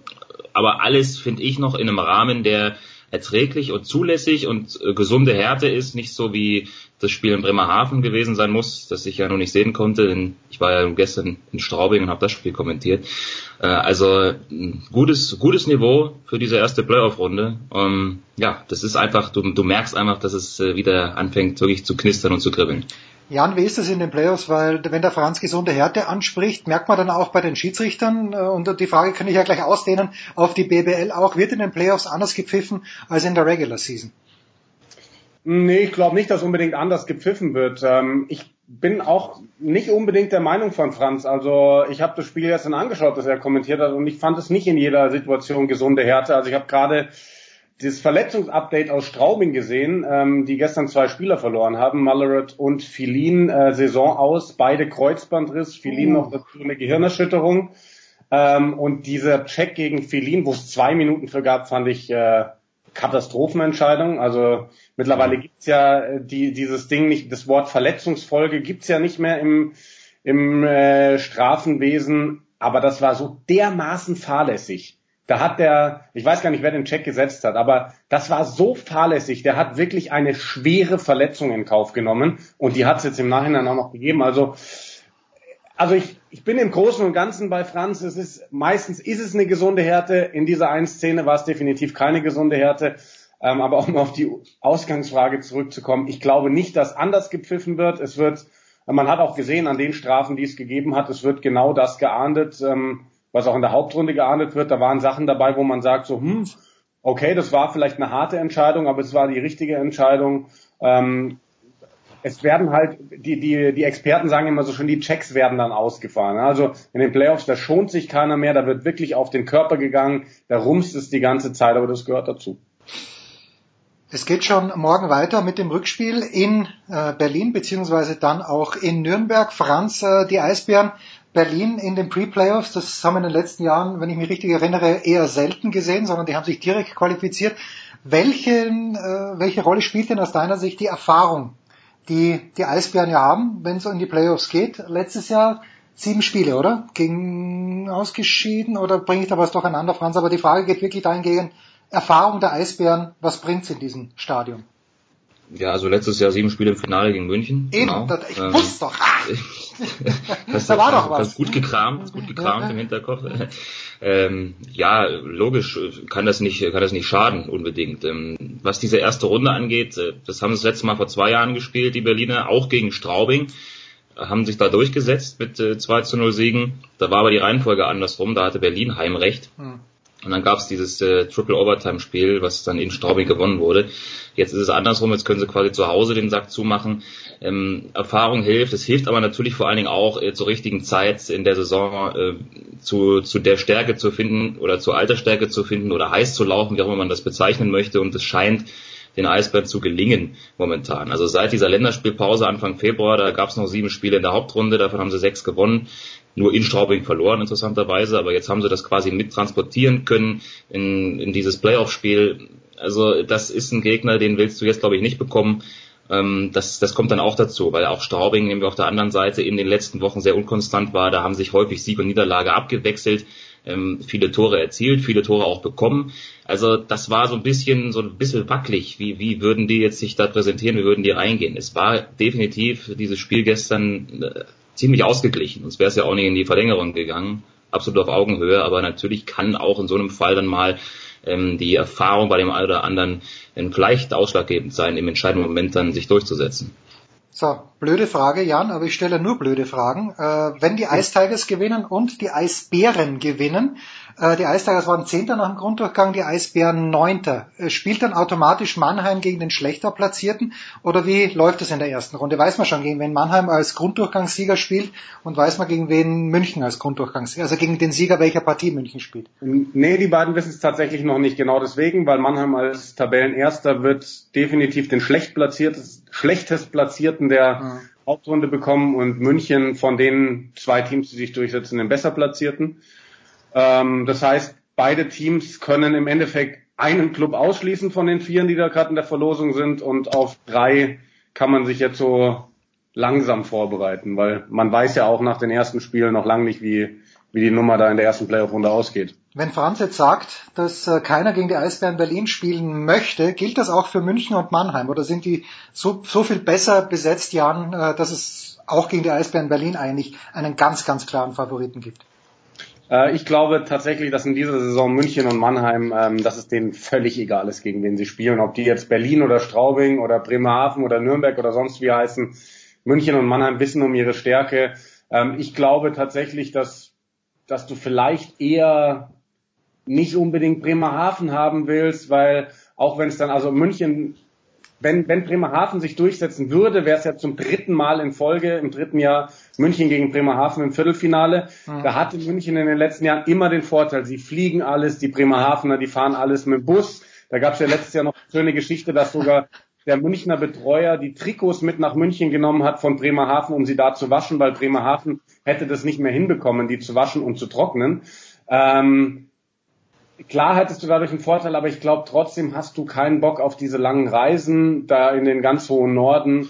aber alles finde ich noch in einem Rahmen, der erträglich und zulässig und äh, gesunde Härte ist, nicht so wie das Spiel in Bremerhaven gewesen sein muss, das ich ja noch nicht sehen konnte, denn ich war ja gestern in Straubing und habe das Spiel kommentiert. Äh, also gutes, gutes Niveau für diese erste Playoff-Runde. Ähm, ja, das ist einfach, du, du merkst einfach, dass es äh, wieder anfängt wirklich zu knistern und zu kribbeln. Jan, wie ist das in den Playoffs? Weil wenn der Franz gesunde Härte anspricht, merkt man dann auch bei den Schiedsrichtern, äh, und die Frage kann ich ja gleich ausdehnen, auf die BBL auch, wird in den Playoffs anders gepfiffen als in der Regular Season? Nee, ich glaube nicht, dass unbedingt anders gepfiffen wird. Ähm, ich bin auch nicht unbedingt der Meinung von Franz. Also ich habe das Spiel gestern angeschaut, das er kommentiert hat, und ich fand es nicht in jeder Situation gesunde Härte. Also ich habe gerade das Verletzungsupdate aus Straubing gesehen, ähm, die gestern zwei Spieler verloren haben, Malloret und Filin, äh, Saison aus, beide Kreuzbandriss, Filin uh. noch dazu eine Gehirnerschütterung. Ähm, und dieser Check gegen Filin, wo es zwei Minuten für gab, fand ich äh, Katastrophenentscheidung. Also mittlerweile gibt's ja äh, die, dieses Ding nicht, das Wort Verletzungsfolge gibt's ja nicht mehr im, im äh, Strafenwesen, aber das war so dermaßen fahrlässig da hat der, ich weiß gar nicht, wer den Check gesetzt hat, aber das war so fahrlässig. Der hat wirklich eine schwere Verletzung in Kauf genommen und die hat es jetzt im Nachhinein auch noch gegeben. Also, also ich, ich bin im Großen und Ganzen bei Franz. Es ist meistens ist es eine gesunde Härte. In dieser einen Szene war es definitiv keine gesunde Härte. Ähm, aber um auf die Ausgangsfrage zurückzukommen, ich glaube nicht, dass anders gepfiffen wird. Es wird, man hat auch gesehen an den Strafen, die es gegeben hat, es wird genau das geahndet. Ähm, was auch in der Hauptrunde geahndet wird. Da waren Sachen dabei, wo man sagt so, hm, okay, das war vielleicht eine harte Entscheidung, aber es war die richtige Entscheidung. Ähm, es werden halt, die, die, die Experten sagen immer so schon, die Checks werden dann ausgefahren. Also in den Playoffs, da schont sich keiner mehr, da wird wirklich auf den Körper gegangen, da rumst es die ganze Zeit, aber das gehört dazu. Es geht schon morgen weiter mit dem Rückspiel in äh, Berlin beziehungsweise dann auch in Nürnberg. Franz, äh, die Eisbären Berlin in den Pre-Playoffs, das haben wir in den letzten Jahren, wenn ich mich richtig erinnere, eher selten gesehen, sondern die haben sich direkt qualifiziert. Welchen, äh, welche Rolle spielt denn aus deiner Sicht die Erfahrung, die die Eisbären ja haben, wenn es so in die Playoffs geht? Letztes Jahr sieben Spiele, oder? Gegen ausgeschieden oder bringe ich da was durcheinander, Franz? Aber die Frage geht wirklich dahingehend, Erfahrung der Eisbären, was bringt's in diesem Stadion? Ja, also letztes Jahr sieben Spiele im Finale gegen München. Eben, genau. ich ähm, wusste doch. Hast, da war doch was. Hast gut gekramt, gut gekramt im Hinterkopf. ähm, ja, logisch kann das nicht, kann das nicht schaden unbedingt. Ähm, was diese erste Runde angeht, äh, das haben sie das letzte Mal vor zwei Jahren gespielt, die Berliner, auch gegen Straubing haben sich da durchgesetzt mit äh, 2 zu 0 Siegen. Da war aber die Reihenfolge andersrum, da hatte Berlin Heimrecht. Hm. Und dann gab es dieses äh, Triple Overtime Spiel, was dann in Straubing gewonnen wurde. Jetzt ist es andersrum, jetzt können sie quasi zu Hause den Sack zumachen. Ähm, Erfahrung hilft, es hilft aber natürlich vor allen Dingen auch äh, zur richtigen Zeit in der Saison äh, zu, zu der Stärke zu finden oder zur Altersstärke zu finden oder heiß zu laufen, wie auch immer man das bezeichnen möchte. Und es scheint den Eisbären zu gelingen momentan. Also seit dieser Länderspielpause Anfang Februar, da gab es noch sieben Spiele in der Hauptrunde, davon haben sie sechs gewonnen nur in Straubing verloren, interessanterweise, aber jetzt haben sie das quasi mit transportieren können in, in dieses Playoff-Spiel. Also das ist ein Gegner, den willst du jetzt, glaube ich, nicht bekommen. Ähm, das, das kommt dann auch dazu, weil auch Straubing nämlich auf der anderen Seite in den letzten Wochen sehr unkonstant war. Da haben sich häufig Sieg und Niederlage abgewechselt, ähm, viele Tore erzielt, viele Tore auch bekommen. Also das war so ein bisschen so ein bisschen wackelig. Wie, wie würden die jetzt sich da präsentieren? Wie würden die reingehen? Es war definitiv dieses Spiel gestern äh, ziemlich ausgeglichen. Sonst wäre es ja auch nicht in die Verlängerung gegangen. Absolut auf Augenhöhe, aber natürlich kann auch in so einem Fall dann mal ähm, die Erfahrung bei dem einen oder anderen vielleicht ausschlaggebend sein, im entscheidenden Moment dann sich durchzusetzen. So, blöde Frage, Jan, aber ich stelle nur blöde Fragen. Äh, wenn die Ice Tigers gewinnen und die Eisbären gewinnen, die Ice Tigers waren Zehnter nach dem Grunddurchgang, die Eisbären Neunter. Äh, spielt dann automatisch Mannheim gegen den schlechter Platzierten oder wie läuft es in der ersten Runde? Weiß man schon, gegen wen Mannheim als Grunddurchgangssieger spielt und weiß man, gegen wen München als Grunddurchgangssieger, also gegen den Sieger welcher Partie München spielt? Nee, die beiden wissen es tatsächlich noch nicht genau deswegen, weil Mannheim als Tabellenerster wird definitiv den schlecht schlechtest platzierten der mhm. Hauptrunde bekommen und München von den zwei Teams, die sich durchsetzen, den besser platzierten. Ähm, das heißt, beide Teams können im Endeffekt einen Club ausschließen von den vieren, die da gerade in der Verlosung sind und auf drei kann man sich jetzt so langsam vorbereiten, weil man weiß ja auch nach den ersten Spielen noch lange nicht, wie, wie die Nummer da in der ersten Playoff-Runde ausgeht. Wenn Franz jetzt sagt, dass äh, keiner gegen die Eisbären Berlin spielen möchte, gilt das auch für München und Mannheim oder sind die so, so viel besser besetzt, Jan, äh, dass es auch gegen die Eisbären Berlin eigentlich einen ganz, ganz klaren Favoriten gibt? Äh, ich glaube tatsächlich, dass in dieser Saison München und Mannheim, ähm, dass es denen völlig egal ist, gegen wen sie spielen. Ob die jetzt Berlin oder Straubing oder Bremerhaven oder Nürnberg oder sonst wie heißen. München und Mannheim wissen um ihre Stärke. Ähm, ich glaube tatsächlich, dass, dass du vielleicht eher nicht unbedingt Bremerhaven haben willst, weil auch wenn es dann, also München wenn, wenn Bremerhaven sich durchsetzen würde, wäre es ja zum dritten Mal in Folge im dritten Jahr München gegen Bremerhaven im Viertelfinale. Mhm. Da hatte München in den letzten Jahren immer den Vorteil, sie fliegen alles, die Bremerhavener, die fahren alles mit dem Bus. Da gab es ja letztes Jahr noch eine schöne Geschichte, dass sogar der Münchner Betreuer die Trikots mit nach München genommen hat von Bremerhaven, um sie da zu waschen, weil Bremerhaven hätte das nicht mehr hinbekommen, die zu waschen und zu trocknen. Ähm, klar hättest du dadurch einen Vorteil, aber ich glaube trotzdem hast du keinen Bock auf diese langen Reisen da in den ganz hohen Norden.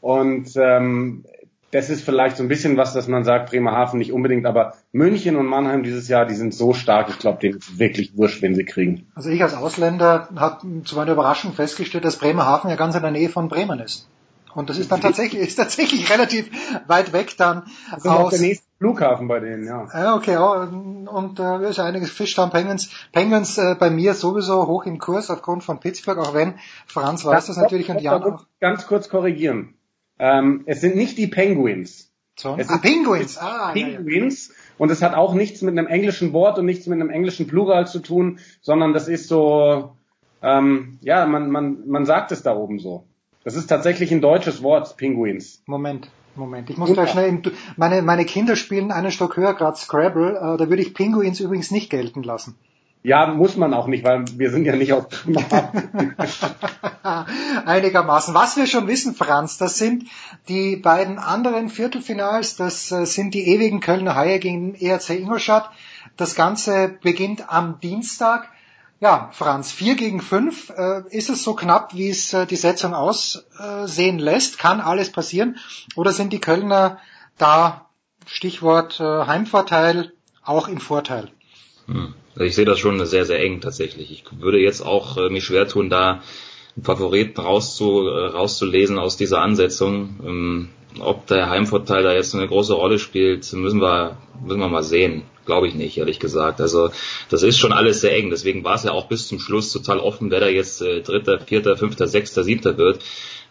Und ähm, das ist vielleicht so ein bisschen was, dass man sagt, Bremerhaven nicht unbedingt, aber München und Mannheim dieses Jahr, die sind so stark, ich glaube, denen ist wirklich wurscht, wenn sie kriegen. Also ich als Ausländer habe zu meiner Überraschung festgestellt, dass Bremerhaven ja ganz in der Nähe von Bremen ist. Und das ist dann tatsächlich, ist tatsächlich relativ weit weg dann. Das ist aus, der nächste Flughafen bei denen, ja. Ja, okay, und äh, ist einiges Fischtown Penguins. Penguins äh, bei mir sowieso hoch im Kurs aufgrund von Pittsburgh, auch wenn Franz weiß das, das natürlich und Jan auch. Ganz kurz korrigieren. Ähm, es sind nicht die Penguins. Es ah, Penguins. Ah, Penguins. Ja, ja. Und es hat auch nichts mit einem englischen Wort und nichts mit einem englischen Plural zu tun, sondern das ist so, ähm, ja, man, man, man sagt es da oben so. Das ist tatsächlich ein deutsches Wort, Penguins. Moment. Moment, ich muss gleich schnell, in, meine, meine Kinder spielen einen Stock höher, gerade Scrabble, äh, da würde ich Pinguins übrigens nicht gelten lassen. Ja, muss man auch nicht, weil wir sind ja nicht auf Einigermaßen. Was wir schon wissen, Franz, das sind die beiden anderen Viertelfinals, das äh, sind die ewigen Kölner Haie gegen ERC Ingolstadt. Das Ganze beginnt am Dienstag. Ja, Franz, vier gegen fünf. Äh, ist es so knapp, wie es äh, die Setzung aussehen lässt? Kann alles passieren? Oder sind die Kölner da, Stichwort Heimvorteil, auch im Vorteil? Hm. Also ich sehe das schon sehr, sehr eng tatsächlich. Ich würde jetzt auch äh, mich schwer tun, da einen Favoriten rauszu, äh, rauszulesen aus dieser Ansetzung. Ähm, ob der Heimvorteil da jetzt eine große Rolle spielt, müssen wir, müssen wir mal sehen. Glaube ich nicht, ehrlich gesagt. Also das ist schon alles sehr eng. Deswegen war es ja auch bis zum Schluss total offen, wer da jetzt äh, Dritter, Vierter, Fünfter, Sechster, Siebter wird,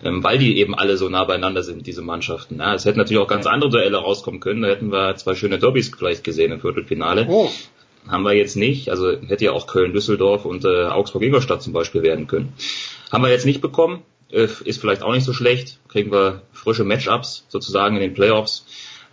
ähm, weil die eben alle so nah beieinander sind, diese Mannschaften. Ja, es hätten natürlich auch ganz andere Duelle rauskommen können. Da hätten wir zwei schöne Derbys vielleicht gesehen im Viertelfinale. Oh haben wir jetzt nicht. Also hätte ja auch Köln, Düsseldorf und äh, Augsburg-Ingolstadt zum Beispiel werden können. Haben wir jetzt nicht bekommen. Äh, ist vielleicht auch nicht so schlecht. Kriegen wir frische Matchups sozusagen in den Playoffs.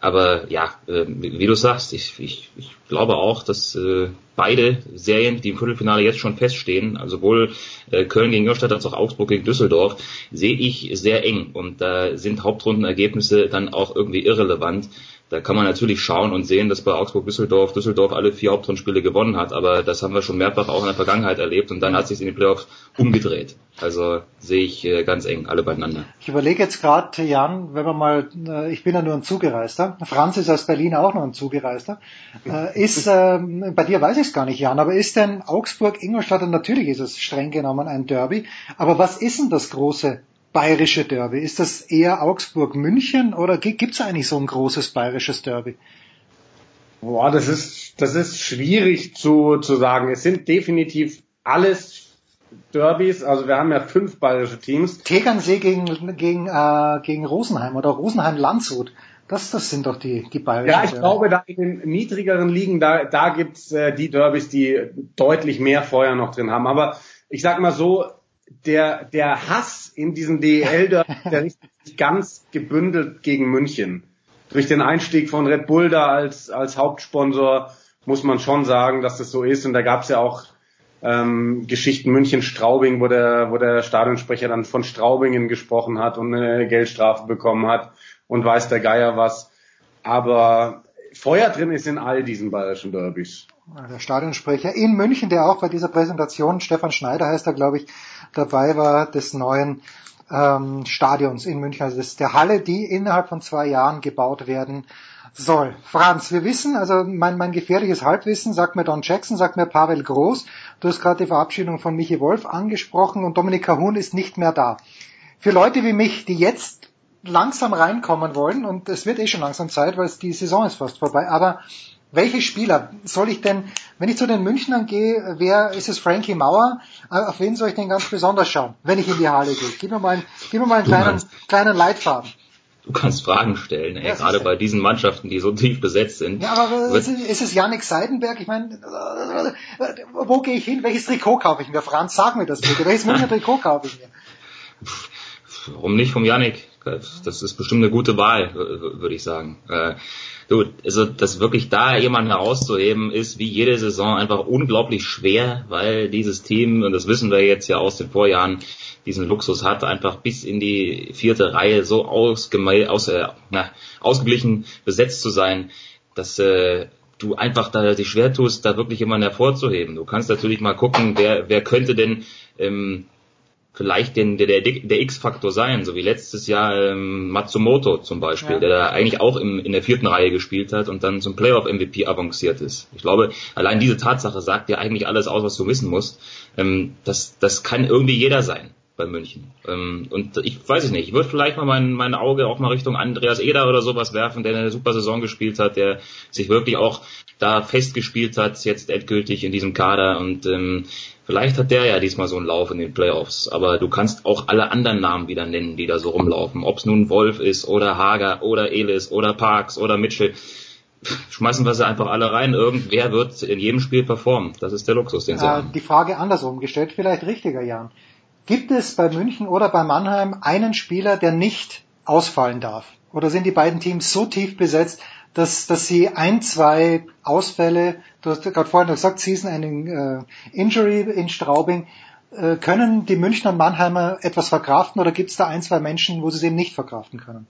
Aber ja, äh, wie du sagst, ich, ich, ich glaube auch, dass äh, beide Serien, die im Viertelfinale jetzt schon feststehen, also sowohl äh, Köln gegen Ingolstadt als auch Augsburg gegen Düsseldorf, sehe ich sehr eng. Und da sind Hauptrundenergebnisse dann auch irgendwie irrelevant. Da kann man natürlich schauen und sehen, dass bei Augsburg-Düsseldorf Düsseldorf alle vier Hauptrundspiele gewonnen hat, aber das haben wir schon mehrfach auch in der Vergangenheit erlebt und dann hat sich in den Playoffs umgedreht. Also sehe ich äh, ganz eng alle beieinander. Ich überlege jetzt gerade, Jan, wenn man mal, äh, ich bin ja nur ein Zugereister, Franz ist aus Berlin auch noch ein Zugereister. Äh, ist, ähm, bei dir weiß ich es gar nicht, Jan, aber ist denn Augsburg-Ingolstadt, natürlich ist es streng genommen ein Derby, aber was ist denn das große bayerische Derby? Ist das eher Augsburg-München oder gibt es eigentlich so ein großes bayerisches Derby? Boah, das ist, das ist schwierig zu, zu sagen. Es sind definitiv alles Derbys, also wir haben ja fünf bayerische Teams. Tegernsee gegen, gegen, äh, gegen Rosenheim oder Rosenheim-Landshut. Das, das sind doch die, die bayerischen Ja, ich Derby. glaube, da in den niedrigeren Ligen, da, da gibt's äh, die Derbys, die deutlich mehr Feuer noch drin haben. Aber ich sag mal so, der, der Hass in diesem DEL, der richtet sich ganz gebündelt gegen München. Durch den Einstieg von Red Bull da als, als Hauptsponsor muss man schon sagen, dass das so ist. Und da gab es ja auch ähm, Geschichten München-Straubing, wo der, wo der Stadionsprecher dann von Straubingen gesprochen hat und eine Geldstrafe bekommen hat und weiß der Geier was. Aber Feuer drin ist in all diesen bayerischen Derbys. Der Stadionsprecher in München, der auch bei dieser Präsentation, Stefan Schneider heißt er, glaube ich, dabei war, des neuen ähm, Stadions in München, also des, der Halle, die innerhalb von zwei Jahren gebaut werden soll. Franz, wir wissen, also mein, mein gefährliches Halbwissen, sagt mir Don Jackson, sagt mir Pavel Groß, du hast gerade die Verabschiedung von Michi Wolf angesprochen und Dominika Huhn ist nicht mehr da. Für Leute wie mich, die jetzt langsam reinkommen wollen, und es wird eh schon langsam Zeit, weil die Saison ist fast vorbei, aber welche Spieler soll ich denn, wenn ich zu den Münchnern gehe, wer ist es Frankie Mauer? Äh, auf wen soll ich denn ganz besonders schauen, wenn ich in die Halle gehe? Gib mir mal, einen, gib mir mal einen kleinen, kleinen Leitfaden. Du kannst Fragen stellen, ey, ja, gerade bei diesen Mannschaften, die so tief besetzt sind. Ja, aber ist, ist es Yannick Seidenberg? Ich meine, wo gehe ich hin? Welches Trikot kaufe ich mir? Franz, sag mir das bitte. Welches Münchner Trikot kaufe ich mir? Warum nicht vom Yannick? Das ist bestimmt eine gute Wahl, würde ich sagen. Du, also das wirklich da jemanden herauszuheben, ist wie jede Saison einfach unglaublich schwer, weil dieses Team, und das wissen wir jetzt ja aus den Vorjahren, diesen Luxus hat, einfach bis in die vierte Reihe so ausgeme aus, äh, na, ausgeglichen besetzt zu sein, dass äh, du einfach da dich schwer tust, da wirklich jemanden hervorzuheben. Du kannst natürlich mal gucken, wer, wer könnte denn ähm, vielleicht den, der, der, der X-Faktor sein, so wie letztes Jahr ähm, Matsumoto zum Beispiel, ja. der da eigentlich auch im, in der vierten Reihe gespielt hat und dann zum Playoff-MVP avanciert ist. Ich glaube, allein diese Tatsache sagt dir eigentlich alles aus, was du wissen musst. Ähm, das, das kann irgendwie jeder sein bei München. Ähm, und ich weiß es nicht, ich würde vielleicht mal mein, mein Auge auch mal Richtung Andreas Eder oder sowas werfen, der eine super Saison gespielt hat, der sich wirklich auch da festgespielt hat, jetzt endgültig in diesem Kader und ähm, Vielleicht hat der ja diesmal so einen Lauf in den Playoffs, aber du kannst auch alle anderen Namen wieder nennen, die da so rumlaufen. Ob es nun Wolf ist oder Hager oder Elis oder Parks oder Mitchell. Schmeißen wir sie einfach alle rein. Irgendwer wird in jedem Spiel performen. Das ist der Luxus, den sie äh, haben. Die Frage andersrum gestellt, vielleicht richtiger, Jan. Gibt es bei München oder bei Mannheim einen Spieler, der nicht ausfallen darf? Oder sind die beiden Teams so tief besetzt, dass, dass sie ein, zwei Ausfälle, du hast gerade vorhin gesagt, Season Ending äh, Injury in Straubing, äh, können die Münchner und Mannheimer etwas verkraften oder gibt es da ein, zwei Menschen, wo sie es eben nicht verkraften können?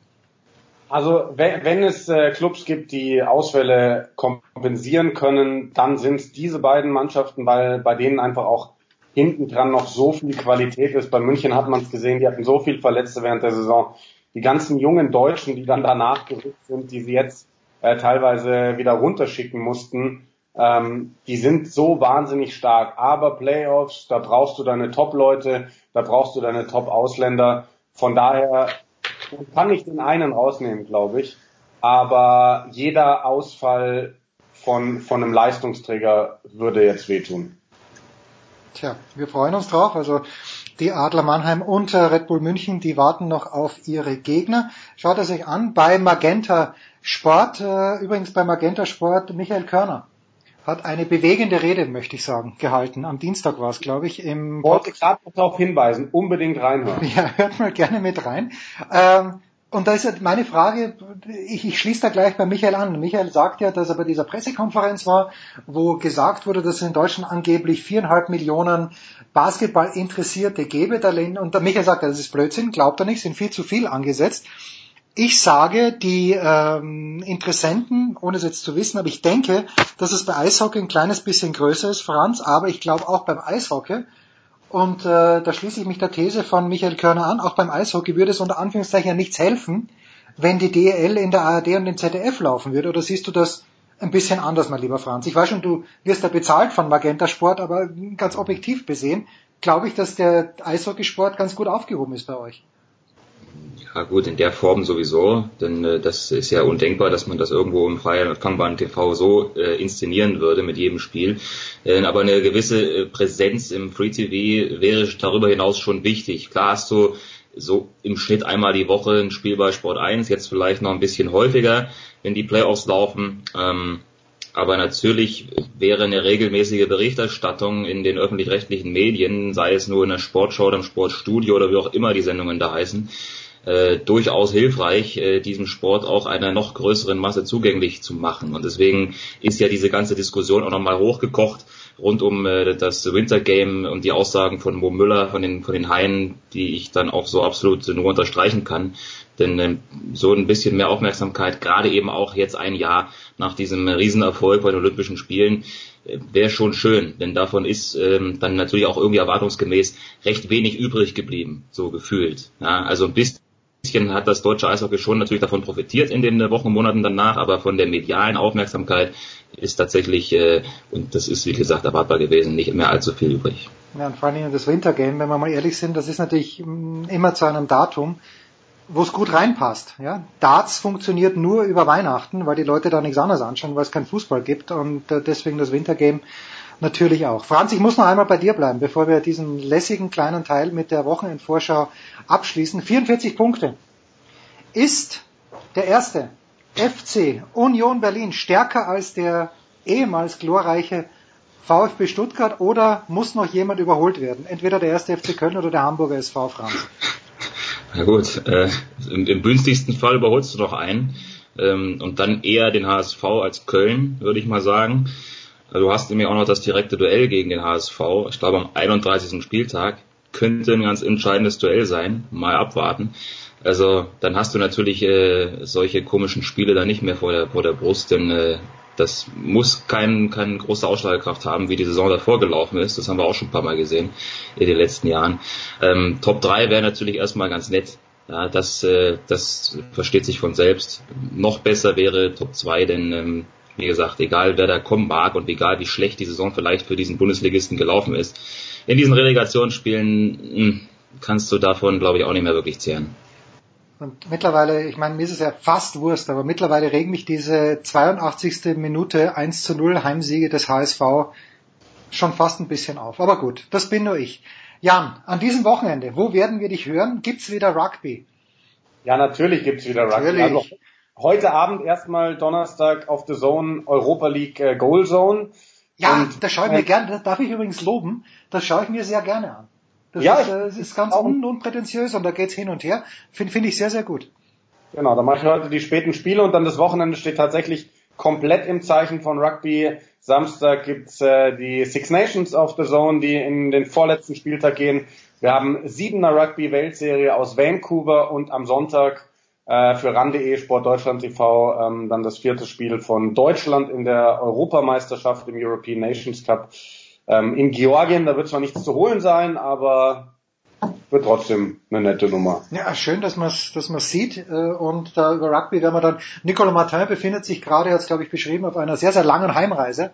Also wenn, wenn es äh, Clubs gibt, die Ausfälle kompensieren können, dann sind es diese beiden Mannschaften, weil bei denen einfach auch hinten dran noch so viel Qualität ist. Bei München hat man es gesehen, die hatten so viel Verletzte während der Saison. Die ganzen jungen Deutschen, die dann danach gerückt sind, die sie jetzt äh, teilweise wieder runterschicken mussten, ähm, die sind so wahnsinnig stark. Aber Playoffs, da brauchst du deine Top-Leute, da brauchst du deine Top-Ausländer. Von daher kann ich den einen rausnehmen, glaube ich. Aber jeder Ausfall von, von einem Leistungsträger würde jetzt wehtun. Tja, wir freuen uns drauf. Also die Adler Mannheim und Red Bull München, die warten noch auf ihre Gegner. Schaut es euch an bei Magenta Sport, äh, übrigens bei Magenta Sport, Michael Körner hat eine bewegende Rede, möchte ich sagen, gehalten. Am Dienstag war es, glaube ich, im Wollte gerade darauf hinweisen, unbedingt reinhören. Ja, hört mal gerne mit rein. Ähm, und da ist meine Frage, ich, ich schließe da gleich bei Michael an. Michael sagt ja, dass er bei dieser Pressekonferenz war, wo gesagt wurde, dass es in Deutschland angeblich viereinhalb Millionen Basketball Interessierte gäbe. Und der Michael sagt, das ist Blödsinn, glaubt er nicht, sind viel zu viel angesetzt. Ich sage, die ähm, Interessenten, ohne es jetzt zu wissen, aber ich denke, dass es bei Eishockey ein kleines bisschen größer ist, Franz, aber ich glaube auch beim Eishockey, und äh, da schließe ich mich der These von Michael Körner an, auch beim Eishockey würde es unter Anführungszeichen ja nichts helfen, wenn die DEL in der ARD und im ZDF laufen würde. Oder siehst du das ein bisschen anders, mein lieber Franz? Ich weiß schon, du wirst da bezahlt von Magenta Sport, aber ganz objektiv besehen, glaube ich, dass der Eishockeysport ganz gut aufgehoben ist bei euch. Ja gut, in der Form sowieso, denn äh, das ist ja undenkbar, dass man das irgendwo im freien empfangbaren TV so äh, inszenieren würde mit jedem Spiel. Äh, aber eine gewisse äh, Präsenz im Free TV wäre darüber hinaus schon wichtig. Klar hast du so im Schnitt einmal die Woche ein Spiel bei Sport 1, jetzt vielleicht noch ein bisschen häufiger, wenn die Playoffs laufen. Ähm, aber natürlich wäre eine regelmäßige Berichterstattung in den öffentlich-rechtlichen Medien, sei es nur in der Sportschau oder im Sportstudio oder wie auch immer die Sendungen da heißen, äh, durchaus hilfreich, äh, diesem Sport auch einer noch größeren Masse zugänglich zu machen. Und deswegen ist ja diese ganze Diskussion auch nochmal hochgekocht rund um äh, das Wintergame und die Aussagen von Mo Müller, von den, von den Haien, die ich dann auch so absolut nur unterstreichen kann. Denn ähm, so ein bisschen mehr Aufmerksamkeit, gerade eben auch jetzt ein Jahr nach diesem Riesenerfolg bei den Olympischen Spielen, äh, wäre schon schön, denn davon ist ähm, dann natürlich auch irgendwie erwartungsgemäß recht wenig übrig geblieben, so gefühlt. Ja, also ein bisschen bisschen hat das deutsche Eishockey schon natürlich davon profitiert in den Wochen und Monaten danach, aber von der medialen Aufmerksamkeit ist tatsächlich, äh, und das ist wie gesagt erwartbar gewesen, nicht mehr allzu viel übrig. Ja, und vor allem das Wintergame, wenn wir mal ehrlich sind, das ist natürlich mm, immer zu einem Datum, wo es gut reinpasst. Ja? Darts funktioniert nur über Weihnachten, weil die Leute da nichts anderes anschauen, weil es keinen Fußball gibt und äh, deswegen das Wintergame natürlich auch. Franz, ich muss noch einmal bei dir bleiben, bevor wir diesen lässigen kleinen Teil mit der Wochenendvorschau abschließen. 44 Punkte. Ist der erste FC Union Berlin stärker als der ehemals glorreiche VfB Stuttgart oder muss noch jemand überholt werden? Entweder der erste FC Köln oder der Hamburger SV Franz. Na gut, äh, im, im günstigsten Fall überholst du noch einen ähm, und dann eher den HSV als Köln, würde ich mal sagen. Du hast nämlich auch noch das direkte Duell gegen den HSV. Ich glaube, am 31. Spieltag könnte ein ganz entscheidendes Duell sein. Mal abwarten. Also dann hast du natürlich äh, solche komischen Spiele da nicht mehr vor der, vor der Brust, denn äh, das muss kein, keine große Ausstrahlkraft haben, wie die Saison davor gelaufen ist. Das haben wir auch schon ein paar Mal gesehen in den letzten Jahren. Ähm, Top 3 wäre natürlich erstmal ganz nett. Ja, das, äh, das versteht sich von selbst. Noch besser wäre Top 2, denn ähm, wie gesagt, egal wer da kommen mag und egal wie schlecht die Saison vielleicht für diesen Bundesligisten gelaufen ist, in diesen Relegationsspielen hm, kannst du davon, glaube ich, auch nicht mehr wirklich zehren. Und mittlerweile, ich meine, mir ist es ja fast Wurst, aber mittlerweile regen mich diese 82. Minute 1 zu 0 Heimsiege des HSV schon fast ein bisschen auf. Aber gut, das bin nur ich. Jan, an diesem Wochenende, wo werden wir dich hören? Gibt's wieder Rugby? Ja, natürlich gibt's wieder natürlich. Rugby. Also heute Abend erstmal Donnerstag auf The Zone Europa League äh, Goal Zone. Ja, und, das schaue ich mir äh, gerne, das darf ich übrigens loben, das schaue ich mir sehr gerne an. Das ja, ist, äh, ist ganz un unprätentiös und da geht's hin und her. Finde find ich sehr, sehr gut. Genau, da mache ich heute die späten Spiele und dann das Wochenende steht tatsächlich komplett im Zeichen von Rugby. Samstag gibt's äh, die Six Nations of the Zone, die in den vorletzten Spieltag gehen. Wir haben siebener Rugby-Weltserie aus Vancouver und am Sonntag äh, für RAN.de Sport Deutschland TV ähm, dann das vierte Spiel von Deutschland in der Europameisterschaft im European Nations Cup ähm, in Georgien. Da wird zwar nichts zu holen sein, aber wird trotzdem eine nette Nummer. Ja, schön, dass man es dass man's sieht. Äh, und da über Rugby werden wir dann, Nicolas Martin befindet sich gerade, hat es glaube ich beschrieben, auf einer sehr, sehr langen Heimreise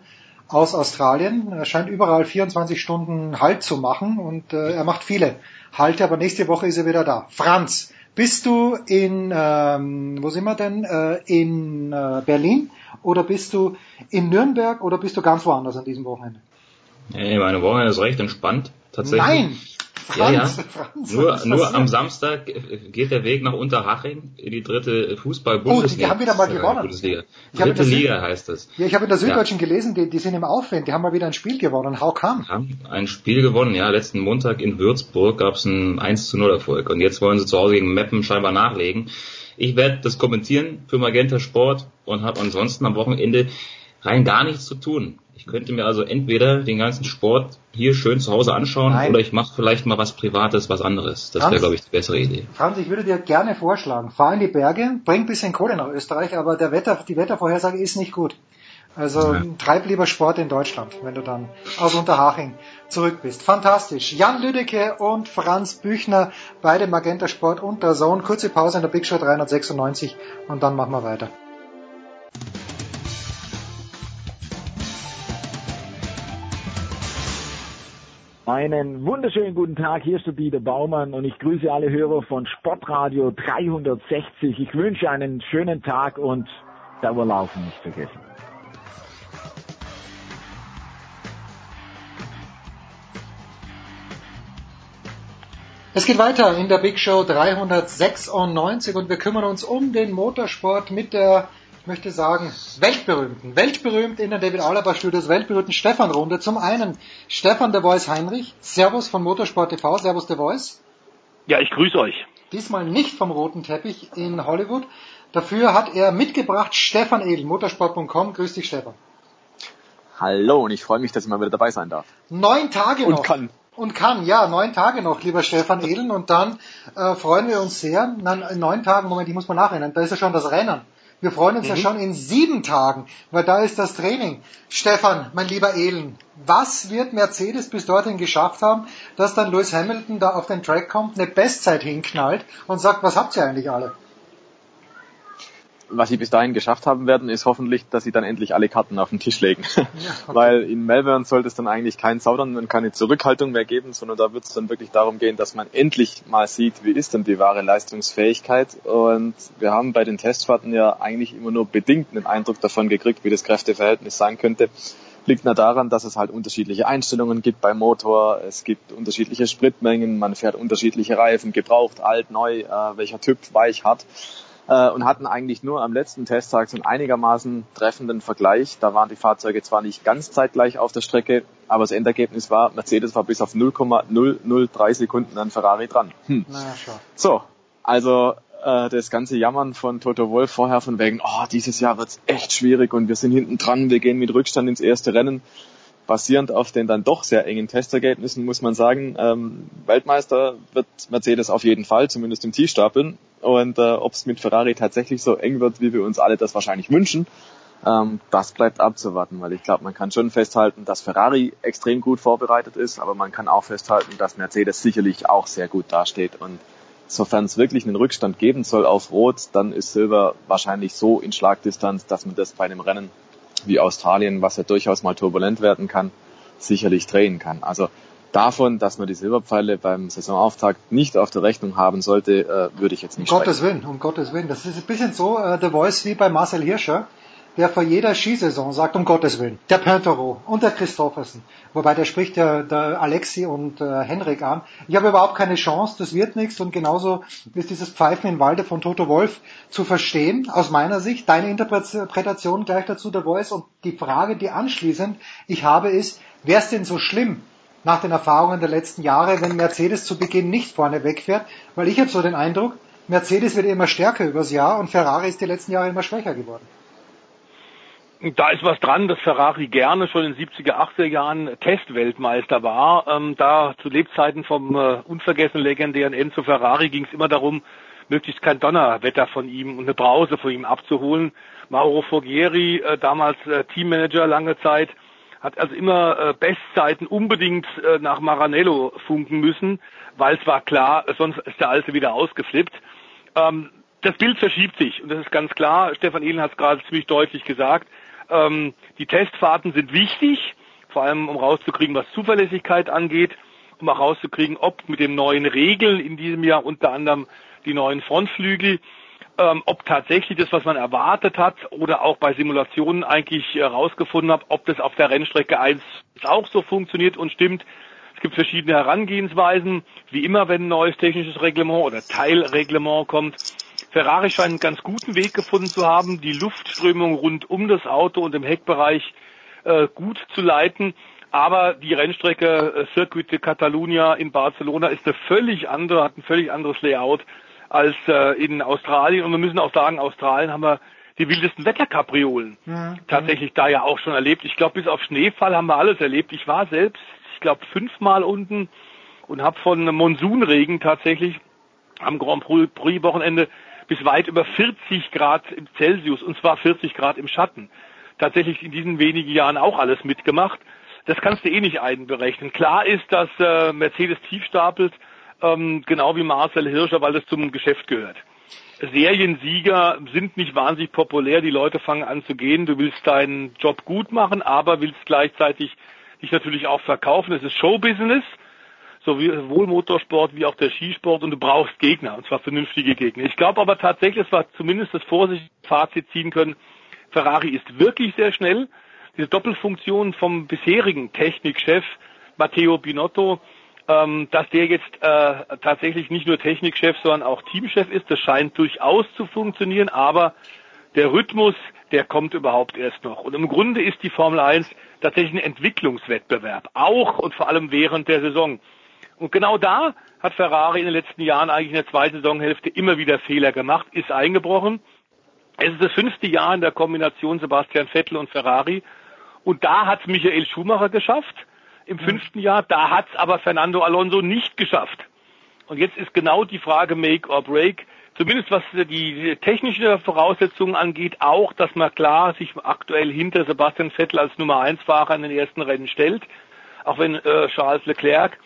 aus Australien. Er scheint überall 24 Stunden Halt zu machen und äh, er macht viele Halte, aber nächste Woche ist er wieder da. Franz, bist du in, ähm, wo sind wir denn, äh, in äh, Berlin oder bist du in Nürnberg oder bist du ganz woanders an diesem Wochenende? Nee, meine Wochenende ist recht entspannt, tatsächlich. Nein! Franz, ja, ja. Franz, nur, nur am Samstag geht der Weg nach Unterhaching in die dritte Fußball-Bundesliga. Oh, die haben wieder mal gewonnen. Bundesliga. Dritte Liga heißt das. Ja, ich habe in der Süddeutschen ja. gelesen, die, die sind im Aufwind, die haben mal wieder ein Spiel gewonnen. How come? Haben ein Spiel gewonnen, ja. Letzten Montag in Würzburg gab es einen 1 zu 0 Erfolg. Und jetzt wollen sie zu Hause gegen Meppen scheinbar nachlegen. Ich werde das kommentieren für Magenta Sport und habe ansonsten am Wochenende rein gar nichts zu tun. Ich könnte mir also entweder den ganzen Sport hier schön zu Hause anschauen Nein. oder ich mache vielleicht mal was Privates, was anderes. Das wäre, glaube ich, die bessere Idee. Franz, ich würde dir gerne vorschlagen, fahr in die Berge, bring ein bisschen Kohle nach Österreich, aber der Wetter, die Wettervorhersage ist nicht gut. Also ja. treib lieber Sport in Deutschland, wenn du dann aus Unterhaching zurück bist. Fantastisch. Jan Lüdecke und Franz Büchner, beide Magenta Sport und der Zone. Kurze Pause in der Big Show 396 und dann machen wir weiter. Einen wunderschönen guten Tag, hier ist der Dieter Baumann und ich grüße alle Hörer von Sportradio 360. Ich wünsche einen schönen Tag und Dauerlaufen nicht vergessen. Es geht weiter in der Big Show 396 und wir kümmern uns um den Motorsport mit der ich möchte sagen, weltberühmten, weltberühmt in der David Alaba Studios, weltberühmten Stefan Runde. Zum einen Stefan der Voice Heinrich, Servus von Motorsport TV, Servus der Voice. Ja, ich grüße euch. Diesmal nicht vom roten Teppich in Hollywood. Dafür hat er mitgebracht Stefan Edel, motorsport.com. Grüß dich, Stefan. Hallo und ich freue mich, dass ich mal wieder dabei sein darf. Neun Tage und noch. Und kann. Und kann, ja, neun Tage noch, lieber Stefan Edel. Und dann äh, freuen wir uns sehr. Nein, in neun Tagen, Moment, ich muss mal nachrennen. Da ist ja schon das Rennen. Wir freuen uns mhm. ja schon in sieben Tagen, weil da ist das Training. Stefan, mein lieber Elen, was wird Mercedes bis dorthin geschafft haben, dass dann Lewis Hamilton da auf den Track kommt, eine Bestzeit hinknallt und sagt, was habt ihr eigentlich alle? Was sie bis dahin geschafft haben werden, ist hoffentlich, dass sie dann endlich alle Karten auf den Tisch legen. Ja, okay. Weil in Melbourne sollte es dann eigentlich kein Zaudern und keine Zurückhaltung mehr geben, sondern da wird es dann wirklich darum gehen, dass man endlich mal sieht, wie ist denn die wahre Leistungsfähigkeit. Und wir haben bei den Testfahrten ja eigentlich immer nur bedingt einen Eindruck davon gekriegt, wie das Kräfteverhältnis sein könnte liegt nur daran, dass es halt unterschiedliche Einstellungen gibt beim Motor, es gibt unterschiedliche Spritmengen, man fährt unterschiedliche Reifen, gebraucht, alt, neu, äh, welcher Typ, weich, hart äh, und hatten eigentlich nur am letzten Testtag so einen einigermaßen treffenden Vergleich. Da waren die Fahrzeuge zwar nicht ganz zeitgleich auf der Strecke, aber das Endergebnis war, Mercedes war bis auf 0,003 Sekunden an Ferrari dran. Hm. Naja, schon. So, also äh, das ganze Jammern von Toto Wolf vorher von wegen, oh, dieses Jahr wird's echt schwierig und wir sind hinten dran, wir gehen mit Rückstand ins erste Rennen basierend auf den dann doch sehr engen Testergebnissen muss man sagen, ähm, Weltmeister wird Mercedes auf jeden Fall, zumindest im T-Stapeln. Und äh, ob es mit Ferrari tatsächlich so eng wird, wie wir uns alle das wahrscheinlich wünschen, ähm, das bleibt abzuwarten, weil ich glaube, man kann schon festhalten, dass Ferrari extrem gut vorbereitet ist, aber man kann auch festhalten, dass Mercedes sicherlich auch sehr gut dasteht. Und sofern es wirklich einen Rückstand geben soll auf Rot, dann ist Silber wahrscheinlich so in Schlagdistanz, dass man das bei einem Rennen wie Australien, was ja durchaus mal turbulent werden kann, sicherlich drehen kann. Also davon, dass man die Silberpfeile beim Saisonauftakt nicht auf der Rechnung haben sollte, äh, würde ich jetzt nicht Um Gottes Willen, um Gottes Willen. Das ist ein bisschen so, äh, The Voice wie bei Marcel Hirscher. der vor jeder Skisaison sagt, um Gottes Willen, der Pintero und der Christoffersen, wobei der spricht ja der Alexi und äh, Henrik an, ich habe überhaupt keine Chance, das wird nichts. Und genauso ist dieses Pfeifen im Walde von Toto Wolf zu verstehen, aus meiner Sicht, deine Interpretation gleich dazu der Voice. Und die Frage, die anschließend ich habe, ist, wäre es denn so schlimm, nach den Erfahrungen der letzten Jahre, wenn Mercedes zu Beginn nicht vorne wegfährt, weil ich habe so den Eindruck, Mercedes wird immer stärker übers Jahr und Ferrari ist die letzten Jahre immer schwächer geworden. Da ist was dran, dass Ferrari gerne schon in den 70er, 80er Jahren Testweltmeister war. Ähm, da zu Lebzeiten vom äh, unvergessenen legendären Enzo Ferrari ging es immer darum, möglichst kein Donnerwetter von ihm und eine Brause von ihm abzuholen. Mauro Foghieri, äh, damals äh, Teammanager lange Zeit, hat also immer äh, Bestzeiten unbedingt äh, nach Maranello funken müssen, weil es war klar, sonst ist der Alte wieder ausgeflippt. Ähm, das Bild verschiebt sich und das ist ganz klar. Stefan Ehlen hat es gerade ziemlich deutlich gesagt. Ähm, die Testfahrten sind wichtig, vor allem um rauszukriegen, was Zuverlässigkeit angeht, um auch rauszukriegen, ob mit den neuen Regeln in diesem Jahr unter anderem die neuen Frontflügel, ähm, ob tatsächlich das, was man erwartet hat oder auch bei Simulationen eigentlich herausgefunden äh, hat, ob das auf der Rennstrecke 1 auch so funktioniert und stimmt. Es gibt verschiedene Herangehensweisen, wie immer, wenn ein neues technisches Reglement oder Teilreglement kommt. Ferrari scheint einen ganz guten Weg gefunden zu haben, die Luftströmung rund um das Auto und im Heckbereich äh, gut zu leiten. Aber die Rennstrecke äh, Circuit de Catalunya in Barcelona ist eine völlig andere, hat ein völlig anderes Layout als äh, in Australien. Und wir müssen auch sagen, Australien haben wir die wildesten Wetterkapriolen mhm. tatsächlich da ja auch schon erlebt. Ich glaube, bis auf Schneefall haben wir alles erlebt. Ich war selbst, ich glaube, fünfmal unten und habe von Monsunregen tatsächlich am Grand Prix Wochenende bis weit über 40 Grad Celsius und zwar 40 Grad im Schatten. Tatsächlich in diesen wenigen Jahren auch alles mitgemacht. Das kannst du eh nicht einberechnen. Klar ist, dass äh, Mercedes tief stapelt, ähm, genau wie Marcel Hirscher, weil das zum Geschäft gehört. Seriensieger sind nicht wahnsinnig populär, die Leute fangen an zu gehen, du willst deinen Job gut machen, aber willst gleichzeitig dich natürlich auch verkaufen. Es ist Showbusiness sowohl Motorsport wie auch der Skisport und du brauchst Gegner, und zwar vernünftige Gegner. Ich glaube aber tatsächlich, dass wir zumindest das Vorsicht-Fazit ziehen können, Ferrari ist wirklich sehr schnell. Diese Doppelfunktion vom bisherigen Technikchef Matteo Binotto, ähm, dass der jetzt äh, tatsächlich nicht nur Technikchef, sondern auch Teamchef ist, das scheint durchaus zu funktionieren, aber der Rhythmus, der kommt überhaupt erst noch. Und im Grunde ist die Formel 1 tatsächlich ein Entwicklungswettbewerb, auch und vor allem während der Saison. Und genau da hat Ferrari in den letzten Jahren eigentlich in der zweiten Saisonhälfte immer wieder Fehler gemacht, ist eingebrochen. Es ist das fünfte Jahr in der Kombination Sebastian Vettel und Ferrari. Und da hat es Michael Schumacher geschafft im fünften Jahr. Da hat es aber Fernando Alonso nicht geschafft. Und jetzt ist genau die Frage Make or Break. Zumindest was die technische Voraussetzungen angeht, auch, dass man klar sich aktuell hinter Sebastian Vettel als Nummer eins Fahrer in den ersten Rennen stellt. Auch wenn äh, Charles Leclerc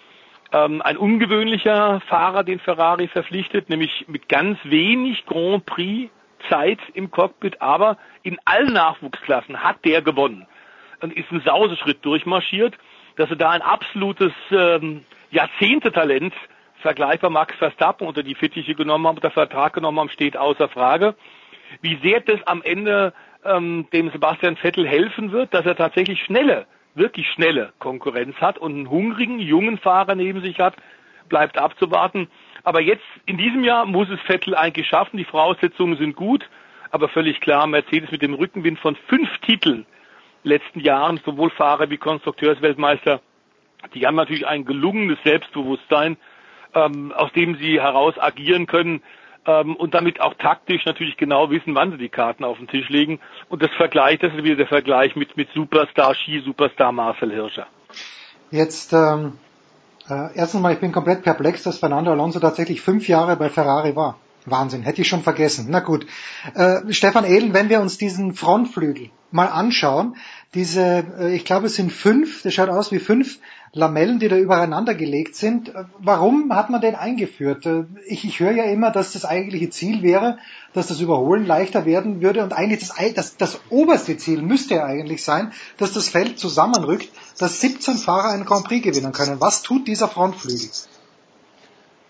ähm, ein ungewöhnlicher Fahrer, den Ferrari verpflichtet, nämlich mit ganz wenig Grand Prix Zeit im Cockpit, aber in allen Nachwuchsklassen hat der gewonnen und ist ein Sauseschritt durchmarschiert, dass er da ein absolutes ähm, Jahrzehntetalent vergleichbar Max Verstappen unter die Fittiche genommen haben, unter Vertrag genommen haben, steht außer Frage. Wie sehr das am Ende ähm, dem Sebastian Vettel helfen wird, dass er tatsächlich schnelle wirklich schnelle Konkurrenz hat und einen hungrigen, jungen Fahrer neben sich hat, bleibt abzuwarten. Aber jetzt, in diesem Jahr, muss es Vettel eigentlich schaffen. Die Voraussetzungen sind gut, aber völlig klar, Mercedes mit dem Rückenwind von fünf Titeln letzten Jahren, sowohl Fahrer wie Konstrukteursweltmeister, die haben natürlich ein gelungenes Selbstbewusstsein, ähm, aus dem sie heraus agieren können ähm, und damit auch taktisch natürlich genau wissen, wann sie die Karten auf den Tisch legen. Und das Vergleich, das ist wieder der Vergleich mit, mit Superstar Ski, Superstar Marcel Hirscher. Jetzt ähm, äh, erstens mal, ich bin komplett perplex, dass Fernando Alonso tatsächlich fünf Jahre bei Ferrari war. Wahnsinn, hätte ich schon vergessen. Na gut. Äh, Stefan Ehlen, wenn wir uns diesen Frontflügel mal anschauen, diese, äh, ich glaube es sind fünf, das schaut aus wie fünf Lamellen, die da übereinander gelegt sind. Äh, warum hat man den eingeführt? Äh, ich, ich höre ja immer, dass das eigentliche Ziel wäre, dass das Überholen leichter werden würde und eigentlich das, das, das oberste Ziel müsste ja eigentlich sein, dass das Feld zusammenrückt, dass 17 Fahrer einen Grand Prix gewinnen können. Was tut dieser Frontflügel?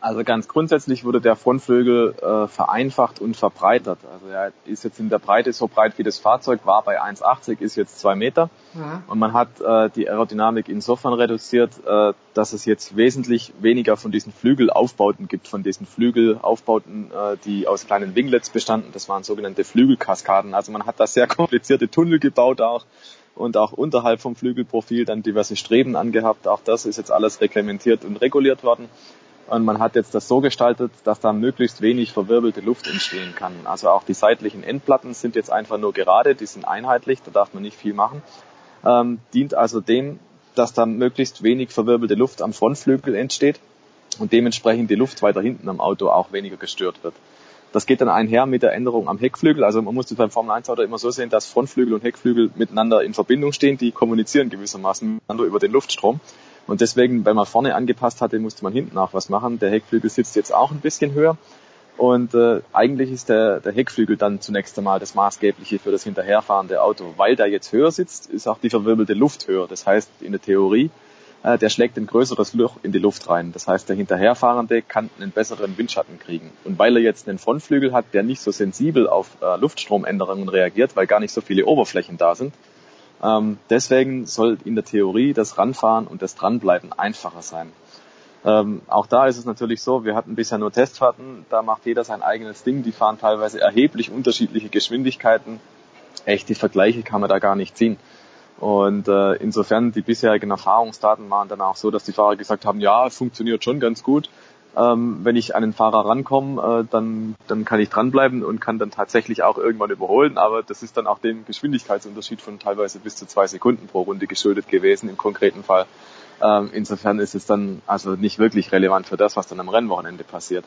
Also ganz grundsätzlich wurde der Frontflügel äh, vereinfacht und verbreitert. Also er ist jetzt in der Breite so breit wie das Fahrzeug war bei 1,80, ist jetzt zwei Meter. Mhm. Und man hat äh, die Aerodynamik insofern reduziert, äh, dass es jetzt wesentlich weniger von diesen Flügelaufbauten gibt, von diesen Flügelaufbauten, äh, die aus kleinen Winglets bestanden. Das waren sogenannte Flügelkaskaden. Also man hat da sehr komplizierte Tunnel gebaut auch und auch unterhalb vom Flügelprofil dann diverse Streben angehabt. Auch das ist jetzt alles reglementiert und reguliert worden. Und man hat jetzt das so gestaltet, dass da möglichst wenig verwirbelte Luft entstehen kann. Also auch die seitlichen Endplatten sind jetzt einfach nur gerade, die sind einheitlich, da darf man nicht viel machen. Ähm, dient also dem, dass da möglichst wenig verwirbelte Luft am Frontflügel entsteht und dementsprechend die Luft weiter hinten am Auto auch weniger gestört wird. Das geht dann einher mit der Änderung am Heckflügel. Also man muss das beim Formel 1 Auto immer so sehen, dass Frontflügel und Heckflügel miteinander in Verbindung stehen. Die kommunizieren gewissermaßen miteinander über den Luftstrom. Und deswegen, wenn man vorne angepasst hatte, musste man hinten auch was machen. Der Heckflügel sitzt jetzt auch ein bisschen höher. Und äh, eigentlich ist der, der Heckflügel dann zunächst einmal das Maßgebliche für das hinterherfahrende Auto. Weil der jetzt höher sitzt, ist auch die verwirbelte Luft höher. Das heißt, in der Theorie, äh, der schlägt ein größeres Loch in die Luft rein. Das heißt, der Hinterherfahrende kann einen besseren Windschatten kriegen. Und weil er jetzt einen Frontflügel hat, der nicht so sensibel auf äh, Luftstromänderungen reagiert, weil gar nicht so viele Oberflächen da sind, ähm, deswegen soll in der Theorie das Ranfahren und das Dranbleiben einfacher sein. Ähm, auch da ist es natürlich so, wir hatten bisher nur Testfahrten, da macht jeder sein eigenes Ding, die fahren teilweise erheblich unterschiedliche Geschwindigkeiten. Echte Vergleiche kann man da gar nicht ziehen. Und äh, insofern die bisherigen Erfahrungsdaten waren dann auch so, dass die Fahrer gesagt haben, ja, es funktioniert schon ganz gut. Ähm, wenn ich an den Fahrer rankomme, äh, dann, dann kann ich dranbleiben und kann dann tatsächlich auch irgendwann überholen. Aber das ist dann auch dem Geschwindigkeitsunterschied von teilweise bis zu zwei Sekunden pro Runde geschuldet gewesen im konkreten Fall. Ähm, insofern ist es dann also nicht wirklich relevant für das, was dann am Rennwochenende passiert.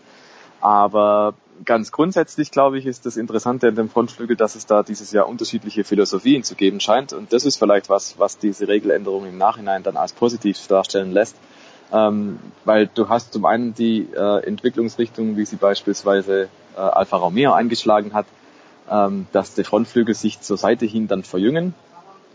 Aber ganz grundsätzlich, glaube ich, ist das Interessante an dem Frontflügel, dass es da dieses Jahr unterschiedliche Philosophien zu geben scheint. Und das ist vielleicht was, was diese Regeländerung im Nachhinein dann als positiv darstellen lässt ähm, weil du hast zum einen die äh, Entwicklungsrichtung, wie sie beispielsweise äh, Alfa Romeo eingeschlagen hat, ähm, dass die Frontflügel sich zur Seite hin dann verjüngen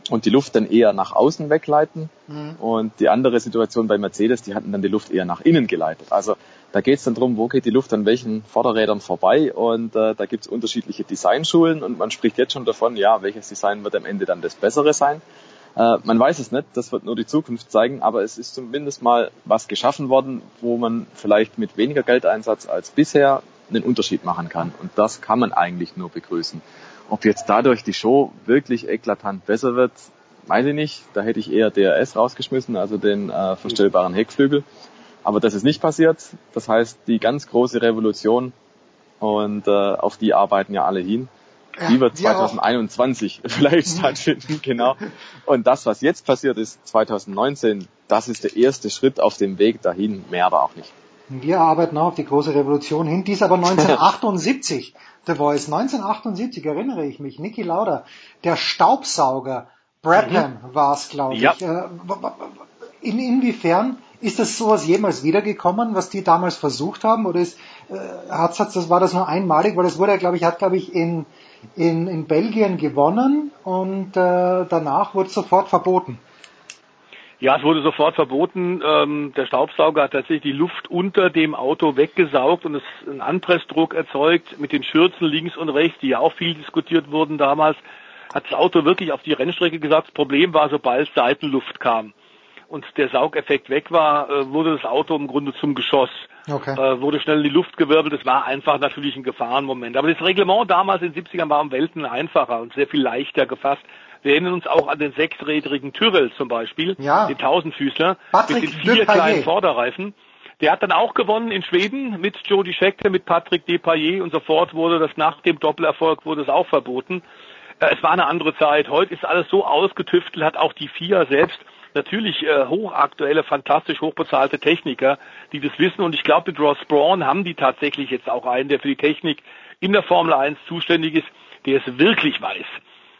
und die Luft dann eher nach außen wegleiten. Mhm. Und die andere Situation bei Mercedes, die hatten dann die Luft eher nach innen geleitet. Also da geht es dann drum, wo geht die Luft an welchen Vorderrädern vorbei und äh, da gibt es unterschiedliche Designschulen und man spricht jetzt schon davon, ja, welches Design wird am Ende dann das bessere sein. Äh, man weiß es nicht, das wird nur die Zukunft zeigen, aber es ist zumindest mal was geschaffen worden, wo man vielleicht mit weniger Geldeinsatz als bisher einen Unterschied machen kann. Und das kann man eigentlich nur begrüßen. Ob jetzt dadurch die Show wirklich eklatant besser wird, weiß ich nicht. Da hätte ich eher DRS rausgeschmissen, also den äh, verstellbaren Heckflügel. Aber das ist nicht passiert. Das heißt, die ganz große Revolution und äh, auf die arbeiten ja alle hin die wird 2021 vielleicht stattfinden, genau. Und das, was jetzt passiert ist, 2019, das ist der erste Schritt auf dem Weg dahin, mehr aber auch nicht. Wir arbeiten auch auf die große Revolution hin, die ist aber 1978. The Voice 1978 erinnere ich mich. Niki Lauda, der Staubsauger, Brabham mhm. war es, glaube ja. ich. Äh, in, inwiefern ist das sowas jemals wiedergekommen, was die damals versucht haben, oder ist, äh, hat's, hat's, das war das nur einmalig, weil das wurde, glaube ich, hat, glaube ich, in in, in Belgien gewonnen und äh, danach wurde es sofort verboten. Ja, es wurde sofort verboten. Ähm, der Staubsauger hat tatsächlich die Luft unter dem Auto weggesaugt und es einen Anpressdruck erzeugt mit den Schürzen links und rechts, die ja auch viel diskutiert wurden damals. Hat das Auto wirklich auf die Rennstrecke gesagt. Das Problem war, sobald Seitenluft kam und der Saugeffekt weg war, äh, wurde das Auto im Grunde zum Geschoss. Okay. Äh, wurde schnell in die Luft gewirbelt. Das war einfach natürlich ein Gefahrenmoment. Aber das Reglement damals in den 70ern war um Welten einfacher und sehr viel leichter gefasst. Wir erinnern uns auch an den sechsrädrigen Tyrrell zum Beispiel, ja. den Tausendfüßler Patrick mit den vier kleinen Vorderreifen. Der hat dann auch gewonnen in Schweden mit Jody Scheckter, mit Patrick Depailler und sofort wurde das nach dem Doppelerfolg wurde es auch verboten. Äh, es war eine andere Zeit. Heute ist alles so ausgetüftelt, hat auch die FIA selbst natürlich äh, hochaktuelle, fantastisch hochbezahlte Techniker, die das wissen. Und ich glaube, mit Ross Braun haben die tatsächlich jetzt auch einen, der für die Technik in der Formel 1 zuständig ist, der es wirklich weiß.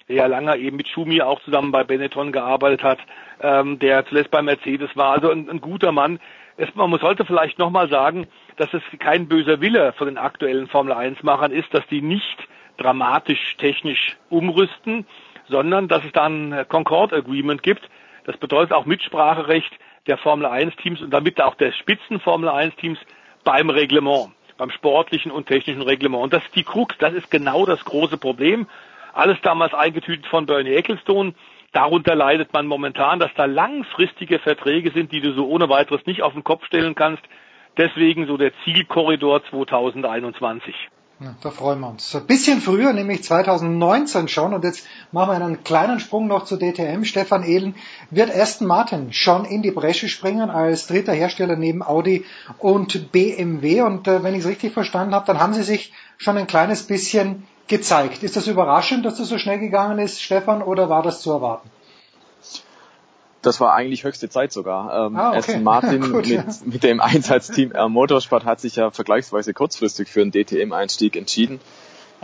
Der ja lange eben mit Schumi auch zusammen bei Benetton gearbeitet hat, ähm, der zuletzt bei Mercedes war. Also ein, ein guter Mann. Es, man sollte vielleicht nochmal sagen, dass es kein böser Wille von den aktuellen Formel 1-Machern ist, dass die nicht dramatisch technisch umrüsten, sondern dass es da ein Concord Agreement gibt, das bedeutet auch Mitspracherecht der Formel 1 Teams und damit auch der Spitzen Formel 1 Teams beim Reglement, beim sportlichen und technischen Reglement. Und das ist die Krux, das ist genau das große Problem. Alles damals eingetütet von Bernie Ecclestone. Darunter leidet man momentan, dass da langfristige Verträge sind, die du so ohne weiteres nicht auf den Kopf stellen kannst. Deswegen so der Zielkorridor 2021. Ja, da freuen wir uns. Ein bisschen früher, nämlich 2019 schon. Und jetzt machen wir einen kleinen Sprung noch zu DTM. Stefan Ehlen wird Aston Martin schon in die Bresche springen als dritter Hersteller neben Audi und BMW. Und äh, wenn ich es richtig verstanden habe, dann haben sie sich schon ein kleines bisschen gezeigt. Ist das überraschend, dass das so schnell gegangen ist, Stefan, oder war das zu erwarten? Das war eigentlich höchste Zeit sogar. Ähm, ah, okay. Aston Martin Gut, mit, ja. mit dem Einsatzteam R Motorsport hat sich ja vergleichsweise kurzfristig für einen DTM-Einstieg entschieden.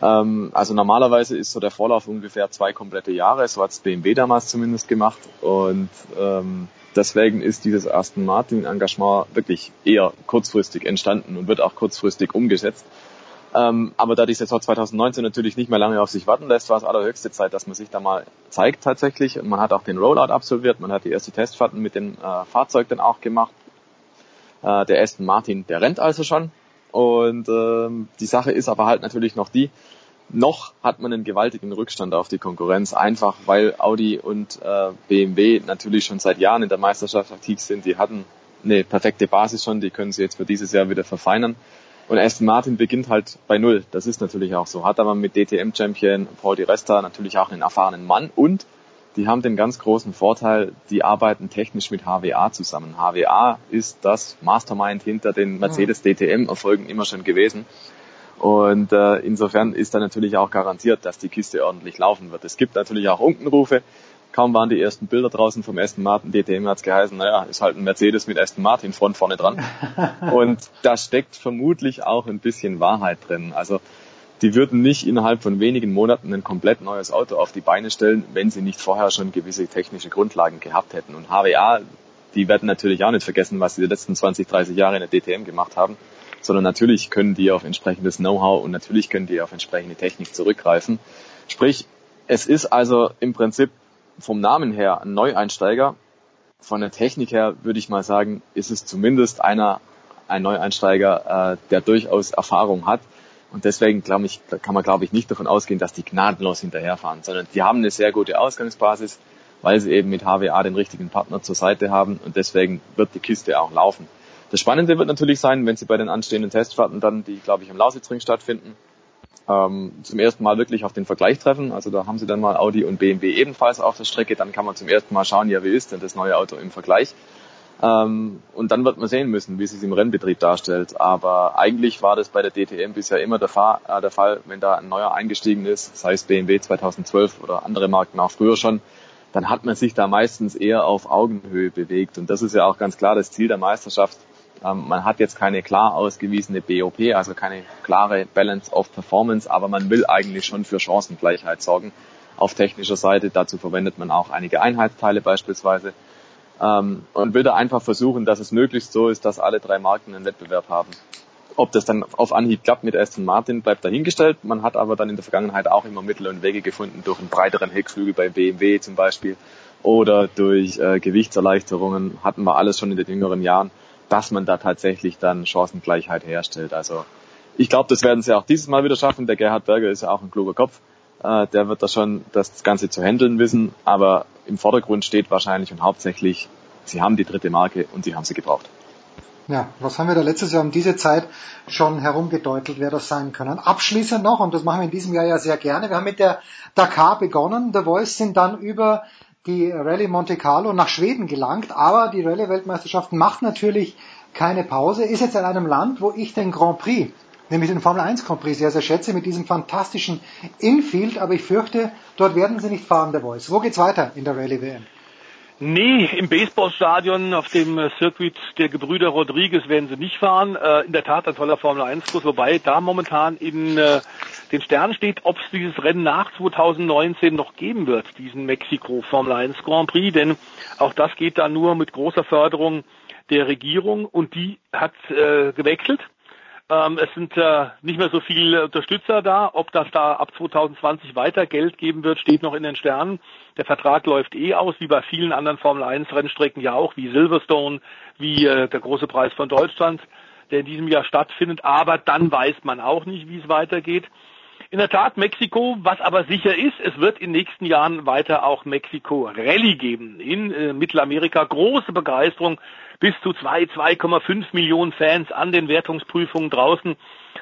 Ähm, also normalerweise ist so der Vorlauf ungefähr zwei komplette Jahre. So hat es BMW damals zumindest gemacht. Und ähm, deswegen ist dieses Aston Martin-Engagement wirklich eher kurzfristig entstanden und wird auch kurzfristig umgesetzt. Ähm, aber da die Saison 2019 natürlich nicht mehr lange auf sich warten lässt, war es allerhöchste Zeit, dass man sich da mal zeigt tatsächlich. Und man hat auch den Rollout absolviert, man hat die erste Testfahrten mit dem äh, Fahrzeug dann auch gemacht. Äh, der Aston Martin, der rennt also schon. Und ähm, die Sache ist aber halt natürlich noch die, noch hat man einen gewaltigen Rückstand auf die Konkurrenz, einfach weil Audi und äh, BMW natürlich schon seit Jahren in der Meisterschaft aktiv sind. Die hatten eine perfekte Basis schon, die können sie jetzt für dieses Jahr wieder verfeinern. Und Aston Martin beginnt halt bei Null. Das ist natürlich auch so. Hat aber mit DTM-Champion Paul Di Resta natürlich auch einen erfahrenen Mann und die haben den ganz großen Vorteil, die arbeiten technisch mit HWA zusammen. HWA ist das Mastermind hinter den Mercedes DTM-Erfolgen immer schon gewesen. Und äh, insofern ist da natürlich auch garantiert, dass die Kiste ordentlich laufen wird. Es gibt natürlich auch Unkenrufe. Kaum waren die ersten Bilder draußen vom Aston Martin DTM hat's geheißen, naja, ist halt ein Mercedes mit Aston Martin Front vorne dran. Und da steckt vermutlich auch ein bisschen Wahrheit drin. Also die würden nicht innerhalb von wenigen Monaten ein komplett neues Auto auf die Beine stellen, wenn sie nicht vorher schon gewisse technische Grundlagen gehabt hätten. Und HWA, die werden natürlich auch nicht vergessen, was sie die letzten 20, 30 Jahre in der DTM gemacht haben, sondern natürlich können die auf entsprechendes Know-how und natürlich können die auf entsprechende Technik zurückgreifen. Sprich, es ist also im Prinzip vom Namen her ein Neueinsteiger. Von der Technik her würde ich mal sagen, ist es zumindest einer, ein Neueinsteiger, äh, der durchaus Erfahrung hat. Und deswegen glaube ich, kann man glaube ich nicht davon ausgehen, dass die gnadenlos hinterherfahren, sondern die haben eine sehr gute Ausgangsbasis, weil sie eben mit HWA den richtigen Partner zur Seite haben und deswegen wird die Kiste auch laufen. Das Spannende wird natürlich sein, wenn sie bei den anstehenden Testfahrten dann, die glaube ich im Lausitzring stattfinden, ähm, zum ersten Mal wirklich auf den Vergleich treffen. Also da haben sie dann mal Audi und BMW ebenfalls auf der Strecke. Dann kann man zum ersten Mal schauen, ja, wie ist denn das neue Auto im Vergleich? Ähm, und dann wird man sehen müssen, wie es sich im Rennbetrieb darstellt. Aber eigentlich war das bei der DTM bisher immer der, Fahr äh, der Fall, wenn da ein neuer eingestiegen ist, sei es BMW 2012 oder andere Marken auch früher schon, dann hat man sich da meistens eher auf Augenhöhe bewegt. Und das ist ja auch ganz klar das Ziel der Meisterschaft, man hat jetzt keine klar ausgewiesene BOP, also keine klare Balance of Performance, aber man will eigentlich schon für Chancengleichheit sorgen auf technischer Seite. Dazu verwendet man auch einige Einheitsteile beispielsweise ähm, und will da einfach versuchen, dass es möglichst so ist, dass alle drei Marken einen Wettbewerb haben. Ob das dann auf Anhieb klappt mit Aston Martin, bleibt dahingestellt. Man hat aber dann in der Vergangenheit auch immer Mittel und Wege gefunden, durch einen breiteren Heckflügel bei BMW zum Beispiel oder durch äh, Gewichtserleichterungen hatten wir alles schon in den jüngeren Jahren dass man da tatsächlich dann Chancengleichheit herstellt. Also ich glaube, das werden sie auch dieses Mal wieder schaffen. Der Gerhard Berger ist ja auch ein kluger Kopf. Äh, der wird da schon das Ganze zu handeln wissen. Aber im Vordergrund steht wahrscheinlich und hauptsächlich, sie haben die dritte Marke und sie haben sie gebraucht. Ja, was haben wir da letztes Jahr um diese Zeit schon herumgedeutelt, wer das sein können? Abschließend noch, und das machen wir in diesem Jahr ja sehr gerne, wir haben mit der Dakar begonnen. The Voice sind dann über die Rallye Monte Carlo nach Schweden gelangt, aber die Rallye-Weltmeisterschaft macht natürlich keine Pause, ist jetzt in einem Land, wo ich den Grand Prix, nämlich den Formel 1 Grand Prix sehr, sehr schätze, mit diesem fantastischen Infield, aber ich fürchte, dort werden sie nicht fahren, der Voice. Wo geht's weiter in der Rallye WM? Nee, im Baseballstadion auf dem äh, Circuit der Gebrüder Rodriguez werden sie nicht fahren. Äh, in der Tat ein toller Formel 1 Kurs, wobei da momentan in äh, den Sternen steht, ob es dieses Rennen nach 2019 noch geben wird, diesen Mexiko Formel 1 Grand Prix, denn auch das geht da nur mit großer Förderung der Regierung und die hat äh, gewechselt. Ähm, es sind äh, nicht mehr so viele Unterstützer da. Ob das da ab 2020 weiter Geld geben wird, steht noch in den Sternen. Der Vertrag läuft eh aus, wie bei vielen anderen Formel 1 Rennstrecken ja auch, wie Silverstone, wie äh, der große Preis von Deutschland. der in diesem Jahr stattfindet, aber dann weiß man auch nicht, wie es weitergeht. In der Tat Mexiko, was aber sicher ist, es wird in den nächsten Jahren weiter auch Mexiko Rallye geben. In äh, Mittelamerika große Begeisterung, bis zu zwei, 2,5 Millionen Fans an den Wertungsprüfungen draußen.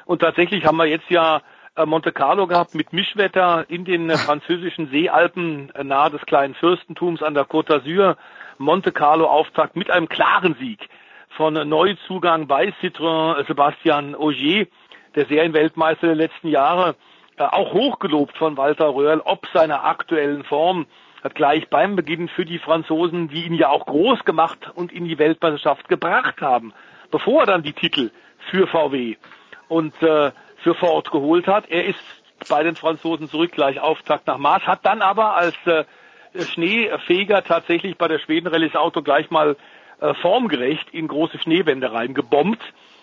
Und tatsächlich haben wir jetzt ja äh, Monte Carlo gehabt mit Mischwetter in den äh, französischen Seealpen äh, nahe des kleinen Fürstentums an der Côte d'Azur. Monte Carlo Auftakt mit einem klaren Sieg von Neuzugang bei Citroën Sebastian Ogier, der Serienweltmeister der letzten Jahre auch hochgelobt von Walter Röhrl, ob seiner aktuellen Form, hat gleich beim Beginn für die Franzosen, die ihn ja auch groß gemacht und in die Weltmeisterschaft gebracht haben, bevor er dann die Titel für VW und äh, für Ford geholt hat. Er ist bei den Franzosen zurück, gleich Auftakt nach Mars, hat dann aber als äh, Schneefeger tatsächlich bei der Schweden-Rallye das Auto gleich mal äh, formgerecht in große Schneewände reingebombt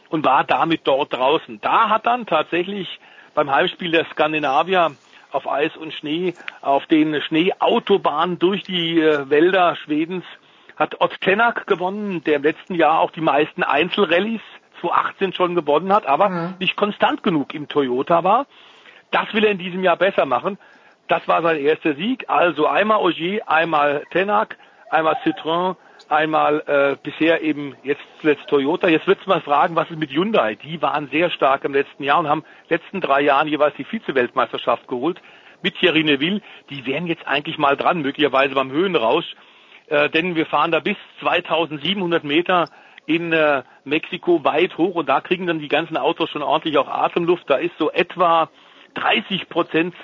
und war damit dort draußen. Da hat dann tatsächlich beim Heimspiel der Skandinavier auf Eis und Schnee, auf den Schneeautobahnen durch die äh, Wälder Schwedens hat Ott Tenak gewonnen, der im letzten Jahr auch die meisten Einzelrallyes 2018 schon gewonnen hat, aber mhm. nicht konstant genug im Toyota war. Das will er in diesem Jahr besser machen. Das war sein erster Sieg. Also einmal Ogier, einmal Tenak, einmal Citroën, einmal äh, bisher eben jetzt zuletzt Toyota. Jetzt wird's mal fragen, was ist mit Hyundai? Die waren sehr stark im letzten Jahr und haben letzten drei Jahren jeweils die Vize-Weltmeisterschaft geholt mit Thierry Neville. Die wären jetzt eigentlich mal dran, möglicherweise beim Höhenrausch, äh, denn wir fahren da bis 2700 Meter in äh, Mexiko weit hoch und da kriegen dann die ganzen Autos schon ordentlich auch Atemluft. Da ist so etwa 30 Prozent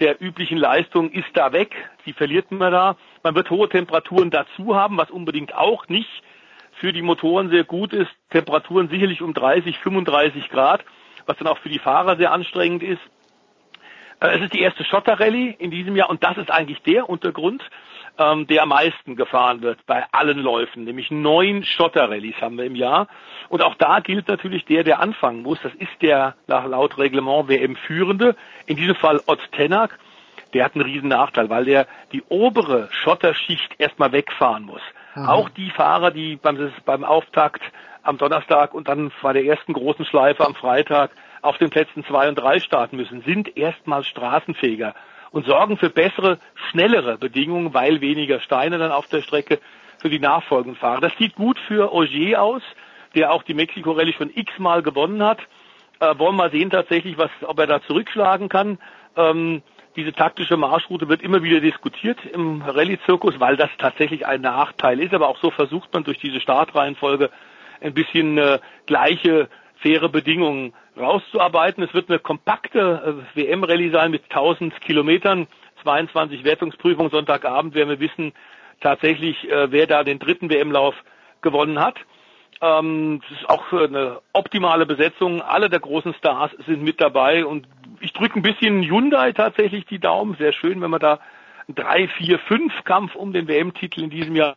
der üblichen Leistung ist da weg. Die verliert man da. Man wird hohe Temperaturen dazu haben, was unbedingt auch nicht für die Motoren sehr gut ist. Temperaturen sicherlich um 30, 35 Grad, was dann auch für die Fahrer sehr anstrengend ist. Äh, es ist die erste Schotterrallye in diesem Jahr und das ist eigentlich der Untergrund, ähm, der am meisten gefahren wird bei allen Läufen, nämlich neun Schotterrallyes haben wir im Jahr. Und auch da gilt natürlich der, der anfangen muss. Das ist der laut Reglement WM-Führende, in diesem Fall Ott Tenak. Der hat einen riesen Nachteil, weil der die obere Schotterschicht erstmal wegfahren muss. Mhm. Auch die Fahrer, die beim, beim Auftakt am Donnerstag und dann bei der ersten großen Schleife am Freitag auf den Plätzen zwei und drei starten müssen, sind erstmals straßenfähiger und sorgen für bessere, schnellere Bedingungen, weil weniger Steine dann auf der Strecke für die nachfolgenden Fahrer. Das sieht gut für Ogier aus, der auch die Mexiko Rallye schon x-mal gewonnen hat. Äh, wollen wir mal sehen tatsächlich, was, ob er da zurückschlagen kann. Ähm, diese taktische Marschroute wird immer wieder diskutiert im Rallye-Zirkus, weil das tatsächlich ein Nachteil ist. Aber auch so versucht man durch diese Startreihenfolge ein bisschen äh, gleiche, faire Bedingungen rauszuarbeiten. Es wird eine kompakte äh, WM-Rallye sein mit 1000 Kilometern, 22 Wertungsprüfungen. Sonntagabend werden wir wissen tatsächlich, äh, wer da den dritten WM-Lauf gewonnen hat. Ähm, es ist auch eine optimale Besetzung. Alle der großen Stars sind mit dabei und ich drücke ein bisschen Hyundai tatsächlich die Daumen. Sehr schön, wenn wir da drei, vier, fünf Kampf um den WM-Titel in diesem Jahr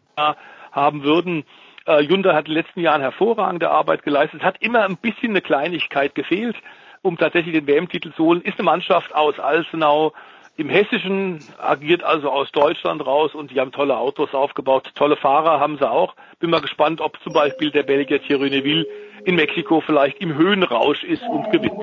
haben würden. Äh, Hyundai hat in den letzten Jahren hervorragende Arbeit geleistet. Es hat immer ein bisschen eine Kleinigkeit gefehlt, um tatsächlich den WM-Titel zu holen. Ist eine Mannschaft aus Alsenau, im Hessischen agiert also aus Deutschland raus und die haben tolle Autos aufgebaut. Tolle Fahrer haben sie auch. Bin mal gespannt, ob zum Beispiel der Belgier Thierry Neville in Mexiko vielleicht im Höhenrausch ist und gewinnt.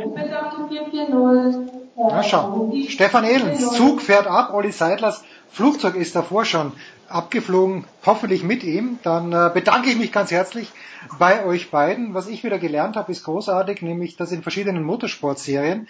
Na schau. Stefan Ehlens, Zug fährt ab, Olli Seidlers Flugzeug ist davor schon abgeflogen, hoffentlich mit ihm. Dann äh, bedanke ich mich ganz herzlich bei euch beiden. Was ich wieder gelernt habe, ist großartig, nämlich dass in verschiedenen Motorsportserien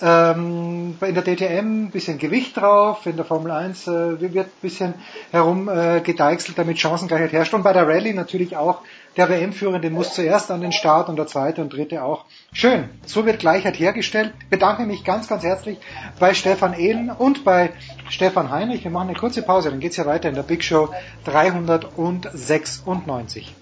ähm, in der DTM ein bisschen Gewicht drauf, in der Formel 1 äh, wird ein bisschen herumgedeichselt, äh, damit Chancengleichheit herrscht. Und bei der Rallye natürlich auch der WM-Führende muss zuerst an den Start und der zweite und dritte auch. Schön, so wird Gleichheit hergestellt. Bedanke mich ganz, ganz herzlich bei Stefan Ehlen und bei Stefan Heinrich. Wir machen eine kurze Pause, dann geht's ja weiter in der Big Show 396.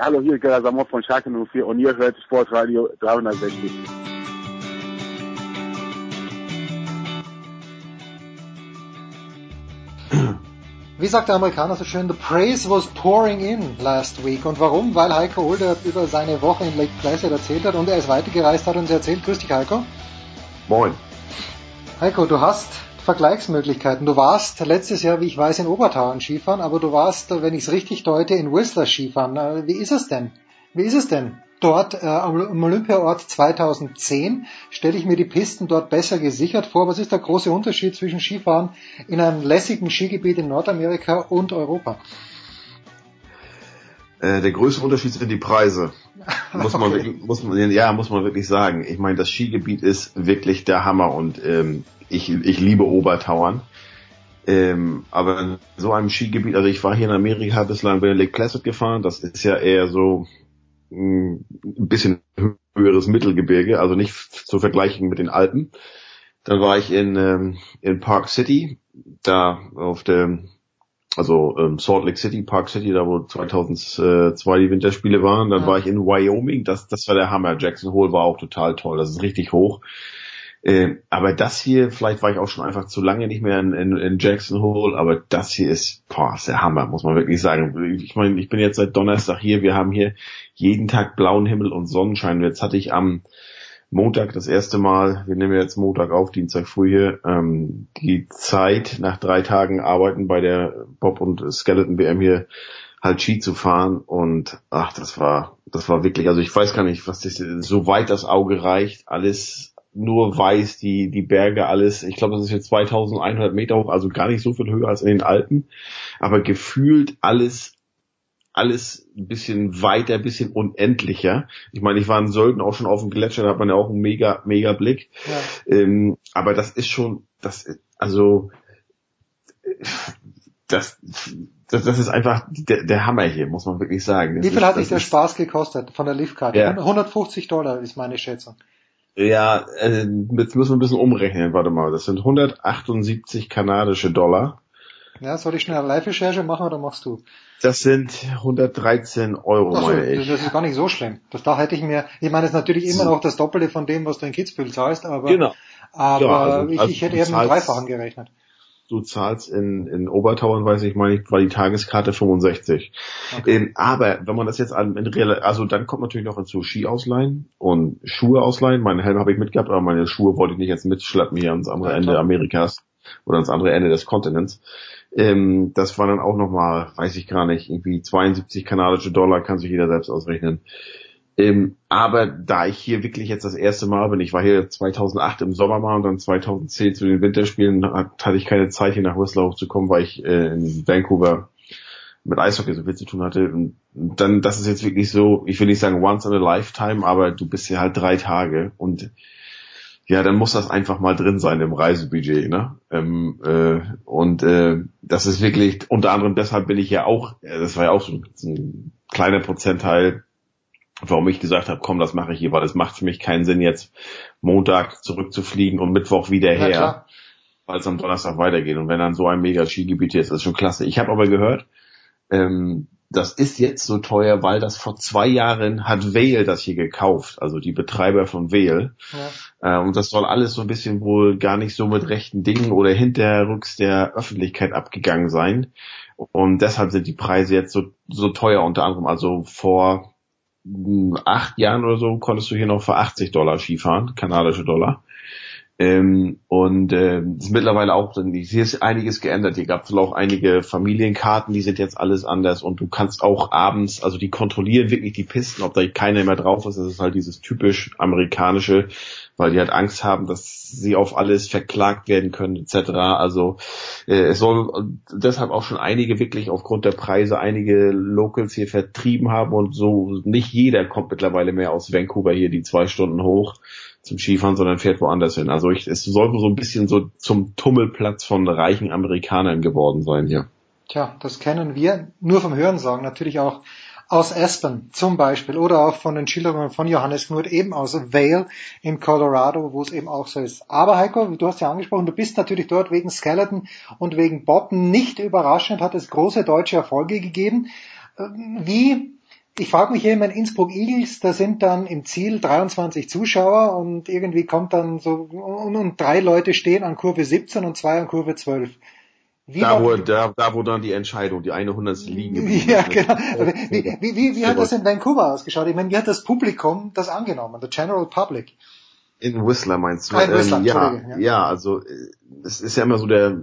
Hallo, hier ist Gerhard Samov von Schalke 04 und ihr hört Sportradio 360. Wie sagt der Amerikaner so schön, the praise was pouring in last week. Und warum? Weil Heiko Holder über seine Woche in Lake Placid erzählt hat und er ist weitergereist hat und uns erzählt. Grüß dich, Heiko. Moin. Heiko, du hast Vergleichsmöglichkeiten. Du warst letztes Jahr, wie ich weiß, in Obertauern Skifahren, aber du warst, wenn ich es richtig deute, in Whistler Skifahren. Äh, wie ist es denn? Wie ist es denn? Dort äh, am Olympiaort 2010 stelle ich mir die Pisten dort besser gesichert vor. Was ist der große Unterschied zwischen Skifahren in einem lässigen Skigebiet in Nordamerika und Europa? Äh, der größte Unterschied sind die Preise. Muss man, okay. wirklich, muss man, ja, muss man wirklich sagen. Ich meine, das Skigebiet ist wirklich der Hammer und ähm, ich, ich liebe Obertauern. Ähm, aber in so einem Skigebiet, also ich war hier in Amerika bislang bei Lake Placid gefahren, das ist ja eher so ein bisschen höheres Mittelgebirge, also nicht zu vergleichen mit den Alpen. Dann war ich in, ähm, in Park City, da auf der, also ähm, Salt Lake City, Park City, da wo 2002 die Winterspiele waren. Dann ja. war ich in Wyoming, das, das war der Hammer. Jackson Hole war auch total toll, das ist richtig hoch. Äh, aber das hier, vielleicht war ich auch schon einfach zu lange nicht mehr in, in, in Jackson Hole, aber das hier ist, boah, ist der Hammer, muss man wirklich sagen. Ich meine, ich bin jetzt seit Donnerstag hier, wir haben hier jeden Tag blauen Himmel und Sonnenschein. Jetzt hatte ich am Montag das erste Mal, wir nehmen jetzt Montag auf, Dienstag früh hier, ähm, die Zeit nach drei Tagen Arbeiten bei der Bob und Skeleton WM hier halt Ski zu fahren und ach, das war, das war wirklich, also ich weiß gar nicht, was das, so weit das Auge reicht, alles nur weiß, die, die Berge alles, ich glaube, das ist jetzt 2100 Meter hoch, also gar nicht so viel höher als in den Alpen, aber gefühlt alles, alles ein bisschen weiter, ein bisschen unendlicher. Ich meine, ich war in Sölden auch schon auf dem Gletscher, da hat man ja auch einen mega, mega Blick. Ja. Ähm, aber das ist schon, das, also, das, das, das ist einfach der, der Hammer hier, muss man wirklich sagen. Das Wie viel ist, hat dich der Spaß gekostet von der Liefkarte? Ja. 150 Dollar ist meine Schätzung. Ja, äh, jetzt müssen wir ein bisschen umrechnen. Warte mal, das sind 178 kanadische Dollar. Ja, soll ich schnell eine Live-Recherche machen oder machst du? Das sind 113 Euro, Ach so, meine ich. Das ist gar nicht so schlimm. Das da hätte ich mir, ich meine, das ist natürlich immer noch das Doppelte von dem, was du in Kitzbühel zahlst, aber, genau. aber ja, also, ich, also ich hätte eben einen Dreifachen gerechnet du zahlst in, in Obertauern, weiß ich meine ich, war die Tageskarte 65. Okay. Ähm, aber wenn man das jetzt an, in real, also dann kommt natürlich noch hinzu Ski ausleihen und Schuhe ausleihen. Meine Helme habe ich mitgehabt, aber meine Schuhe wollte ich nicht jetzt mitschleppen hier ans andere ja, Ende Amerikas oder ans andere Ende des Kontinents. Ähm, das war dann auch nochmal, weiß ich gar nicht, irgendwie 72 kanadische Dollar, kann sich jeder selbst ausrechnen. Ähm, aber da ich hier wirklich jetzt das erste Mal bin, ich war hier 2008 im Sommer mal und dann 2010 zu den Winterspielen, hatte ich keine Zeit hier nach Whistler hochzukommen, weil ich äh, in Vancouver mit Eishockey so viel zu tun hatte. Und dann, das ist jetzt wirklich so, ich will nicht sagen once in a lifetime, aber du bist hier halt drei Tage und ja, dann muss das einfach mal drin sein im Reisebudget, ne? Ähm, äh, und äh, das ist wirklich, unter anderem deshalb bin ich ja auch, äh, das war ja auch so ein kleiner Prozentteil warum ich gesagt habe, komm, das mache ich hier, weil es macht für mich keinen Sinn, jetzt Montag zurückzufliegen und Mittwoch wieder her, weil es am Donnerstag weitergeht. Und wenn dann so ein mega Skigebiet ist, ist schon klasse. Ich habe aber gehört, ähm, das ist jetzt so teuer, weil das vor zwei Jahren hat Vale das hier gekauft, also die Betreiber von Vale. Ja. Äh, und das soll alles so ein bisschen wohl gar nicht so mit rechten Dingen oder hinterrücks der Öffentlichkeit abgegangen sein. Und deshalb sind die Preise jetzt so, so teuer unter anderem. Also vor acht Jahren oder so konntest du hier noch für 80 Dollar Skifahren, kanadische Dollar. Ähm, und äh, ist mittlerweile auch, hier ist einiges geändert. Hier gab es auch einige Familienkarten, die sind jetzt alles anders und du kannst auch abends, also die kontrollieren wirklich die Pisten, ob da keiner mehr drauf ist. Das ist halt dieses typisch amerikanische, weil die halt Angst haben, dass sie auf alles verklagt werden können etc. Also äh, es soll deshalb auch schon einige wirklich aufgrund der Preise einige Locals hier vertrieben haben und so nicht jeder kommt mittlerweile mehr aus Vancouver hier die zwei Stunden hoch zum Skifahren, sondern fährt woanders hin. Also ich, es soll so ein bisschen so zum Tummelplatz von reichen Amerikanern geworden sein hier. Tja, das kennen wir nur vom Hörensagen, natürlich auch aus Aspen zum Beispiel oder auch von den Schilderungen von Johannes Knut eben aus Vale in Colorado, wo es eben auch so ist. Aber Heiko, du hast ja angesprochen, du bist natürlich dort wegen Skeleton und wegen Bob nicht überraschend, hat es große deutsche Erfolge gegeben. Wie ich frage mich hier immer in Innsbruck Eagles, da sind dann im Ziel 23 Zuschauer und irgendwie kommt dann so und, und drei Leute stehen an Kurve 17 und zwei an Kurve 12. Wie da, wo, da, da, wo dann die Entscheidung, die eine hundertste liegen Ja, genau. Wie, wie, wie, wie hat das in Vancouver ausgeschaut? Ich meine, wie hat das Publikum das angenommen, the general public? In Whistler meinst du? Ah, in Whistler, ähm, ja, ja, ja, also äh, es ist ja immer so der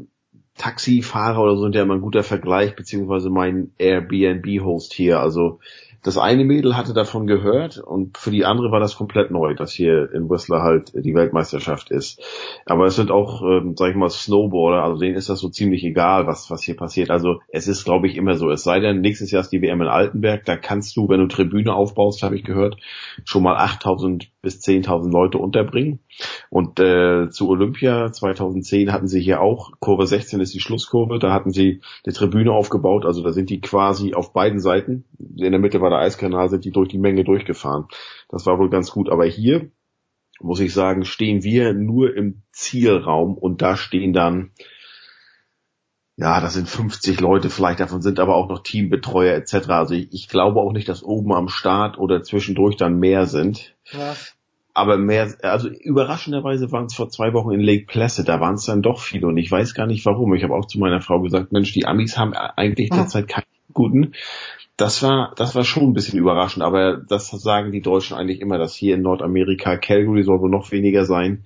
Taxifahrer oder so ja immer ein guter Vergleich, beziehungsweise mein Airbnb-Host hier. Also das eine Mädel hatte davon gehört und für die andere war das komplett neu, dass hier in Whistler halt die Weltmeisterschaft ist. Aber es sind auch, ähm, sag ich mal, Snowboarder, also denen ist das so ziemlich egal, was, was hier passiert. Also es ist, glaube ich, immer so. Es sei denn, nächstes Jahr ist die WM in Altenberg, da kannst du, wenn du Tribüne aufbaust, habe ich gehört, schon mal 8000 bis 10.000 Leute unterbringen. Und äh, zu Olympia 2010 hatten sie hier auch, Kurve 16 ist die Schlusskurve, da hatten sie eine Tribüne aufgebaut, also da sind die quasi auf beiden Seiten, in der Mitte war der Eiskanal, sind die durch die Menge durchgefahren. Das war wohl ganz gut. Aber hier, muss ich sagen, stehen wir nur im Zielraum und da stehen dann ja, das sind 50 Leute, vielleicht davon sind aber auch noch Teambetreuer etc. Also ich, ich glaube auch nicht, dass oben am Start oder zwischendurch dann mehr sind. Ja. Aber mehr, also überraschenderweise waren es vor zwei Wochen in Lake Placid, da waren es dann doch viele und ich weiß gar nicht warum. Ich habe auch zu meiner Frau gesagt, Mensch, die Amis haben eigentlich derzeit keinen guten. Das war, das war schon ein bisschen überraschend, aber das sagen die Deutschen eigentlich immer, dass hier in Nordamerika Calgary soll wohl noch weniger sein.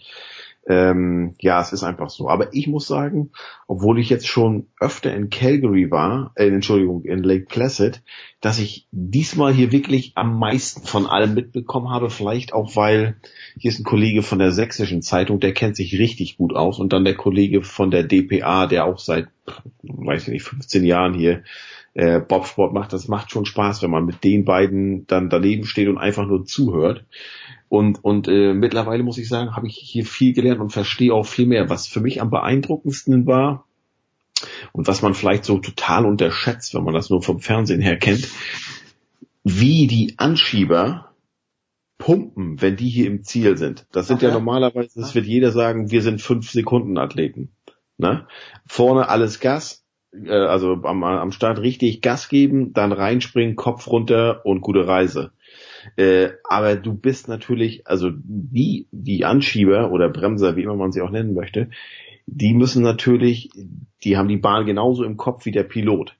Ähm, ja, es ist einfach so. Aber ich muss sagen, obwohl ich jetzt schon öfter in Calgary war, äh, Entschuldigung, in Lake Placid, dass ich diesmal hier wirklich am meisten von allem mitbekommen habe. Vielleicht auch, weil hier ist ein Kollege von der sächsischen Zeitung, der kennt sich richtig gut aus. Und dann der Kollege von der DPA, der auch seit, weiß ich nicht, 15 Jahren hier äh, Bobsport macht. Das macht schon Spaß, wenn man mit den beiden dann daneben steht und einfach nur zuhört. Und, und äh, mittlerweile muss ich sagen, habe ich hier viel gelernt und verstehe auch viel mehr. Was für mich am beeindruckendsten war und was man vielleicht so total unterschätzt, wenn man das nur vom Fernsehen her kennt, wie die Anschieber pumpen, wenn die hier im Ziel sind. Das sind okay. ja normalerweise, das wird jeder sagen, wir sind fünf Sekunden Athleten. Ne? Vorne alles Gas, äh, also am, am Start richtig Gas geben, dann reinspringen, Kopf runter und gute Reise. Äh, aber du bist natürlich, also die, die Anschieber oder Bremser, wie immer man sie auch nennen möchte, die müssen natürlich, die haben die Bahn genauso im Kopf wie der Pilot.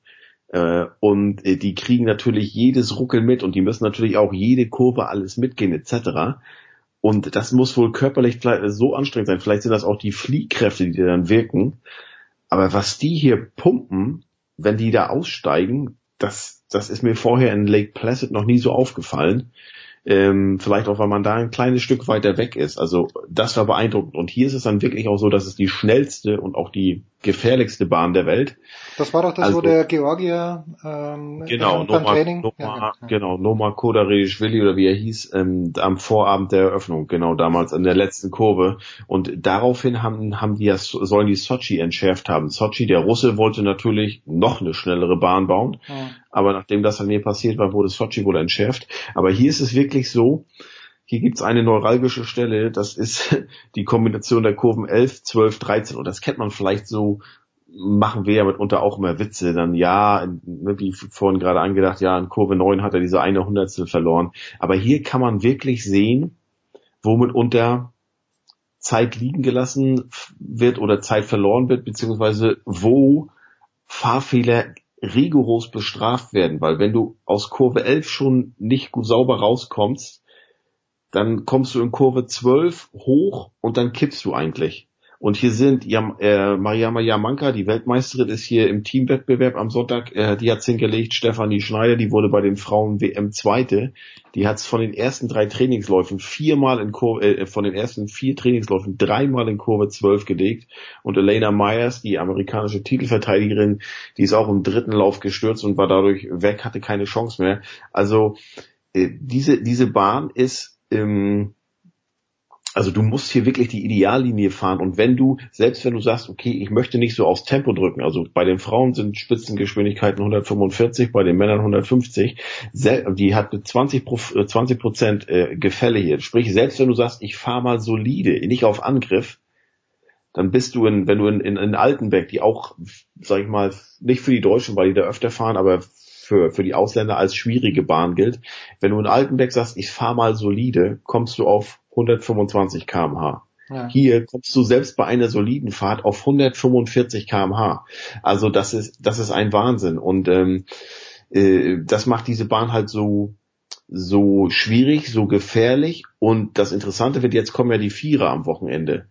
Äh, und äh, die kriegen natürlich jedes Ruckel mit und die müssen natürlich auch jede Kurve alles mitgehen etc. Und das muss wohl körperlich so anstrengend sein. Vielleicht sind das auch die Fliehkräfte, die dann wirken. Aber was die hier pumpen, wenn die da aussteigen, das, das ist mir vorher in Lake Placid noch nie so aufgefallen. Ähm, vielleicht auch, weil man da ein kleines Stück weiter weg ist. Also das war beeindruckend. Und hier ist es dann wirklich auch so, dass es die schnellste und auch die gefährlichste Bahn der Welt. Das war doch das, also, wo der Georgier ähm, genau, beim Noma, Training. Noma, ja, genau, Noma Kodarishvili oder wie er hieß, ähm, am Vorabend der Eröffnung, genau damals in der letzten Kurve. Und daraufhin haben, haben die ja, sollen die Sochi entschärft haben. Sochi, der Russe, wollte natürlich noch eine schnellere Bahn bauen. Ja. Aber nachdem das an mir passiert war, wurde Sochi wohl entschärft. Aber hier ist es wirklich so, hier gibt's eine neuralgische Stelle, das ist die Kombination der Kurven 11, 12, 13 und das kennt man vielleicht so, machen wir ja mitunter auch immer Witze, dann ja, wie vorhin gerade angedacht, ja, in Kurve 9 hat er diese eine Hundertstel verloren, aber hier kann man wirklich sehen, wo mitunter Zeit liegen gelassen wird oder Zeit verloren wird, beziehungsweise wo Fahrfehler rigoros bestraft werden, weil wenn du aus Kurve 11 schon nicht gut sauber rauskommst, dann kommst du in Kurve 12 hoch und dann kippst du eigentlich. Und hier sind Yam, äh, Mariama Yamanka, die Weltmeisterin, ist hier im Teamwettbewerb am Sonntag. Äh, die hat's hingelegt. Stefanie Schneider, die wurde bei den Frauen WM Zweite. Die hat's von den ersten drei Trainingsläufen viermal in Kurve, äh, von den ersten vier Trainingsläufen dreimal in Kurve 12 gelegt. Und Elena Myers, die amerikanische Titelverteidigerin, die ist auch im dritten Lauf gestürzt und war dadurch weg, hatte keine Chance mehr. Also äh, diese diese Bahn ist ähm, also du musst hier wirklich die Ideallinie fahren und wenn du, selbst wenn du sagst, okay, ich möchte nicht so aufs Tempo drücken, also bei den Frauen sind Spitzengeschwindigkeiten 145, bei den Männern 150, die hat 20 20 äh, Prozent äh, Gefälle hier. Sprich, selbst wenn du sagst, ich fahre mal solide, nicht auf Angriff, dann bist du in, wenn du in, in, in Altenberg, die auch, sag ich mal, nicht für die Deutschen, weil die da öfter fahren, aber für, für die Ausländer als schwierige Bahn gilt. Wenn du in Altenberg sagst, ich fahr mal solide, kommst du auf 125 kmh. Ja. Hier kommst du selbst bei einer soliden Fahrt auf 145 kmh. Also das ist das ist ein Wahnsinn und ähm, äh, das macht diese Bahn halt so so schwierig, so gefährlich und das Interessante wird, jetzt kommen ja die Vierer am Wochenende.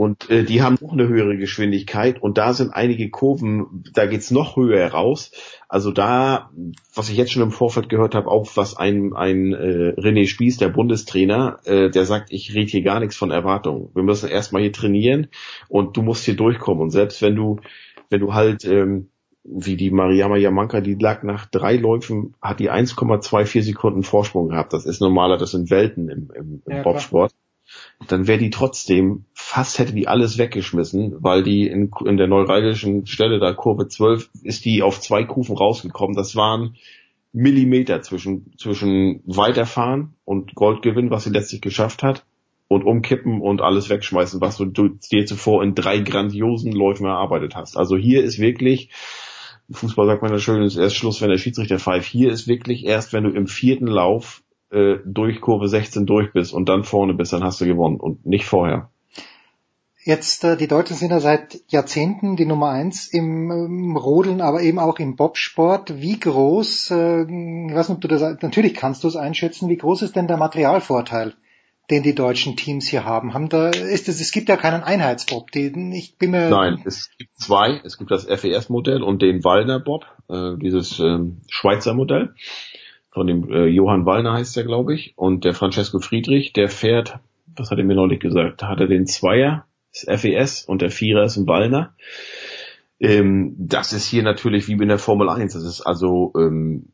Und äh, die haben noch eine höhere Geschwindigkeit und da sind einige Kurven, da geht's noch höher raus. Also da, was ich jetzt schon im Vorfeld gehört habe, auch was ein, ein äh, René Spieß, der Bundestrainer, äh, der sagt, ich rede hier gar nichts von Erwartungen. Wir müssen erstmal hier trainieren und du musst hier durchkommen. Und selbst wenn du, wenn du halt, ähm, wie die Mariama Yamanka, die lag nach drei Läufen, hat die 1,24 Sekunden Vorsprung gehabt. Das ist normaler, das sind Welten im, im, im ja, Bobsport. Dann wäre die trotzdem, fast hätte die alles weggeschmissen, weil die in, in der neuralgischen Stelle da Kurve 12 ist die auf zwei Kufen rausgekommen. Das waren Millimeter zwischen, zwischen weiterfahren und Goldgewinn, was sie letztlich geschafft hat, und umkippen und alles wegschmeißen, was du, du dir zuvor in drei grandiosen Läufen erarbeitet hast. Also hier ist wirklich, Fußball sagt man ja schön, ist erst Schluss, wenn der Schiedsrichter pfeift. Hier ist wirklich erst, wenn du im vierten Lauf äh, durch Kurve 16 durch bist und dann vorne bist, dann hast du gewonnen und nicht vorher. Jetzt, äh, die Deutschen sind ja seit Jahrzehnten die Nummer eins im, im Rodeln, aber eben auch im Bobsport. Wie groß, äh, ich weiß nicht, ob du das, natürlich kannst du es einschätzen, wie groß ist denn der Materialvorteil, den die deutschen Teams hier haben? Haben da, ist es, es gibt ja keinen Einheitsbob. Die, ich bin mir Nein, es gibt zwei. Es gibt das FES-Modell und den Wallner Bob, äh, dieses äh, Schweizer Modell von dem äh, Johann Wallner heißt der, glaube ich, und der Francesco Friedrich, der fährt, was hat er mir neulich gesagt, hat er den Zweier, das FES und der Vierer ist ein Wallner. Ähm, das ist hier natürlich wie in der Formel 1, das ist also ähm,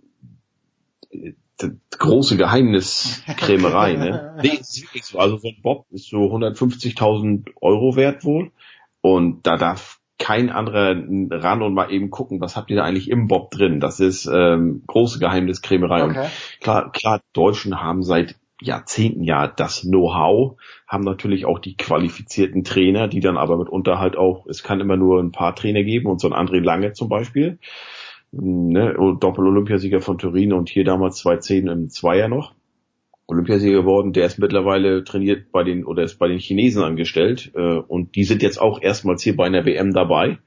große Geheimniskrämerei, ne? nee, ist wirklich so. Also so ein Bob ist so 150.000 Euro wert wohl. Und da darf kein anderer ran und mal eben gucken, was habt ihr da eigentlich im Bob drin. Das ist ähm, große Geheimniskrämerei. Okay. Und klar, klar, Deutschen haben seit Jahrzehnten ja das Know-how, haben natürlich auch die qualifizierten Trainer, die dann aber mitunter halt auch, es kann immer nur ein paar Trainer geben und so ein André Lange zum Beispiel, ne, Doppel-Olympiasieger von Turin und hier damals 2010 im Zweier noch. Olympiasieger geworden, der ist mittlerweile trainiert bei den oder ist bei den Chinesen angestellt äh, und die sind jetzt auch erstmals hier bei einer WM dabei.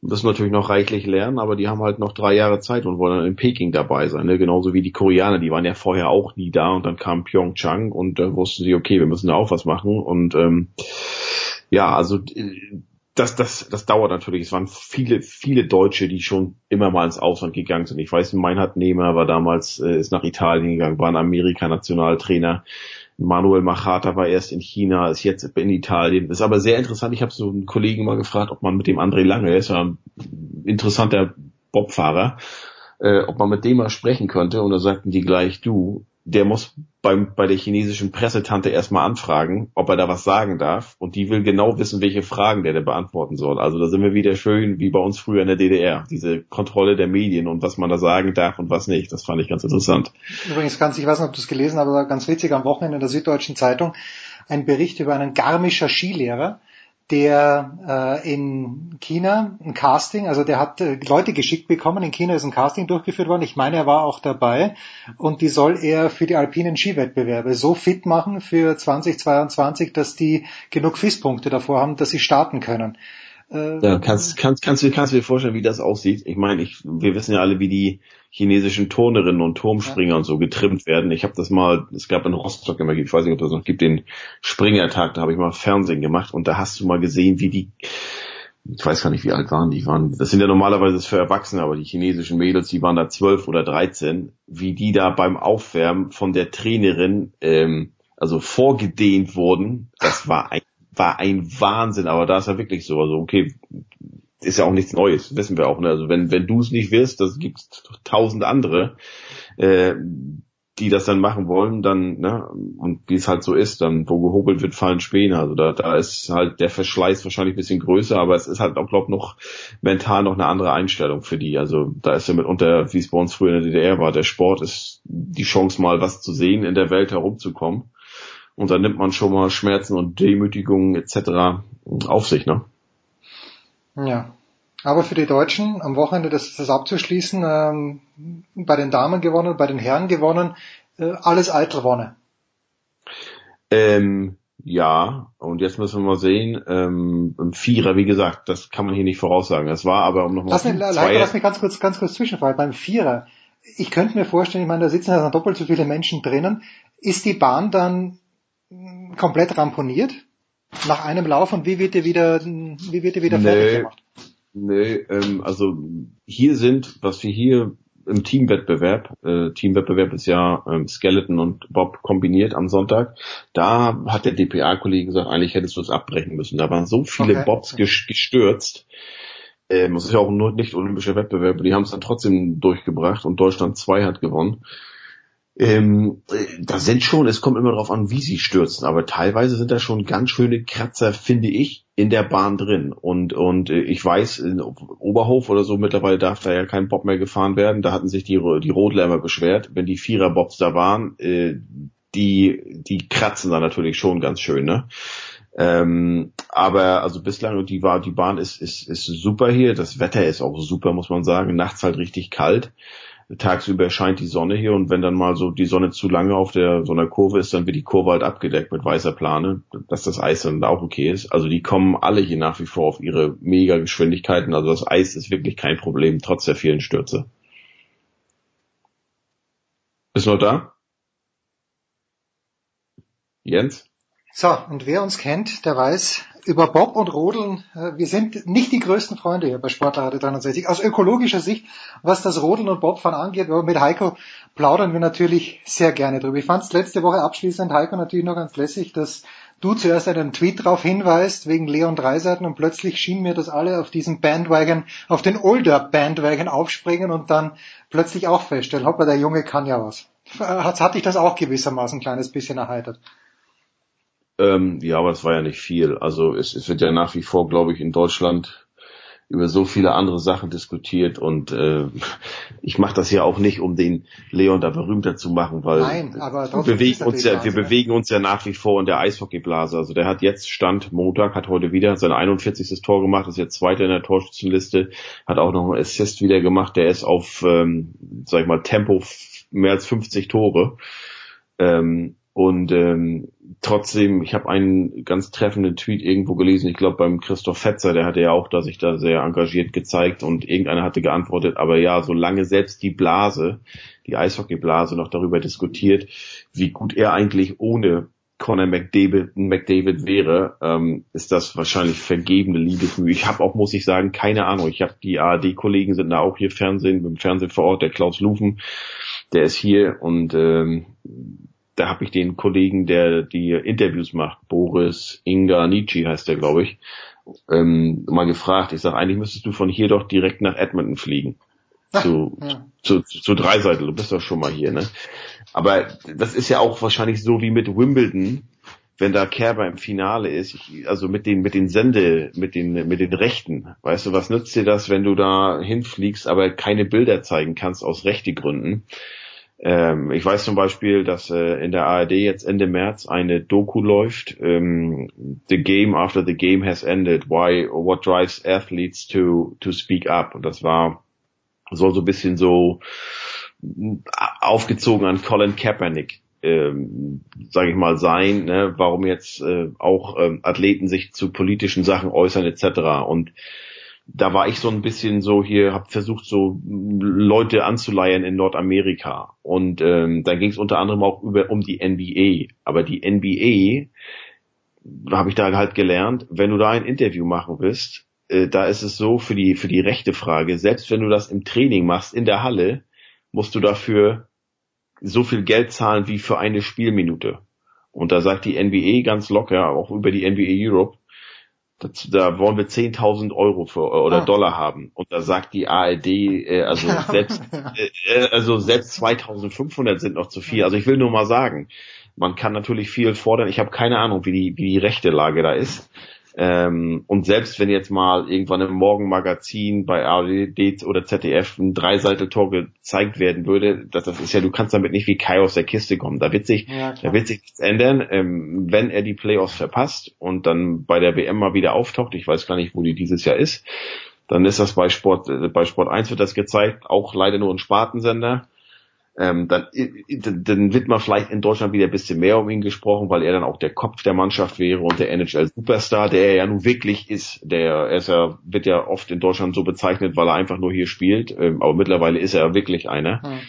Müssen natürlich noch reichlich lernen, aber die haben halt noch drei Jahre Zeit und wollen dann in Peking dabei sein. Ne? Genauso wie die Koreaner, die waren ja vorher auch nie da und dann kam Pyeongchang und da wussten sie, okay, wir müssen da auch was machen. Und ähm, ja, also äh, das, das, das dauert natürlich. Es waren viele, viele Deutsche, die schon immer mal ins Ausland gegangen sind. Ich weiß, Meinhard Nehmer war damals, äh, ist nach Italien gegangen, war ein Amerika-Nationaltrainer. Manuel Machata war erst in China, ist jetzt in Italien. Ist aber sehr interessant. Ich habe so einen Kollegen mal gefragt, ob man mit dem André Lange, ist ja ein interessanter Bobfahrer, äh, ob man mit dem mal sprechen könnte. Und da sagten die gleich, du, der muss beim, bei der chinesischen Pressetante erstmal anfragen, ob er da was sagen darf. Und die will genau wissen, welche Fragen der da beantworten soll. Also da sind wir wieder schön wie bei uns früher in der DDR. Diese Kontrolle der Medien und was man da sagen darf und was nicht. Das fand ich ganz interessant. Übrigens ganz, ich weiß nicht, ob du es gelesen hast, aber ganz witzig am Wochenende in der Süddeutschen Zeitung ein Bericht über einen garmischer Skilehrer, der äh, in China ein Casting, also der hat äh, Leute geschickt bekommen. In China ist ein Casting durchgeführt worden. Ich meine, er war auch dabei. Und die soll er für die alpinen Skiwettbewerbe so fit machen für 2022, dass die genug FIS-Punkte davor haben, dass sie starten können. Äh, ja, kannst, kannst, kannst, du, kannst du dir vorstellen, wie das aussieht? Ich meine, ich, wir wissen ja alle, wie die chinesischen Turnerinnen und Turmspringer ja. und so getrimmt werden. Ich habe das mal, es gab in Rostock immer, ich weiß nicht, ob das noch gibt, den Springertag, da habe ich mal Fernsehen gemacht und da hast du mal gesehen, wie die, ich weiß gar nicht, wie alt waren die, waren, das sind ja normalerweise für Erwachsene, aber die chinesischen Mädels, die waren da zwölf oder dreizehn, wie die da beim Aufwärmen von der Trainerin, ähm, also vorgedehnt wurden, das war ein war ein Wahnsinn, aber da ist ja wirklich so. Also okay, ist ja auch nichts Neues, wissen wir auch. Ne? Also wenn wenn du es nicht wirst, das gibt tausend andere, äh, die das dann machen wollen, dann ne und wie es halt so ist, dann wo gehobelt wird, fallen Späne. Also da da ist halt der Verschleiß wahrscheinlich ein bisschen größer, aber es ist halt auch glaube noch mental noch eine andere Einstellung für die. Also da ist ja mitunter, wie es bei uns früher in der DDR war, der Sport ist die Chance mal was zu sehen, in der Welt herumzukommen. Und dann nimmt man schon mal Schmerzen und Demütigungen etc. auf sich, ne? Ja. Aber für die Deutschen am Wochenende das, das abzuschließen, ähm, bei den Damen gewonnen, bei den Herren gewonnen, äh, alles Eitel Ähm, ja, und jetzt müssen wir mal sehen, ähm, Vierer, wie gesagt, das kann man hier nicht voraussagen. Das war aber um nochmal. Lass mich, lass mich ganz kurz, ganz kurz zwischenfallen. Beim Vierer, ich könnte mir vorstellen, ich meine, da sitzen ja doppelt so viele Menschen drinnen. Ist die Bahn dann komplett ramponiert nach einem Lauf und wie wird die wieder, wie wird die wieder nee, fertig gemacht? Nee, ähm, also hier sind, was wir hier im Teamwettbewerb, äh, Teamwettbewerb ist ja ähm, Skeleton und Bob kombiniert am Sonntag, da hat der DPA-Kollege gesagt, eigentlich hättest du es abbrechen müssen. Da waren so viele okay. Bobs gestürzt, ähm, es ist ja auch ein nicht olympischer Wettbewerb, die haben es dann trotzdem durchgebracht und Deutschland 2 hat gewonnen. Ähm, äh, da sind schon, es kommt immer darauf an, wie sie stürzen, aber teilweise sind da schon ganz schöne Kratzer, finde ich, in der Bahn drin. Und, und äh, ich weiß, in Oberhof oder so mittlerweile darf da ja kein Bob mehr gefahren werden. Da hatten sich die, die Rodler beschwert, wenn die Vierer-Bobs da waren, äh, die, die kratzen da natürlich schon ganz schön, ne? Ähm, aber also bislang die war die Bahn ist, ist ist super hier. Das Wetter ist auch super, muss man sagen. Nachts halt richtig kalt. Tagsüber scheint die Sonne hier und wenn dann mal so die Sonne zu lange auf der so einer Kurve ist, dann wird die Kurve halt abgedeckt mit weißer Plane, dass das Eis dann auch okay ist. Also die kommen alle hier nach wie vor auf ihre mega Geschwindigkeiten. Also das Eis ist wirklich kein Problem, trotz der vielen Stürze. Ist noch da? Jens? So, und wer uns kennt, der weiß, über Bob und Rodeln, äh, wir sind nicht die größten Freunde hier bei Sportradio 63. Aus ökologischer Sicht, was das Rodeln und Bobfahren angeht, aber mit Heiko plaudern wir natürlich sehr gerne drüber. Ich fand es letzte Woche abschließend, Heiko, natürlich noch ganz lässig, dass du zuerst einen Tweet darauf hinweist, wegen Leon Dreiseiten, und plötzlich schien mir, dass alle auf diesen Bandwagon, auf den Older Bandwagon aufspringen und dann plötzlich auch feststellen, hoppla, der Junge kann ja was. Hat, hat dich das auch gewissermaßen ein kleines bisschen erheitert? Ähm, ja, aber es war ja nicht viel. Also es, es wird ja nach wie vor, glaube ich, in Deutschland über so viele andere Sachen diskutiert und äh, ich mache das ja auch nicht, um den Leon da berühmter zu machen, weil Nein, aber wir bewegen uns ja, wir bewegen uns ja nach wie vor in der Eishockeyblase. Also der hat jetzt Stand Montag, hat heute wieder sein 41. Tor gemacht, ist jetzt Zweiter in der Torschützenliste, hat auch noch einen Assist wieder gemacht. Der ist auf, ähm, sag ich mal, Tempo mehr als 50 Tore. Ähm, und ähm, trotzdem, ich habe einen ganz treffenden Tweet irgendwo gelesen, ich glaube beim Christoph Fetzer, der hatte ja auch da sich da sehr engagiert gezeigt und irgendeiner hatte geantwortet, aber ja, solange selbst die Blase, die Eishockeyblase noch darüber diskutiert, wie gut er eigentlich ohne Conor McDavid, McDavid wäre, ähm, ist das wahrscheinlich vergebene Liebesmühe. Ich habe auch, muss ich sagen, keine Ahnung. Ich habe die ARD-Kollegen sind da auch hier Fernsehen, im Fernsehen vor Ort, der Klaus Lufen, der ist hier und ähm, da habe ich den Kollegen, der die Interviews macht, Boris Inga Nietzsche heißt der, glaube ich, ähm, mal gefragt. Ich sage, eigentlich müsstest du von hier doch direkt nach Edmonton fliegen. Ach, zu, ja. zu, zu, zu Dreiseitel, du bist doch schon mal hier, ne? Aber das ist ja auch wahrscheinlich so wie mit Wimbledon, wenn da Kerber im Finale ist, also mit den, mit den Sende, mit den, mit den Rechten. Weißt du, was nützt dir das, wenn du da hinfliegst, aber keine Bilder zeigen kannst aus Rechtegründen? Ähm, ich weiß zum Beispiel, dass äh, in der ARD jetzt Ende März eine Doku läuft. Ähm, the game after the game has ended. Why? What drives athletes to to speak up? Und das war soll so ein bisschen so äh, aufgezogen an Colin Kaepernick. Ähm, sage ich mal sein, ne, warum jetzt äh, auch ähm, Athleten sich zu politischen Sachen äußern etc. Und da war ich so ein bisschen so hier, habe versucht so Leute anzuleihen in Nordamerika und ähm, da ging es unter anderem auch über um die NBA, aber die NBA habe ich da halt gelernt, wenn du da ein Interview machen willst, äh, da ist es so für die für die rechte Frage, selbst wenn du das im Training machst in der Halle, musst du dafür so viel Geld zahlen wie für eine Spielminute. Und da sagt die NBA ganz locker, auch über die NBA Europe, das, da wollen wir 10.000 Euro für, äh, oder ah. Dollar haben. Und da sagt die ARD, äh, also selbst, äh, äh also selbst 2.500 sind noch zu viel. Also ich will nur mal sagen, man kann natürlich viel fordern. Ich habe keine Ahnung, wie die, wie die rechte Lage da ist. Ähm, und selbst wenn jetzt mal irgendwann im Morgenmagazin bei ARD oder ZDF ein Dreiseiteltor gezeigt werden würde, das, das ist ja, du kannst damit nicht wie Kai aus der Kiste kommen. Da wird sich, ja, da wird sich nichts ändern, ähm, wenn er die Playoffs verpasst und dann bei der WM mal wieder auftaucht. Ich weiß gar nicht, wo die dieses Jahr ist. Dann ist das bei Sport, äh, bei Sport 1 wird das gezeigt, auch leider nur ein Spartensender ähm, dann, dann wird man vielleicht in Deutschland wieder ein bisschen mehr um ihn gesprochen, weil er dann auch der Kopf der Mannschaft wäre und der NHL Superstar, der er ja nun wirklich ist. Der er ist ja, wird ja oft in Deutschland so bezeichnet, weil er einfach nur hier spielt, ähm, aber mittlerweile ist er wirklich einer. Hm.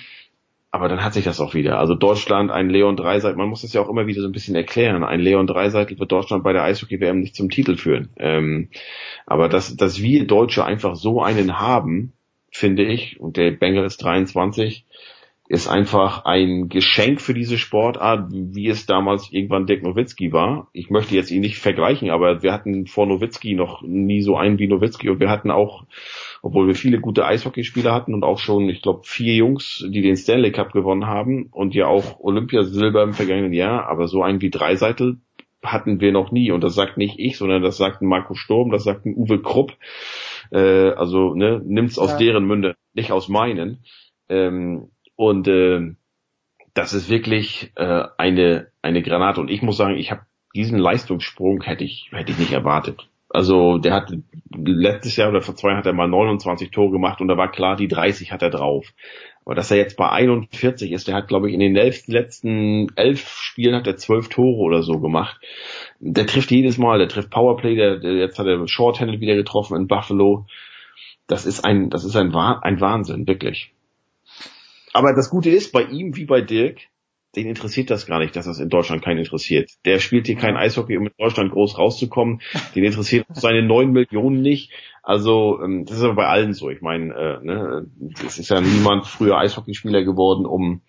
aber dann hat sich das auch wieder. Also Deutschland, ein Leon Dreiseitel, man muss das ja auch immer wieder so ein bisschen erklären. Ein Leon Dreiseitel wird Deutschland bei der Eishockey-WM nicht zum Titel führen. Ähm, aber dass, dass wir Deutsche einfach so einen haben, finde ich, und der Bengel ist 23, ist einfach ein Geschenk für diese Sportart, wie es damals irgendwann Dirk Nowitzki war. Ich möchte jetzt ihn nicht vergleichen, aber wir hatten vor Nowitzki noch nie so einen wie Nowitzki und wir hatten auch, obwohl wir viele gute Eishockeyspieler hatten und auch schon, ich glaube, vier Jungs, die den Stanley Cup gewonnen haben und ja auch Olympiasilber im vergangenen Jahr, aber so einen wie Dreiseitel hatten wir noch nie und das sagt nicht ich, sondern das sagt ein Marco Sturm, das sagt ein Uwe Krupp. Äh, also ne, nimmt's aus ja. deren Münde, nicht aus meinen. Ähm, und äh, das ist wirklich äh, eine eine Granate. Und ich muss sagen, ich habe diesen Leistungssprung hätte ich hätte ich nicht erwartet. Also der hat letztes Jahr oder vor zwei Jahren hat er mal 29 Tore gemacht und da war klar, die 30 hat er drauf. Aber dass er jetzt bei 41 ist, der hat glaube ich in den elf, letzten elf Spielen hat er zwölf Tore oder so gemacht. Der trifft jedes Mal, der trifft Powerplay, der, der jetzt hat er Shorthanded wieder getroffen in Buffalo. Das ist ein das ist ein, ein Wahnsinn wirklich. Aber das Gute ist, bei ihm wie bei Dirk, den interessiert das gar nicht, dass das in Deutschland keinen interessiert. Der spielt hier kein Eishockey, um in Deutschland groß rauszukommen. Den interessiert seine neun Millionen nicht. Also ähm, das ist aber bei allen so. Ich meine, äh, ne, es ist ja niemand früher Eishockeyspieler geworden, um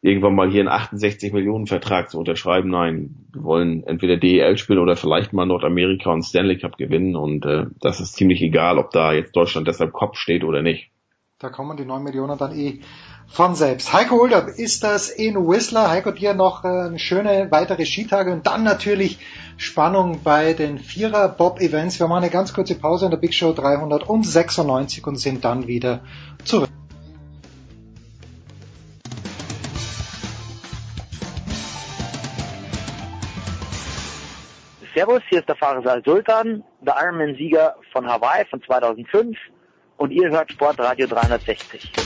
irgendwann mal hier einen 68 Millionen Vertrag zu unterschreiben. Nein, wir wollen entweder DEL spielen oder vielleicht mal Nordamerika und Stanley Cup gewinnen. Und äh, das ist ziemlich egal, ob da jetzt Deutschland deshalb Kopf steht oder nicht. Da kommen die neun Millionen dann eh von selbst. Heiko Holder ist das in Whistler. Heiko, dir noch äh, schöne weitere Skitage und dann natürlich Spannung bei den Vierer-Bob-Events. Wir machen eine ganz kurze Pause in der Big Show 396 und sind dann wieder zurück. Servus, hier ist der Fahrer Sultan, der Ironman-Sieger von Hawaii von 2005 und ihr hört Sportradio 360.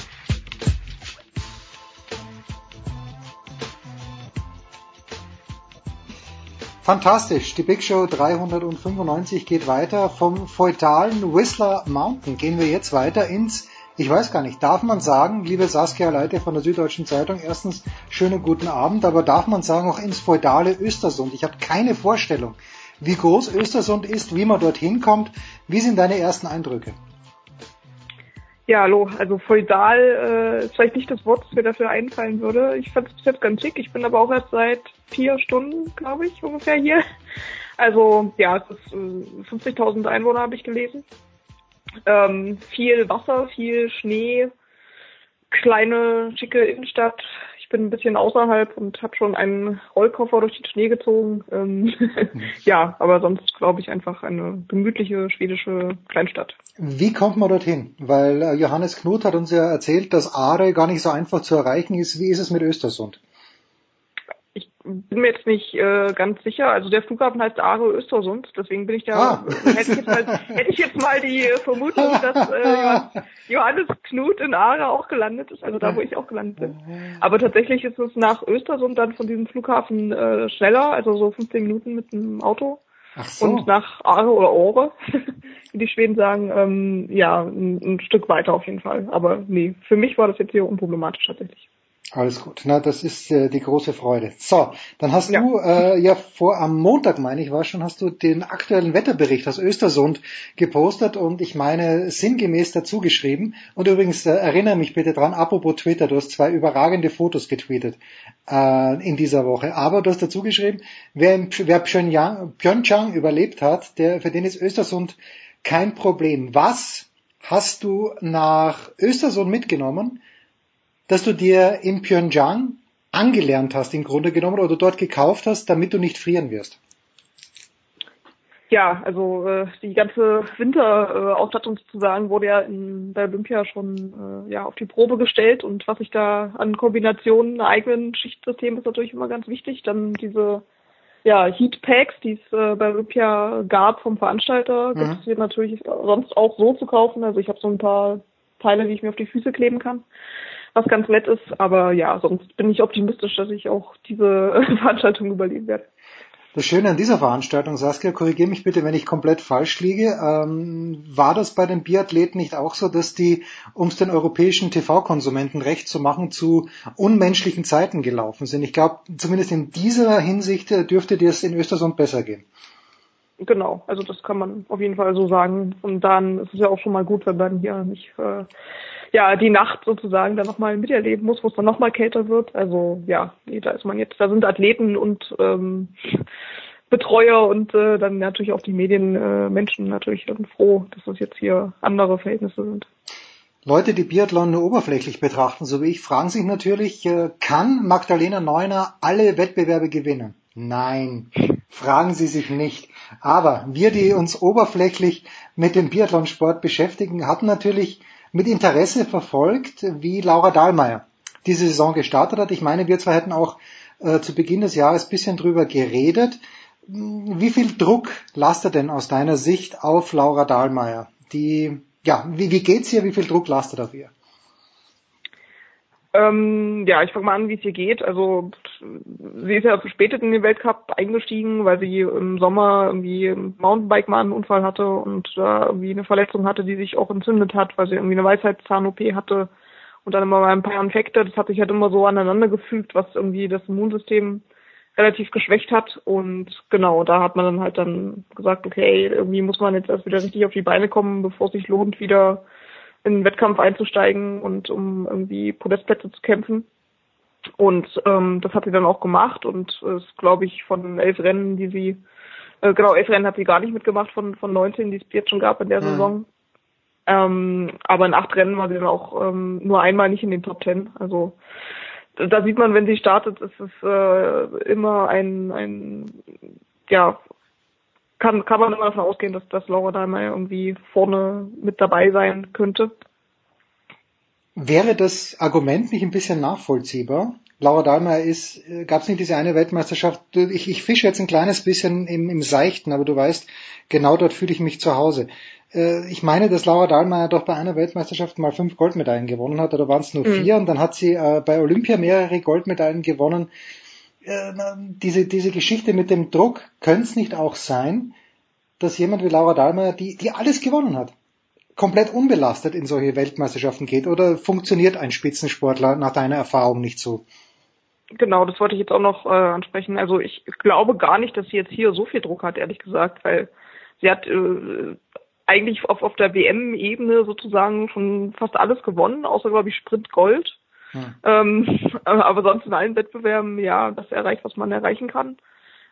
Fantastisch. Die Big Show 395 geht weiter. Vom feudalen Whistler Mountain gehen wir jetzt weiter ins, ich weiß gar nicht, darf man sagen, liebe Saskia Leite von der Süddeutschen Zeitung, erstens schönen guten Abend, aber darf man sagen auch ins feudale Östersund? Ich habe keine Vorstellung, wie groß Östersund ist, wie man dorthin kommt. Wie sind deine ersten Eindrücke? Ja, hallo. Also feudal äh, ist vielleicht nicht das Wort, das mir dafür einfallen würde. Ich fand es bis jetzt ganz schick. Ich bin aber auch erst seit vier Stunden, glaube ich, ungefähr hier. Also ja, es ist äh, 50.000 Einwohner habe ich gelesen. Ähm, viel Wasser, viel Schnee, kleine, schicke Innenstadt, ich bin ein bisschen außerhalb und habe schon einen Rollkoffer durch den Schnee gezogen. Ähm, ja, aber sonst glaube ich einfach eine gemütliche schwedische Kleinstadt. Wie kommt man dorthin? Weil äh, Johannes Knut hat uns ja erzählt, dass Aare gar nicht so einfach zu erreichen ist. Wie ist es mit Östersund? Bin mir jetzt nicht äh, ganz sicher. Also der Flughafen heißt Aare Östersund, deswegen bin ich da, ah. hätte, ich jetzt mal, hätte ich jetzt mal die Vermutung, dass äh, Johannes Knut in Aare auch gelandet ist, also da, wo ich auch gelandet bin. Aber tatsächlich ist es nach Östersund dann von diesem Flughafen äh, schneller, also so 15 Minuten mit dem Auto. Ach so. Und nach Aare oder Ore, wie die Schweden sagen, ähm, ja, ein, ein Stück weiter auf jeden Fall. Aber nee, für mich war das jetzt hier unproblematisch tatsächlich. Alles gut. Na, das ist äh, die große Freude. So, dann hast ja. du äh, ja vor am Montag, meine ich, war schon, hast du den aktuellen Wetterbericht aus Östersund gepostet und ich meine sinngemäß dazu geschrieben. Und übrigens äh, erinnere mich bitte dran, apropos Twitter, du hast zwei überragende Fotos getweetet äh, in dieser Woche. Aber du hast dazu geschrieben, wer, im, wer Pyeongchang, Pyeongchang überlebt hat, der für den ist Östersund kein Problem. Was hast du nach Östersund mitgenommen? Dass du dir in Pyeongchang angelernt hast im Grunde genommen oder dort gekauft hast, damit du nicht frieren wirst? Ja, also äh, die ganze Winterausstattung äh, sozusagen wurde ja in, bei Olympia schon äh, ja auf die Probe gestellt und was ich da an Kombinationen eigenen Schichtsystem ist natürlich immer ganz wichtig. Dann diese ja, Heatpacks, die es äh, bei Olympia gab vom Veranstalter, mhm. gibt es natürlich sonst auch so zu kaufen. Also ich habe so ein paar Teile, die ich mir auf die Füße kleben kann was ganz nett ist. Aber ja, sonst bin ich optimistisch, dass ich auch diese Veranstaltung überleben werde. Das Schöne an dieser Veranstaltung, Saskia, korrigiere mich bitte, wenn ich komplett falsch liege. Ähm, war das bei den Biathleten nicht auch so, dass die, um es den europäischen TV-Konsumenten recht zu machen, zu unmenschlichen Zeiten gelaufen sind? Ich glaube, zumindest in dieser Hinsicht äh, dürfte dir es in Östersund besser gehen. Genau, also das kann man auf jeden Fall so sagen. Und dann ist es ja auch schon mal gut, wenn man hier nicht äh, ja die Nacht sozusagen dann nochmal miterleben muss, wo es dann nochmal kälter wird. Also ja, da ist man jetzt, da sind Athleten und ähm, Betreuer und äh, dann natürlich auch die Medienmenschen äh, natürlich froh, dass das jetzt hier andere Verhältnisse sind. Leute, die Biathlon nur oberflächlich betrachten, so wie ich, fragen sich natürlich, äh, kann Magdalena Neuner alle Wettbewerbe gewinnen? Nein, fragen Sie sich nicht. Aber wir, die uns oberflächlich mit dem Biathlonsport beschäftigen, hatten natürlich mit Interesse verfolgt, wie Laura Dahlmeier diese Saison gestartet hat. Ich meine, wir zwei hätten auch äh, zu Beginn des Jahres bisschen drüber geredet. Wie viel Druck lastet denn aus deiner Sicht auf Laura Dahlmeier? Die, ja, wie, wie geht's ihr? Wie viel Druck lastet auf ihr? Ähm, ja, ich fange mal an, wie es ihr geht. Also sie ist ja verspätet in den Weltcup eingestiegen, weil sie im Sommer irgendwie im Mountainbike mal einen Unfall hatte und da äh, irgendwie eine Verletzung hatte, die sich auch entzündet hat, weil sie irgendwie eine Weisheitszahn-OP hatte und dann immer mal ein paar Infekte. Das hat sich halt immer so aneinander gefügt, was irgendwie das Immunsystem relativ geschwächt hat und genau, da hat man dann halt dann gesagt, okay, irgendwie muss man jetzt erst wieder richtig auf die Beine kommen, bevor es sich lohnt, wieder in den Wettkampf einzusteigen und um irgendwie Podestplätze zu kämpfen. Und ähm, das hat sie dann auch gemacht und ist, glaube ich, von elf Rennen, die sie, äh, genau, elf Rennen hat sie gar nicht mitgemacht von, von 19, die es jetzt schon gab in der mhm. Saison. Ähm, aber in acht Rennen war sie dann auch ähm, nur einmal nicht in den Top Ten. Also da sieht man, wenn sie startet, ist es äh, immer ein, ein ja, kann, kann man immer davon ausgehen, dass, dass Laura Dahlmeier irgendwie vorne mit dabei sein könnte. Wäre das Argument nicht ein bisschen nachvollziehbar? Laura Dahlmeier ist, äh, gab es nicht diese eine Weltmeisterschaft, ich, ich fische jetzt ein kleines bisschen im, im Seichten, aber du weißt, genau dort fühle ich mich zu Hause. Äh, ich meine, dass Laura Dahlmeier doch bei einer Weltmeisterschaft mal fünf Goldmedaillen gewonnen hat, oder waren es nur mhm. vier, und dann hat sie äh, bei Olympia mehrere Goldmedaillen gewonnen. Diese, diese Geschichte mit dem Druck, könnte es nicht auch sein, dass jemand wie Laura Dahlmeier, die, die alles gewonnen hat, komplett unbelastet in solche Weltmeisterschaften geht? Oder funktioniert ein Spitzensportler nach deiner Erfahrung nicht so? Genau, das wollte ich jetzt auch noch äh, ansprechen. Also ich glaube gar nicht, dass sie jetzt hier so viel Druck hat, ehrlich gesagt, weil sie hat äh, eigentlich auf, auf der WM-Ebene sozusagen schon fast alles gewonnen, außer glaube ich Sprint Gold. Hm. Ähm, aber sonst in allen Wettbewerben ja das erreicht, was man erreichen kann.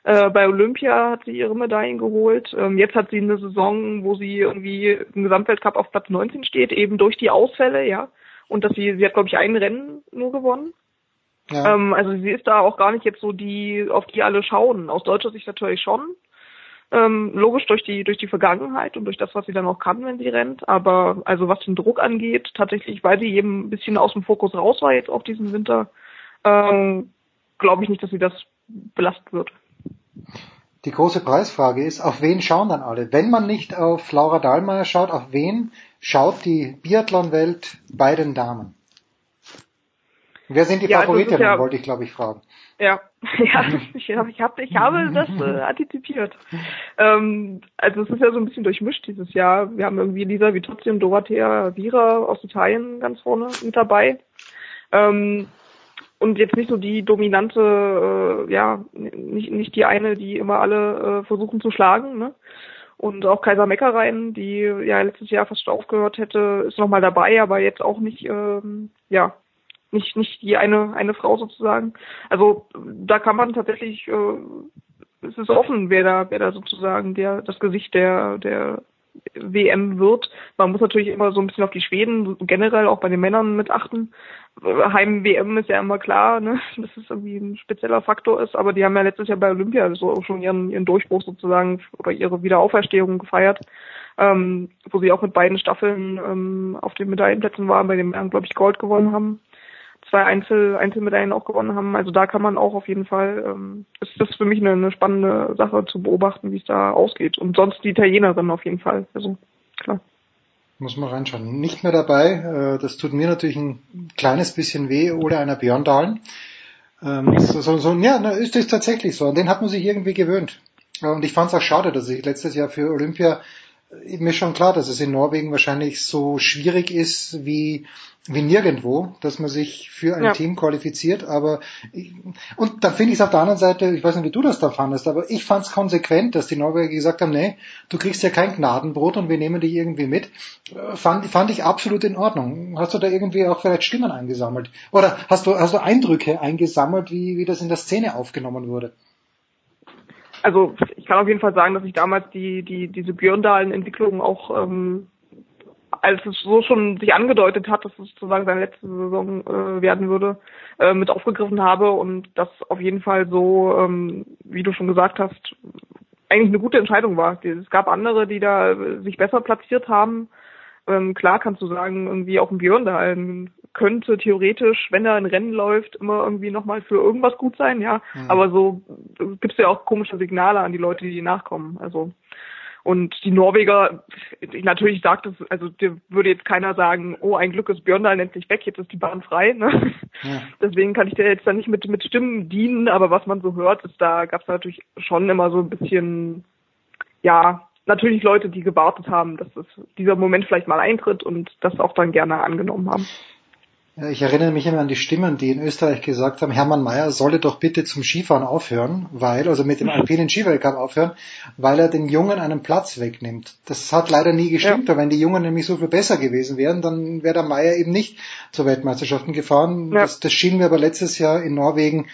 Äh, bei Olympia hat sie ihre Medaillen geholt. Ähm, jetzt hat sie eine Saison, wo sie irgendwie im Gesamtweltcup auf Platz 19 steht, eben durch die Ausfälle, ja. Und dass sie, sie hat glaube ich ein Rennen nur gewonnen. Ja. Ähm, also sie ist da auch gar nicht jetzt so die, auf die alle schauen. Aus deutscher Sicht natürlich schon. Ähm, logisch durch die durch die Vergangenheit und durch das, was sie dann auch kann, wenn sie rennt. Aber also was den Druck angeht, tatsächlich, weil sie eben ein bisschen aus dem Fokus raus war jetzt auch diesen Winter, ähm, glaube ich nicht, dass sie das belastet wird. Die große Preisfrage ist, auf wen schauen dann alle? Wenn man nicht auf Laura Dahlmeier schaut, auf wen schaut die Biathlon-Welt bei den Damen? Wer sind die ja, also Favoritinnen, ja, wollte ich glaube ich fragen. Ja, ja, ich, hab, ich, hab, ich habe das äh, antizipiert. Ähm, also es ist ja so ein bisschen durchmischt dieses Jahr. Wir haben irgendwie Lisa wie trotzdem Dorothea Vira aus Italien ganz vorne mit dabei. Ähm, und jetzt nicht so die dominante, äh, ja, nicht, nicht die eine, die immer alle äh, versuchen zu schlagen, ne? Und auch Kaiser Meckereien, die ja letztes Jahr fast aufgehört hätte, ist nochmal dabei, aber jetzt auch nicht, ähm, ja, nicht, nicht die eine, eine Frau sozusagen. Also da kann man tatsächlich, äh, es ist offen, wer da, wer da sozusagen der, das Gesicht der, der WM wird. Man muss natürlich immer so ein bisschen auf die Schweden generell auch bei den Männern mit achten. Heim-WM ist ja immer klar, ne, dass es irgendwie ein spezieller Faktor ist, aber die haben ja letztes Jahr bei Olympia so schon ihren, ihren Durchbruch sozusagen oder ihre Wiederauferstehung gefeiert, ähm, wo sie auch mit beiden Staffeln ähm, auf den Medaillenplätzen waren, bei den Männern, glaube ich, Gold gewonnen haben zwei Einzel Einzelmedaillen auch gewonnen haben. Also da kann man auch auf jeden Fall, ähm, ist das für mich eine, eine spannende Sache zu beobachten, wie es da ausgeht. Und sonst die Italienerin auf jeden Fall. Also klar. Muss man reinschauen. Nicht mehr dabei, äh, das tut mir natürlich ein kleines bisschen weh, oder einer Björn Dahlen. Ähm, so, so, so, ja, ist das tatsächlich so. An den hat man sich irgendwie gewöhnt. Und ich fand es auch schade, dass ich letztes Jahr für Olympia mir schon klar, dass es in Norwegen wahrscheinlich so schwierig ist wie, wie nirgendwo, dass man sich für ein ja. Team qualifiziert. Aber und dann finde ich es auf der anderen Seite, ich weiß nicht, wie du das da fandest, aber ich fand es konsequent, dass die Norweger gesagt haben, nee, du kriegst ja kein Gnadenbrot und wir nehmen dich irgendwie mit. Fand, fand ich absolut in Ordnung. Hast du da irgendwie auch vielleicht Stimmen eingesammelt? Oder hast du, hast du Eindrücke eingesammelt, wie, wie das in der Szene aufgenommen wurde? also ich kann auf jeden Fall sagen, dass ich damals die, die, diese Björndalen-Entwicklung auch, ähm, als es so schon sich angedeutet hat, dass es sozusagen seine letzte Saison äh, werden würde, äh, mit aufgegriffen habe und das auf jeden Fall so, ähm, wie du schon gesagt hast, eigentlich eine gute Entscheidung war. Es gab andere, die da sich besser platziert haben. Ähm, klar kannst du sagen, irgendwie auch ein Björndalen könnte theoretisch, wenn er ein Rennen läuft, immer irgendwie nochmal für irgendwas gut sein, ja. Mhm. Aber so gibt's ja auch komische Signale an die Leute, die nachkommen. Also und die Norweger, natürlich sagt es, also dir würde jetzt keiner sagen, oh, ein Glück ist Björndal endlich weg, jetzt ist die Bahn frei. Ne? Ja. Deswegen kann ich dir jetzt da nicht mit, mit Stimmen dienen, aber was man so hört, ist, da gab es natürlich schon immer so ein bisschen, ja, natürlich Leute, die gewartet haben, dass es, dieser Moment vielleicht mal eintritt und das auch dann gerne angenommen haben. Ja, ich erinnere mich immer an die Stimmen, die in Österreich gesagt haben, Hermann Mayer solle doch bitte zum Skifahren aufhören, weil, also mit dem alpinen Skiweltcup aufhören, weil er den Jungen einen Platz wegnimmt. Das hat leider nie gestimmt, ja. wenn die Jungen nämlich so viel besser gewesen wären, dann wäre der Mayer eben nicht zur Weltmeisterschaften gefahren. Ja. Das, das schien mir aber letztes Jahr in Norwegen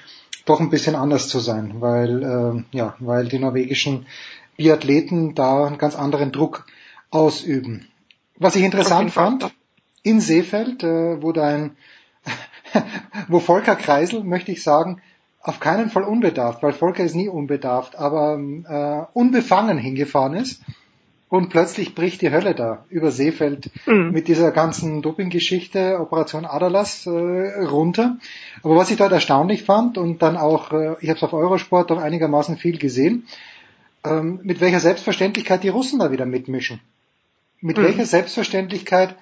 doch ein bisschen anders zu sein, weil, äh, ja, weil die norwegischen Biathleten da einen ganz anderen Druck ausüben. Was ich interessant fand, in Seefeld, äh, wo dein, wo Volker Kreisel, möchte ich sagen, auf keinen Fall unbedarft, weil Volker ist nie unbedarft, aber äh, unbefangen hingefahren ist und plötzlich bricht die Hölle da über Seefeld mhm. mit dieser ganzen Doping-Geschichte, Operation Adalas äh, runter. Aber was ich dort erstaunlich fand und dann auch, äh, ich habe es auf Eurosport doch einigermaßen viel gesehen, ähm, mit welcher Selbstverständlichkeit die Russen da wieder mitmischen. Mit mhm. welcher Selbstverständlichkeit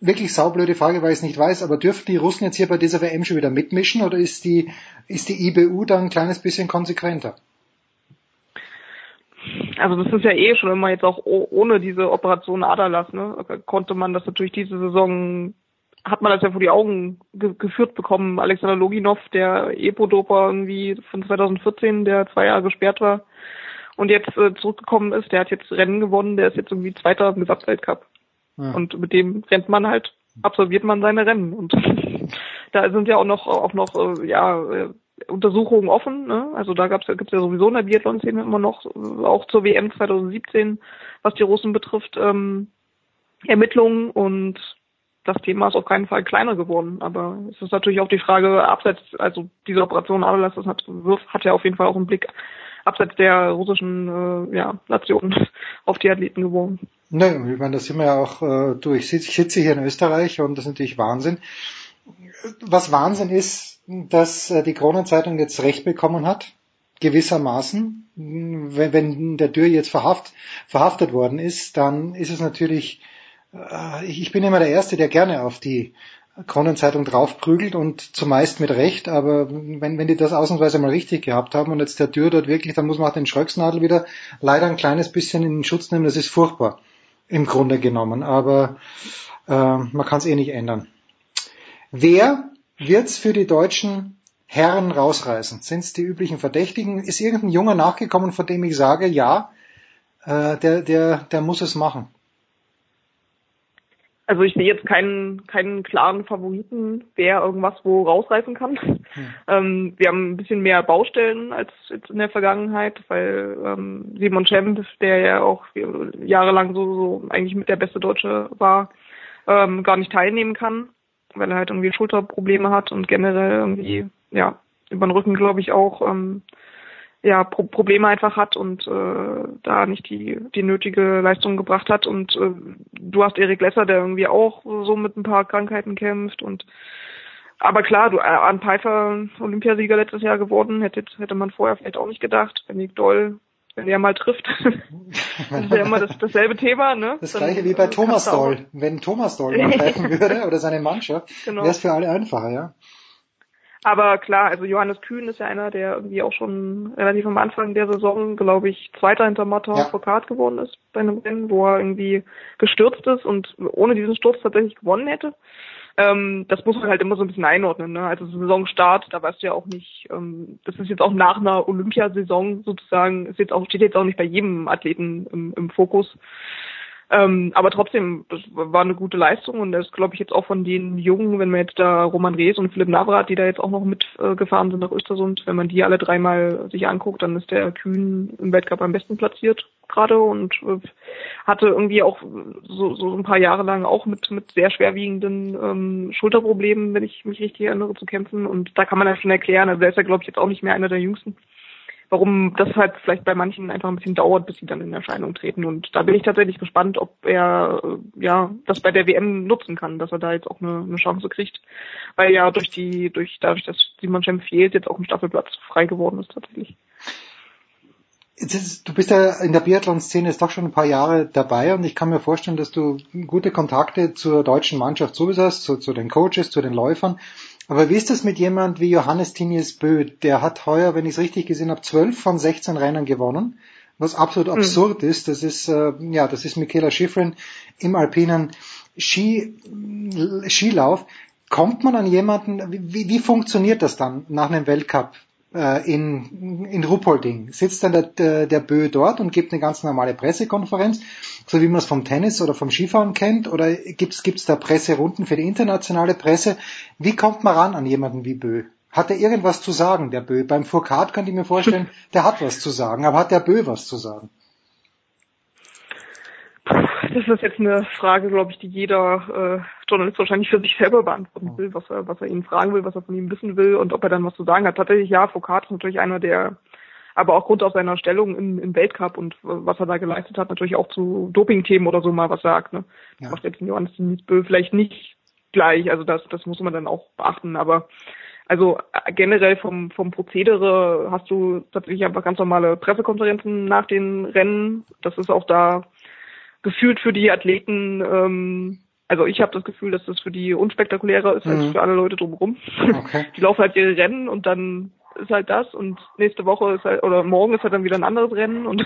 wirklich saublöde Frage, weil ich es nicht weiß, aber dürfen die Russen jetzt hier bei dieser WM schon wieder mitmischen oder ist die, ist die IBU dann ein kleines bisschen konsequenter? Also das ist ja eh schon immer jetzt auch ohne diese Operation Adalas, ne, konnte man das natürlich diese Saison, hat man das ja vor die Augen ge geführt bekommen. Alexander Loginov, der Epo-Doper irgendwie von 2014, der zwei Jahre gesperrt war und jetzt äh, zurückgekommen ist, der hat jetzt Rennen gewonnen, der ist jetzt irgendwie Zweiter im Gesamtweltcup. Und mit dem rennt man halt, absolviert man seine Rennen. Und da sind ja auch noch auch noch äh, ja äh, Untersuchungen offen. Ne? Also da gab's gibt's ja sowieso in der Biathlon-Szene immer noch, äh, auch zur WM 2017, was die Russen betrifft, ähm, Ermittlungen und das Thema ist auf keinen Fall kleiner geworden. Aber es ist natürlich auch die Frage, abseits, also diese Operation Adalas, das hat, hat ja auf jeden Fall auch einen Blick abseits der russischen äh, ja, Nation auf die Athleten geworfen. Ne, ich meine, das sind wir ja auch äh, durch. Ich sitze hier in Österreich und das ist natürlich Wahnsinn. Was Wahnsinn ist, dass äh, die Kronenzeitung jetzt Recht bekommen hat, gewissermaßen. Wenn, wenn der Dürr jetzt verhaft, verhaftet worden ist, dann ist es natürlich, äh, ich bin immer der Erste, der gerne auf die Kronenzeitung draufprügelt und zumeist mit Recht, aber wenn, wenn die das ausnahmsweise mal richtig gehabt haben und jetzt der Tür dort wirklich, dann muss man auch den Schröcksnadel wieder leider ein kleines bisschen in den Schutz nehmen, das ist furchtbar im Grunde genommen, aber äh, man kann es eh nicht ändern. Wer wird's für die deutschen Herren rausreißen? Sind es die üblichen Verdächtigen? Ist irgendein Junger nachgekommen, von dem ich sage, ja, äh, der, der, der muss es machen? Also ich sehe jetzt keinen, keinen klaren Favoriten, wer irgendwas wo rausreißen kann. Hm. Ähm, wir haben ein bisschen mehr Baustellen als jetzt in der Vergangenheit, weil ähm, Simon Schemp, der ja auch jahrelang so, so eigentlich mit der beste Deutsche war, ähm, gar nicht teilnehmen kann, weil er halt irgendwie Schulterprobleme hat und generell irgendwie, ja, über den Rücken glaube ich auch ähm, ja, Pro Probleme einfach hat und äh, da nicht die, die nötige Leistung gebracht hat. Und äh, du hast Erik Lesser, der irgendwie auch so mit ein paar Krankheiten kämpft und aber klar, du, äh, an Pfeiffer Olympiasieger letztes Jahr geworden, hätte, hätte man vorher vielleicht auch nicht gedacht. Wenn Nick Doll, wenn er mal trifft, das ist ja immer das, dasselbe Thema, ne? Das Dann, gleiche wie bei Thomas Doll. Wenn Thomas Doll mal treffen würde oder seine Mannschaft, genau. wäre es für alle einfacher, ja. Aber klar, also Johannes Kühn ist ja einer, der irgendwie auch schon relativ am Anfang der Saison, glaube ich, Zweiter hinter Motor ja. Foucault geworden ist bei einem Rennen, wo er irgendwie gestürzt ist und ohne diesen Sturz tatsächlich gewonnen hätte. Ähm, das muss man halt immer so ein bisschen einordnen. Ne? Also Saisonstart, da weißt du ja auch nicht, ähm, das ist jetzt auch nach einer Olympiasaison sozusagen, ist jetzt auch, steht jetzt auch nicht bei jedem Athleten im, im Fokus. Ähm, aber trotzdem, das war eine gute Leistung und das glaube ich jetzt auch von den Jungen, wenn man jetzt da Roman Rees und Philipp Navrat, die da jetzt auch noch mitgefahren äh, sind nach Östersund, wenn man die alle dreimal sich anguckt, dann ist der Kühn im Weltcup am besten platziert gerade und äh, hatte irgendwie auch so, so ein paar Jahre lang auch mit, mit sehr schwerwiegenden ähm, Schulterproblemen, wenn ich mich richtig erinnere, zu kämpfen und da kann man ja schon erklären, also er ist ja glaube ich jetzt auch nicht mehr einer der Jüngsten warum das halt vielleicht bei manchen einfach ein bisschen dauert, bis sie dann in Erscheinung treten. Und da bin ich tatsächlich gespannt, ob er äh, ja das bei der WM nutzen kann, dass er da jetzt auch eine, eine Chance kriegt. Weil ja durch die, durch dadurch, dass Simon fehlt, jetzt auch ein Staffelplatz frei geworden ist tatsächlich. Ist, du bist ja in der Biathlon-Szene jetzt doch schon ein paar Jahre dabei und ich kann mir vorstellen, dass du gute Kontakte zur deutschen Mannschaft sowieso hast, zu, zu den Coaches, zu den Läufern. Aber wie ist das mit jemand wie Johannes Tinius Bö? Der hat heuer, wenn ich es richtig gesehen habe, 12 von 16 Rennen gewonnen, was absolut mhm. absurd ist. Das ist, äh, ja, das ist Michaela Schifrin im alpinen Ski, Skilauf. Kommt man an jemanden, wie, wie funktioniert das dann nach einem Weltcup? äh, in, in Ruppolding sitzt dann der, der, der Bö dort und gibt eine ganz normale Pressekonferenz, so wie man es vom Tennis oder vom Skifahren kennt, oder gibt's gibt's da Presserunden für die internationale Presse? Wie kommt man ran an jemanden wie Bö? Hat er irgendwas zu sagen, der Bö? Beim Foucault könnte ich mir vorstellen, der hat was zu sagen, aber hat der Bö was zu sagen? Das ist jetzt eine Frage, glaube ich, die jeder äh, Journalist wahrscheinlich für sich selber beantworten will, was er, was er ihn fragen will, was er von ihm wissen will und ob er dann was zu sagen hat. Tatsächlich, ja, Foucault ist natürlich einer, der aber auch Grund auf seiner Stellung im, im Weltcup und was er da geleistet hat, natürlich auch zu Doping-Themen oder so mal was sagt. Ne? Ja. Macht jetzt Johannes Bö vielleicht nicht gleich, also das, das muss man dann auch beachten, aber also äh, generell vom, vom Prozedere hast du tatsächlich einfach ganz normale Pressekonferenzen nach den Rennen. Das ist auch da gefühlt für die Athleten, ähm, also ich habe das Gefühl, dass das für die unspektakulärer ist mhm. als für alle Leute drumherum. Okay. Die laufen halt ihre Rennen und dann ist halt das und nächste Woche ist halt, oder morgen ist halt dann wieder ein anderes Rennen und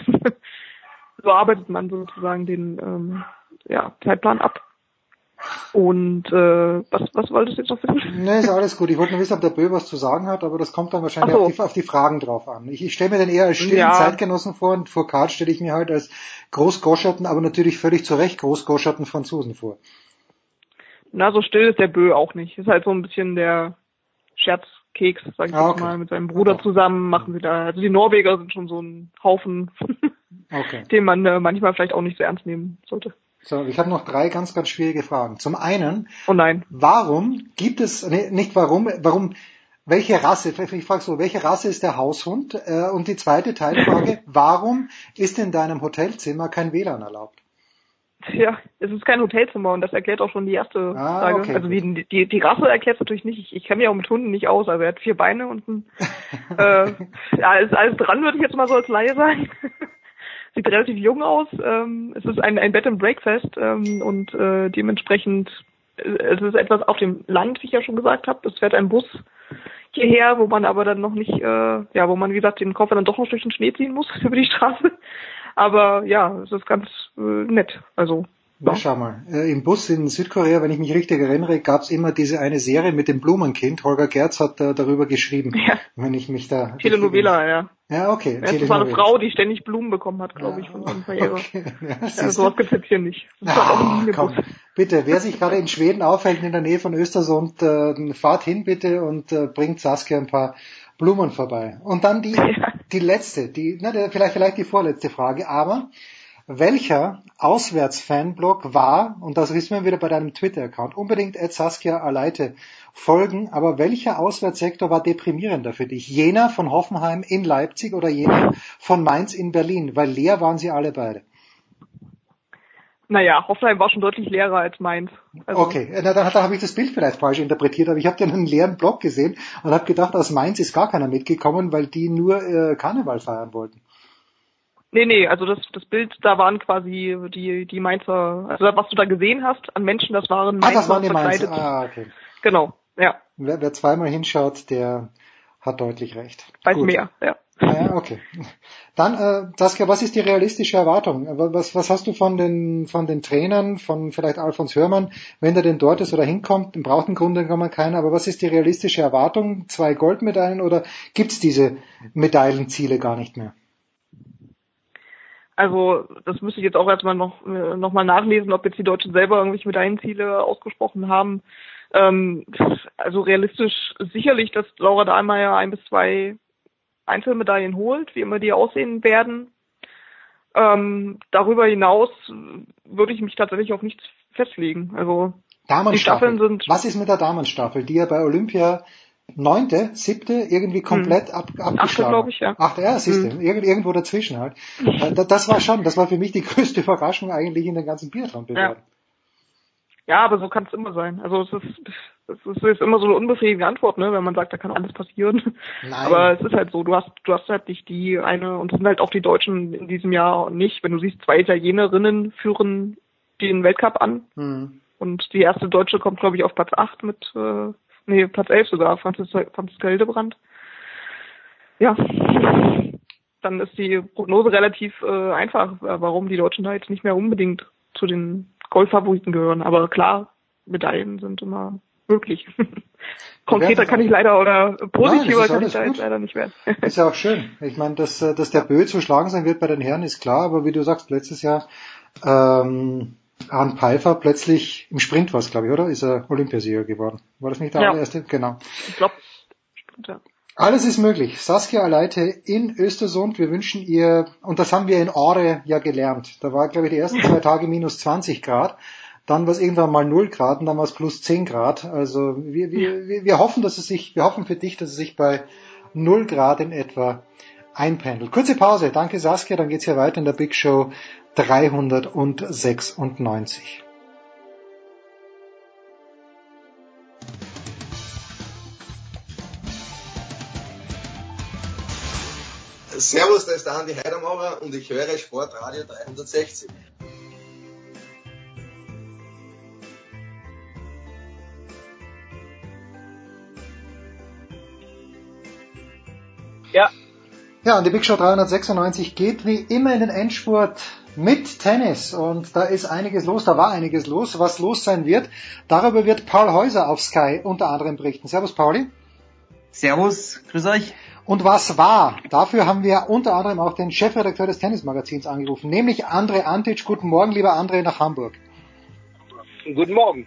so arbeitet man sozusagen den ähm, ja, Zeitplan ab. Und äh, was, was wolltest du jetzt noch wissen? Nee, ist alles gut. Ich wollte nur wissen, ob der Bö was zu sagen hat, aber das kommt dann wahrscheinlich so. auf, die, auf, die, Fragen drauf an. Ich, ich stelle mir den eher als stillen ja. Zeitgenossen vor und vor Kart stelle ich mir halt als großgoscherten, aber natürlich völlig zu Recht großgoscherten Franzosen vor. Na, so still ist der Bö auch nicht. Ist halt so ein bisschen der Scherzkeks, sag ich ah, okay. mal, mit seinem Bruder okay. zusammen machen sie da. Also die Norweger sind schon so ein Haufen, okay. den man äh, manchmal vielleicht auch nicht so ernst nehmen sollte. So, ich habe noch drei ganz, ganz schwierige Fragen. Zum einen, oh nein. warum gibt es, nee, nicht warum, warum, welche Rasse, ich frage so, welche Rasse ist der Haushund? Äh, und die zweite Teilfrage, warum ist in deinem Hotelzimmer kein WLAN erlaubt? Ja, es ist kein Hotelzimmer und das erklärt auch schon die erste ah, Frage. Okay. Also die, die, die Rasse erklärt es natürlich nicht. Ich, ich kenne mich auch mit Hunden nicht aus. Also er hat vier Beine und ein, äh, ja, ist alles dran, würde ich jetzt mal so als Laie sagen sieht relativ jung aus. Ähm, es ist ein, ein Bed and Breakfast ähm, und äh, dementsprechend äh, es ist etwas auf dem Land, wie ich ja schon gesagt habe. Es fährt ein Bus hierher, wo man aber dann noch nicht, äh, ja, wo man wie gesagt den Koffer dann doch noch durch den Schnee ziehen muss über die Straße. Aber ja, es ist ganz äh, nett. Also na, schau mal. Äh, Im Bus in Südkorea, wenn ich mich richtig erinnere, gab es immer diese eine Serie mit dem Blumenkind. Holger Gerz hat äh, darüber geschrieben, ja. wenn ich mich da... Telenovela, ja. Ja, okay. Ja, das war eine Frau, die ständig Blumen bekommen hat, glaube ich, von seinem Karriere. Okay. Ja, ja, sowas gibt's jetzt hier nicht. Das ah, komm. Bitte, wer sich gerade in Schweden aufhält, in der Nähe von Östersund, äh, fahrt hin bitte und äh, bringt Saskia ein paar Blumen vorbei. Und dann die, ja. Die letzte, die, na, vielleicht, vielleicht die vorletzte Frage, aber welcher Auswärts-Fanblog war, und das wissen wir wieder bei deinem Twitter-Account, unbedingt Ed Saskia Aleite folgen, aber welcher Auswärtssektor war deprimierender für dich? Jener von Hoffenheim in Leipzig oder jener von Mainz in Berlin? Weil leer waren sie alle beide. Naja, Hoffenheim war schon deutlich leerer als Mainz. Also okay, na, dann, dann habe ich das Bild vielleicht falsch interpretiert, aber ich habe dann einen leeren Block gesehen und habe gedacht, aus Mainz ist gar keiner mitgekommen, weil die nur äh, Karneval feiern wollten. Nee, nee, also das, das Bild, da waren quasi die, die Mainzer, also was du da gesehen hast an Menschen, das waren Mainzer ah, das waren die Mainzer. Ah, okay. Genau. Ja. Wer, wer zweimal hinschaut, der hat deutlich recht. Weiß Gut. mehr, ja. Ja, okay. Dann, äh, Saskia, was ist die realistische Erwartung? Was, was hast du von den, von den Trainern, von vielleicht Alfons Hörmann, wenn der denn dort ist oder hinkommt? Braucht im Grunde genommen keiner, aber was ist die realistische Erwartung? Zwei Goldmedaillen oder gibt's diese Medaillenziele gar nicht mehr? Also das müsste ich jetzt auch erstmal noch, äh, noch mal nachlesen, ob jetzt die Deutschen selber irgendwelche Medaillenziele ausgesprochen haben. Ähm, also realistisch sicherlich, dass Laura Dahlmeier ein bis zwei Einzelmedaillen holt, wie immer die aussehen werden. Ähm, darüber hinaus würde ich mich tatsächlich auf nichts festlegen. Also die Staffeln sind. Was ist mit der Damenstaffel, die ja bei Olympia neunte, siebte irgendwie komplett hm. ab, abgeschlagen. Achte, glaube ich, ja. Achte, ja, siehst du, hm. irgend, irgendwo dazwischen halt. Äh, das war schon, das war für mich die größte Überraschung eigentlich in den ganzen Biathlon-Bewerben. Ja. Ja, aber so kann es immer sein. Also es ist, es ist jetzt immer so eine unbefriedigende Antwort, ne, wenn man sagt, da kann alles passieren. Nein. Aber es ist halt so, du hast, du hast halt nicht die eine, und es sind halt auch die Deutschen in diesem Jahr nicht. Wenn du siehst, zwei Italienerinnen führen den Weltcup an. Hm. Und die erste Deutsche kommt, glaube ich, auf Platz 8 mit äh, nee, Platz 11 sogar, Franziska, Franziska Hildebrand. Ja, dann ist die Prognose relativ äh, einfach, warum die Deutschen da jetzt nicht mehr unbedingt zu den Goldfavoriten gehören. Aber klar, Medaillen sind immer möglich. Konkreter kann ich leider oder positiver Nein, kann ich da jetzt leider nicht werden. ist ja auch schön. Ich meine, dass, äh, dass der Bö zu schlagen sein wird bei den Herren ist klar, aber wie du sagst, letztes Jahr ähm, Arndt Pfeiffer plötzlich im Sprint war es, glaube ich, oder? Ist er Olympiasieger geworden. War das nicht der ja. allererste? Genau. Ich glaube, ja. Alles ist möglich. Saskia Aleite in Östersund. Wir wünschen ihr, und das haben wir in Ore ja gelernt. Da war, glaube ich, die ersten zwei Tage minus 20 Grad. Dann war es irgendwann mal 0 Grad und dann war es plus 10 Grad. Also wir, wir, wir hoffen, dass es sich, wir hoffen für dich, dass es sich bei 0 Grad in etwa einpendelt. Kurze Pause. Danke Saskia. Dann geht's hier weiter in der Big Show 396. Servus, da ist der Andi Heidermauer und ich höre Sportradio 360. Ja. Ja, und die Big Show 396 geht wie immer in den Endspurt mit Tennis und da ist einiges los, da war einiges los. Was los sein wird, darüber wird Paul Häuser auf Sky unter anderem berichten. Servus Pauli. Servus, grüß euch. Und was war? Dafür haben wir unter anderem auch den Chefredakteur des Tennismagazins angerufen, nämlich André Antic. Guten Morgen, lieber André, nach Hamburg. Guten Morgen.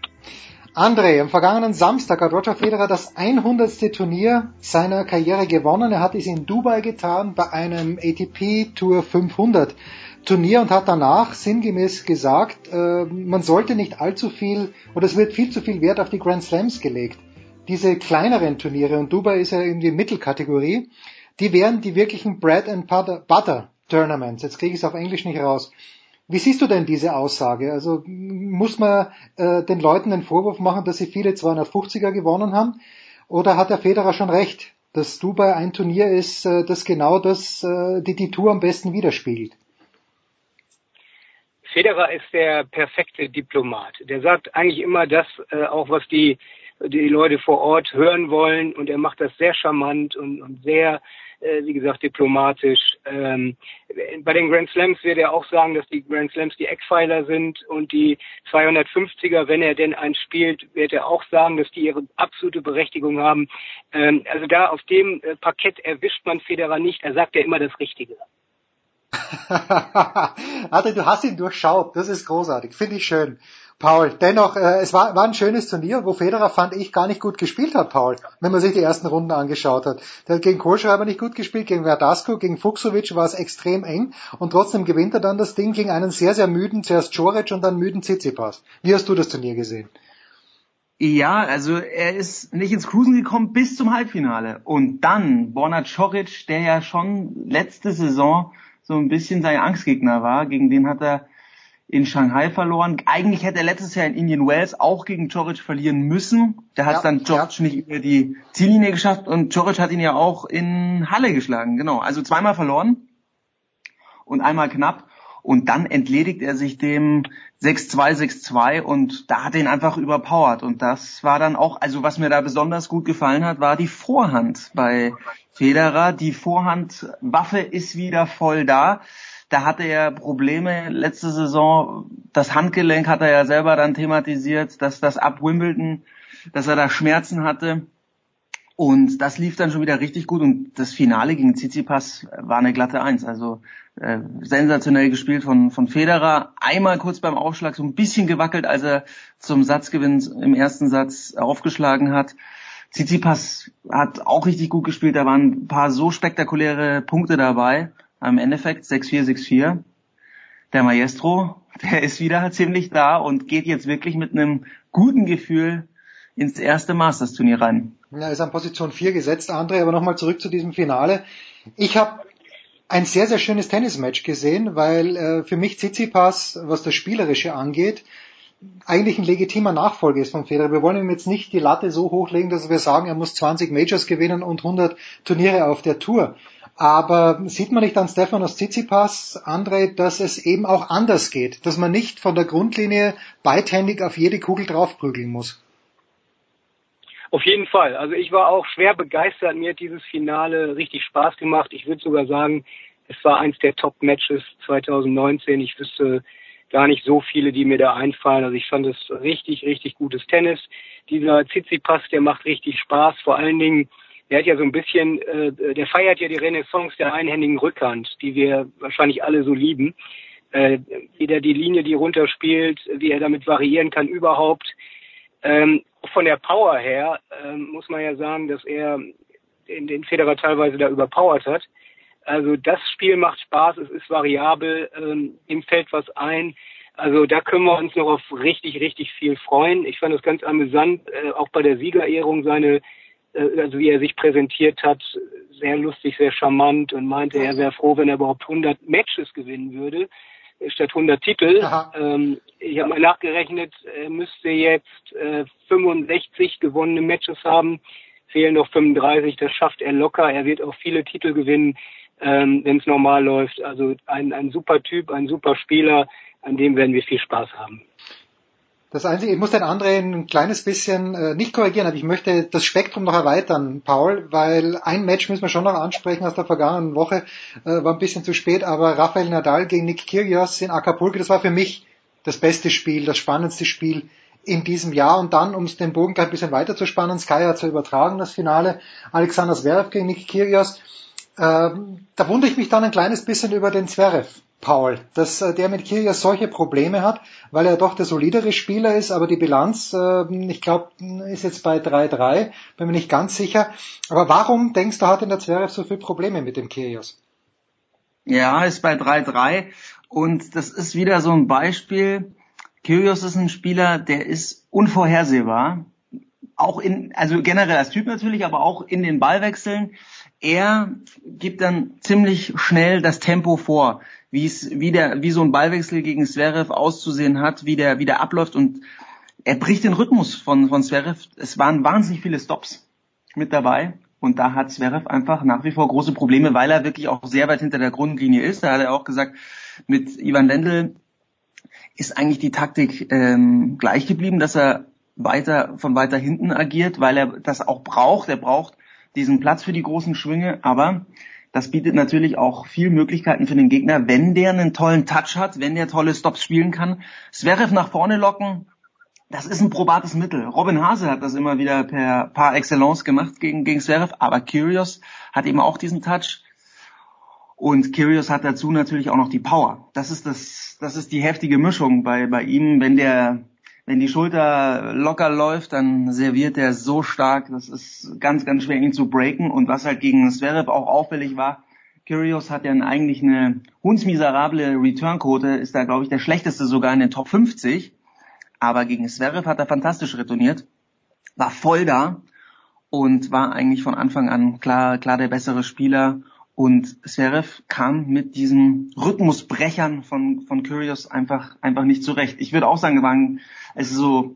André, am vergangenen Samstag hat Roger Federer das 100. Turnier seiner Karriere gewonnen. Er hat es in Dubai getan bei einem ATP Tour 500 Turnier und hat danach sinngemäß gesagt, äh, man sollte nicht allzu viel oder es wird viel zu viel Wert auf die Grand Slams gelegt. Diese kleineren Turniere, und Dubai ist ja irgendwie Mittelkategorie, die wären die wirklichen Bread and Butter Tournaments. Jetzt kriege ich es auf Englisch nicht raus. Wie siehst du denn diese Aussage? Also muss man äh, den Leuten den Vorwurf machen, dass sie viele 250er gewonnen haben? Oder hat der Federer schon recht, dass Dubai ein Turnier ist, äh, das genau das, äh, die, die Tour am besten widerspiegelt? Federer ist der perfekte Diplomat. Der sagt eigentlich immer das, äh, auch was die, die Leute vor Ort hören wollen. Und er macht das sehr charmant und, und sehr, äh, wie gesagt, diplomatisch. Ähm, bei den Grand Slams wird er auch sagen, dass die Grand Slams die Eckpfeiler sind und die 250er, wenn er denn eins spielt, wird er auch sagen, dass die ihre absolute Berechtigung haben. Ähm, also da auf dem äh, Parkett erwischt man Federer nicht. Er sagt ja immer das Richtige. Adrian, du hast ihn durchschaut. Das ist großartig. Finde ich schön. Paul, dennoch, äh, es war, war ein schönes Turnier, wo Federer, fand ich, gar nicht gut gespielt hat, Paul, wenn man sich die ersten Runden angeschaut hat. Der hat gegen Kohlschreiber nicht gut gespielt, gegen Verdasco, gegen Fuchsovic war es extrem eng und trotzdem gewinnt er dann das Ding gegen einen sehr, sehr müden, zuerst Joric und dann müden Tsitsipas. Wie hast du das Turnier gesehen? Ja, also er ist nicht ins Cruisen gekommen bis zum Halbfinale. Und dann Borna Coric, der ja schon letzte Saison so ein bisschen sein Angstgegner war. Gegen den hat er in Shanghai verloren. Eigentlich hätte er letztes Jahr in Indian Wells auch gegen Joric verlieren müssen. Da hat ja, dann Joric ja. nicht über die Ziellinie geschafft und Joric hat ihn ja auch in Halle geschlagen. Genau, also zweimal verloren und einmal knapp. Und dann entledigt er sich dem 6-2, 6-2 und da hat er ihn einfach überpowert. Und das war dann auch, also was mir da besonders gut gefallen hat, war die Vorhand bei Federer. Die Vorhandwaffe ist wieder voll da. Da hatte er Probleme letzte Saison. Das Handgelenk hat er ja selber dann thematisiert, dass das ab Wimbledon, dass er da Schmerzen hatte. Und das lief dann schon wieder richtig gut und das Finale gegen Tsitsipas war eine glatte Eins. Also äh, sensationell gespielt von, von Federer. Einmal kurz beim Aufschlag so ein bisschen gewackelt, als er zum Satzgewinn im ersten Satz aufgeschlagen hat. Tsitsipas hat auch richtig gut gespielt. Da waren ein paar so spektakuläre Punkte dabei. Im Endeffekt 6-4, 6-4. Der Maestro, der ist wieder ziemlich da und geht jetzt wirklich mit einem guten Gefühl ins erste Masters-Turnier rein. Er ist an Position 4 gesetzt, André, aber nochmal zurück zu diesem Finale. Ich habe ein sehr, sehr schönes Tennismatch gesehen, weil äh, für mich Tsitsipas, was das Spielerische angeht, eigentlich ein legitimer Nachfolger ist von Federer. Wir wollen ihm jetzt nicht die Latte so hochlegen, dass wir sagen, er muss 20 Majors gewinnen und 100 Turniere auf der Tour. Aber sieht man nicht an Stefanos Tsitsipas, André, dass es eben auch anders geht, dass man nicht von der Grundlinie beidhändig auf jede Kugel draufprügeln muss? Auf jeden Fall. Also ich war auch schwer begeistert. Mir hat dieses Finale richtig Spaß gemacht. Ich würde sogar sagen, es war eins der Top-Matches 2019. Ich wüsste gar nicht so viele, die mir da einfallen. Also ich fand es richtig, richtig gutes Tennis. Dieser Tsitsipas, der macht richtig Spaß. Vor allen Dingen, der hat ja so ein bisschen, äh, der feiert ja die Renaissance der einhändigen Rückhand, die wir wahrscheinlich alle so lieben. Äh, wie der die Linie, die runterspielt, wie er damit variieren kann überhaupt. Ähm, von der Power her ähm, muss man ja sagen, dass er in den Federer teilweise da überpowert hat. Also das Spiel macht Spaß, es ist variabel, ähm, ihm fällt was ein. Also da können wir uns noch auf richtig, richtig viel freuen. Ich fand es ganz amüsant, äh, auch bei der Siegerehrung seine, also wie er sich präsentiert hat, sehr lustig, sehr charmant und meinte, er wäre froh, wenn er überhaupt 100 Matches gewinnen würde statt 100 Titel. Ähm, ich habe mal nachgerechnet, er müsste jetzt äh, 65 gewonnene Matches haben, fehlen noch 35, das schafft er locker. Er wird auch viele Titel gewinnen, ähm, wenn es normal läuft. Also ein, ein super Typ, ein super Spieler, an dem werden wir viel Spaß haben. Das Einzige, ich muss den anderen ein kleines bisschen äh, nicht korrigieren, aber ich möchte das Spektrum noch erweitern, Paul, weil ein Match müssen wir schon noch ansprechen aus der vergangenen Woche, äh, war ein bisschen zu spät, aber Rafael Nadal gegen Nick Kyrgios in Acapulco, das war für mich das beste Spiel, das spannendste Spiel in diesem Jahr. Und dann, um es den Bogen gleich ein bisschen weiter zu spannen, Sky hat ja übertragen, das Finale, Alexander Zverev gegen Nick Kyrgios. Äh, da wundere ich mich dann ein kleines bisschen über den Zverev Paul, dass äh, der mit Kyrgios solche Probleme hat, weil er doch der solidere Spieler ist, aber die Bilanz, äh, ich glaube, ist jetzt bei 3-3, bin mir nicht ganz sicher. Aber warum denkst du, hat denn der Zverev so viele Probleme mit dem Kyrgios? Ja, ist bei 3-3 und das ist wieder so ein Beispiel. Kyrgios ist ein Spieler, der ist unvorhersehbar. Auch in, also generell als Typ natürlich, aber auch in den Ballwechseln. Er gibt dann ziemlich schnell das Tempo vor wie es, wie der, wie so ein Ballwechsel gegen Zverev auszusehen hat, wie der, wie der abläuft und er bricht den Rhythmus von, von Zverev. Es waren wahnsinnig viele Stops mit dabei. Und da hat Zverev einfach nach wie vor große Probleme, weil er wirklich auch sehr weit hinter der Grundlinie ist. Da hat er auch gesagt, mit Ivan Lendl ist eigentlich die Taktik ähm, gleich geblieben, dass er weiter von weiter hinten agiert, weil er das auch braucht. Er braucht diesen Platz für die großen Schwünge, aber das bietet natürlich auch viel Möglichkeiten für den Gegner, wenn der einen tollen Touch hat, wenn der tolle Stops spielen kann. Zverev nach vorne locken, das ist ein probates Mittel. Robin Hase hat das immer wieder per par excellence gemacht gegen, gegen Zverev, aber Kyrgios hat eben auch diesen Touch. Und Kyrgios hat dazu natürlich auch noch die Power. Das ist das, das ist die heftige Mischung bei, bei ihm. Wenn der, wenn die Schulter locker läuft, dann serviert er so stark, das ist ganz, ganz schwer, ihn zu breaken. Und was halt gegen Zverev auch auffällig war, Kyrgios hat ja eigentlich eine hundsmiserable Returnquote, ist da, glaube ich, der schlechteste sogar in den Top 50. Aber gegen Zverev hat er fantastisch retourniert, war voll da und war eigentlich von Anfang an klar, klar der bessere Spieler. Und Zverev kam mit diesen Rhythmusbrechern von, von Kyrgios einfach, einfach nicht zurecht. Ich würde auch sagen, es ist so,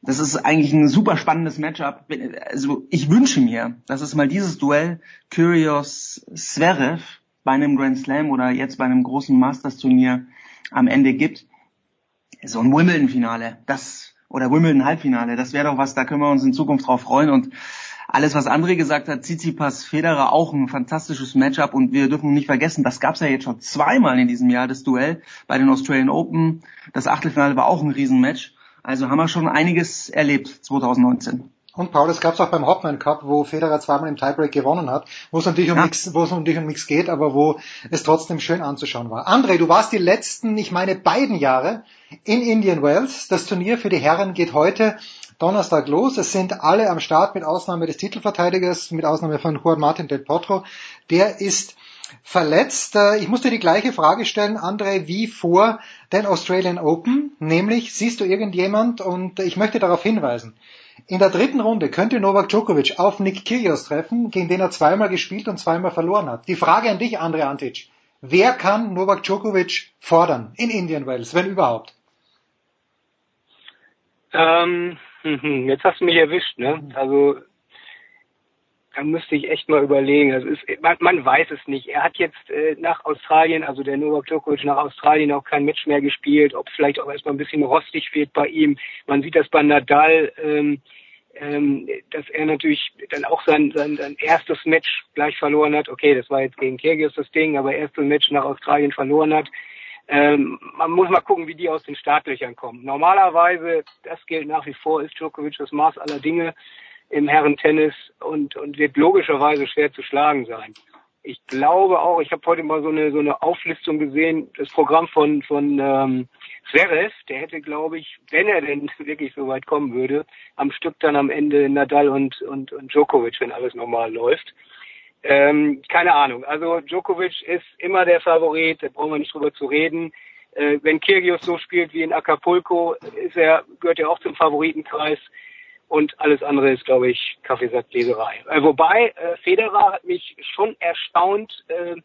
das ist eigentlich ein super spannendes Matchup. Also ich wünsche mir, dass es mal dieses Duell Kyrgios Zverev bei einem Grand Slam oder jetzt bei einem großen Masters Turnier am Ende gibt. So ein Wimbledon-Finale, das oder Wimbledon-Halbfinale, das wäre doch was, da können wir uns in Zukunft drauf freuen und alles, was André gesagt hat, Tsitsipas, Federer auch ein fantastisches Matchup und wir dürfen nicht vergessen, das gab es ja jetzt schon zweimal in diesem Jahr, das Duell bei den Australian Open. Das Achtelfinale war auch ein Riesenmatch. Also haben wir schon einiges erlebt 2019. Und Paul, das gab es auch beim Hopman Cup, wo Federer zweimal im Tiebreak gewonnen hat, wo es natürlich um ja. nichts, wo es natürlich um nichts geht, aber wo es trotzdem schön anzuschauen war. André, du warst die letzten, ich meine beiden Jahre in Indian Wells. Das Turnier für die Herren geht heute Donnerstag los. Es sind alle am Start mit Ausnahme des Titelverteidigers, mit Ausnahme von Juan Martin del Potro. Der ist verletzt. Äh, ich muss dir die gleiche Frage stellen, André, wie vor den Australian Open, nämlich siehst du irgendjemand und ich möchte darauf hinweisen, in der dritten Runde könnte Novak Djokovic auf Nick Kyrgios treffen, gegen den er zweimal gespielt und zweimal verloren hat. Die Frage an dich, Andre Antic. Wer kann Novak Djokovic fordern in Indian Wells, wenn überhaupt? Ähm, jetzt hast du mich erwischt, ne? Also da müsste ich echt mal überlegen. Also ist, man, man weiß es nicht. Er hat jetzt äh, nach Australien, also der Novak Djokovic nach Australien auch kein Match mehr gespielt, ob vielleicht auch erstmal ein bisschen rostig wird bei ihm. Man sieht das bei Nadal, ähm, ähm, dass er natürlich dann auch sein, sein, sein erstes Match gleich verloren hat. Okay, das war jetzt gegen Kyrgios das Ding, aber erstes Match nach Australien verloren hat. Ähm, man muss mal gucken, wie die aus den Startlöchern kommen. Normalerweise, das gilt nach wie vor, ist Djokovic das Maß aller Dinge im Herrentennis und, und wird logischerweise schwer zu schlagen sein. Ich glaube auch, ich habe heute mal so eine so eine Auflistung gesehen, das Programm von von ähm, Zverev, der hätte, glaube ich, wenn er denn wirklich so weit kommen würde, am Stück dann am Ende Nadal und und, und Djokovic, wenn alles normal läuft. Ähm, keine Ahnung. Also Djokovic ist immer der Favorit, da brauchen wir nicht drüber zu reden. Äh, wenn Kyrgios so spielt wie in Acapulco, ist er gehört er auch zum Favoritenkreis und alles andere ist, glaube ich, Kaffeesatzleserei. Äh, wobei, äh, Federer hat mich schon erstaunt. Äh,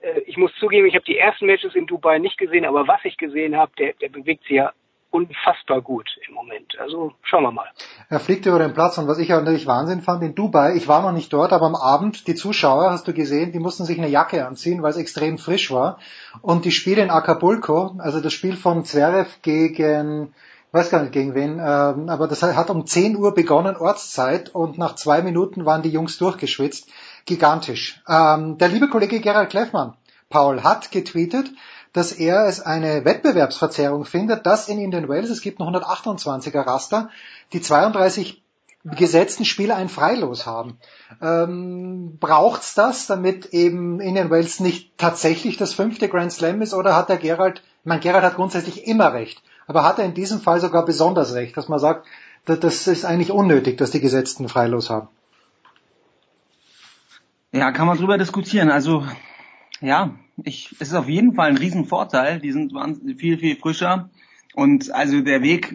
äh, ich muss zugeben, ich habe die ersten Matches in Dubai nicht gesehen, aber was ich gesehen habe, der, der bewegt sich ja unfassbar gut im Moment. Also schauen wir mal. Er fliegt über den Platz und was ich ja natürlich Wahnsinn fand in Dubai, ich war noch nicht dort, aber am Abend, die Zuschauer, hast du gesehen, die mussten sich eine Jacke anziehen, weil es extrem frisch war. Und die Spiele in Acapulco, also das Spiel von Zverev gegen weiß gar nicht gegen wen, ähm, aber das hat um 10 Uhr begonnen, Ortszeit, und nach zwei Minuten waren die Jungs durchgeschwitzt. Gigantisch. Ähm, der liebe Kollege Gerald Kleffmann, Paul, hat getweetet, dass er es eine Wettbewerbsverzerrung findet, dass in Indian Wales, es gibt noch 128er Raster, die 32 gesetzten Spieler ein Freilos haben. Ähm, braucht's das, damit eben Indian Wales nicht tatsächlich das fünfte Grand Slam ist, oder hat der Gerald, ich meine, Gerald hat grundsätzlich immer recht, aber hat er in diesem Fall sogar besonders recht, dass man sagt, das ist eigentlich unnötig, dass die Gesetzten freilos haben. Ja, kann man drüber diskutieren. Also, ja, ich, es ist auf jeden Fall ein Riesenvorteil. Die sind viel, viel frischer. Und also der Weg,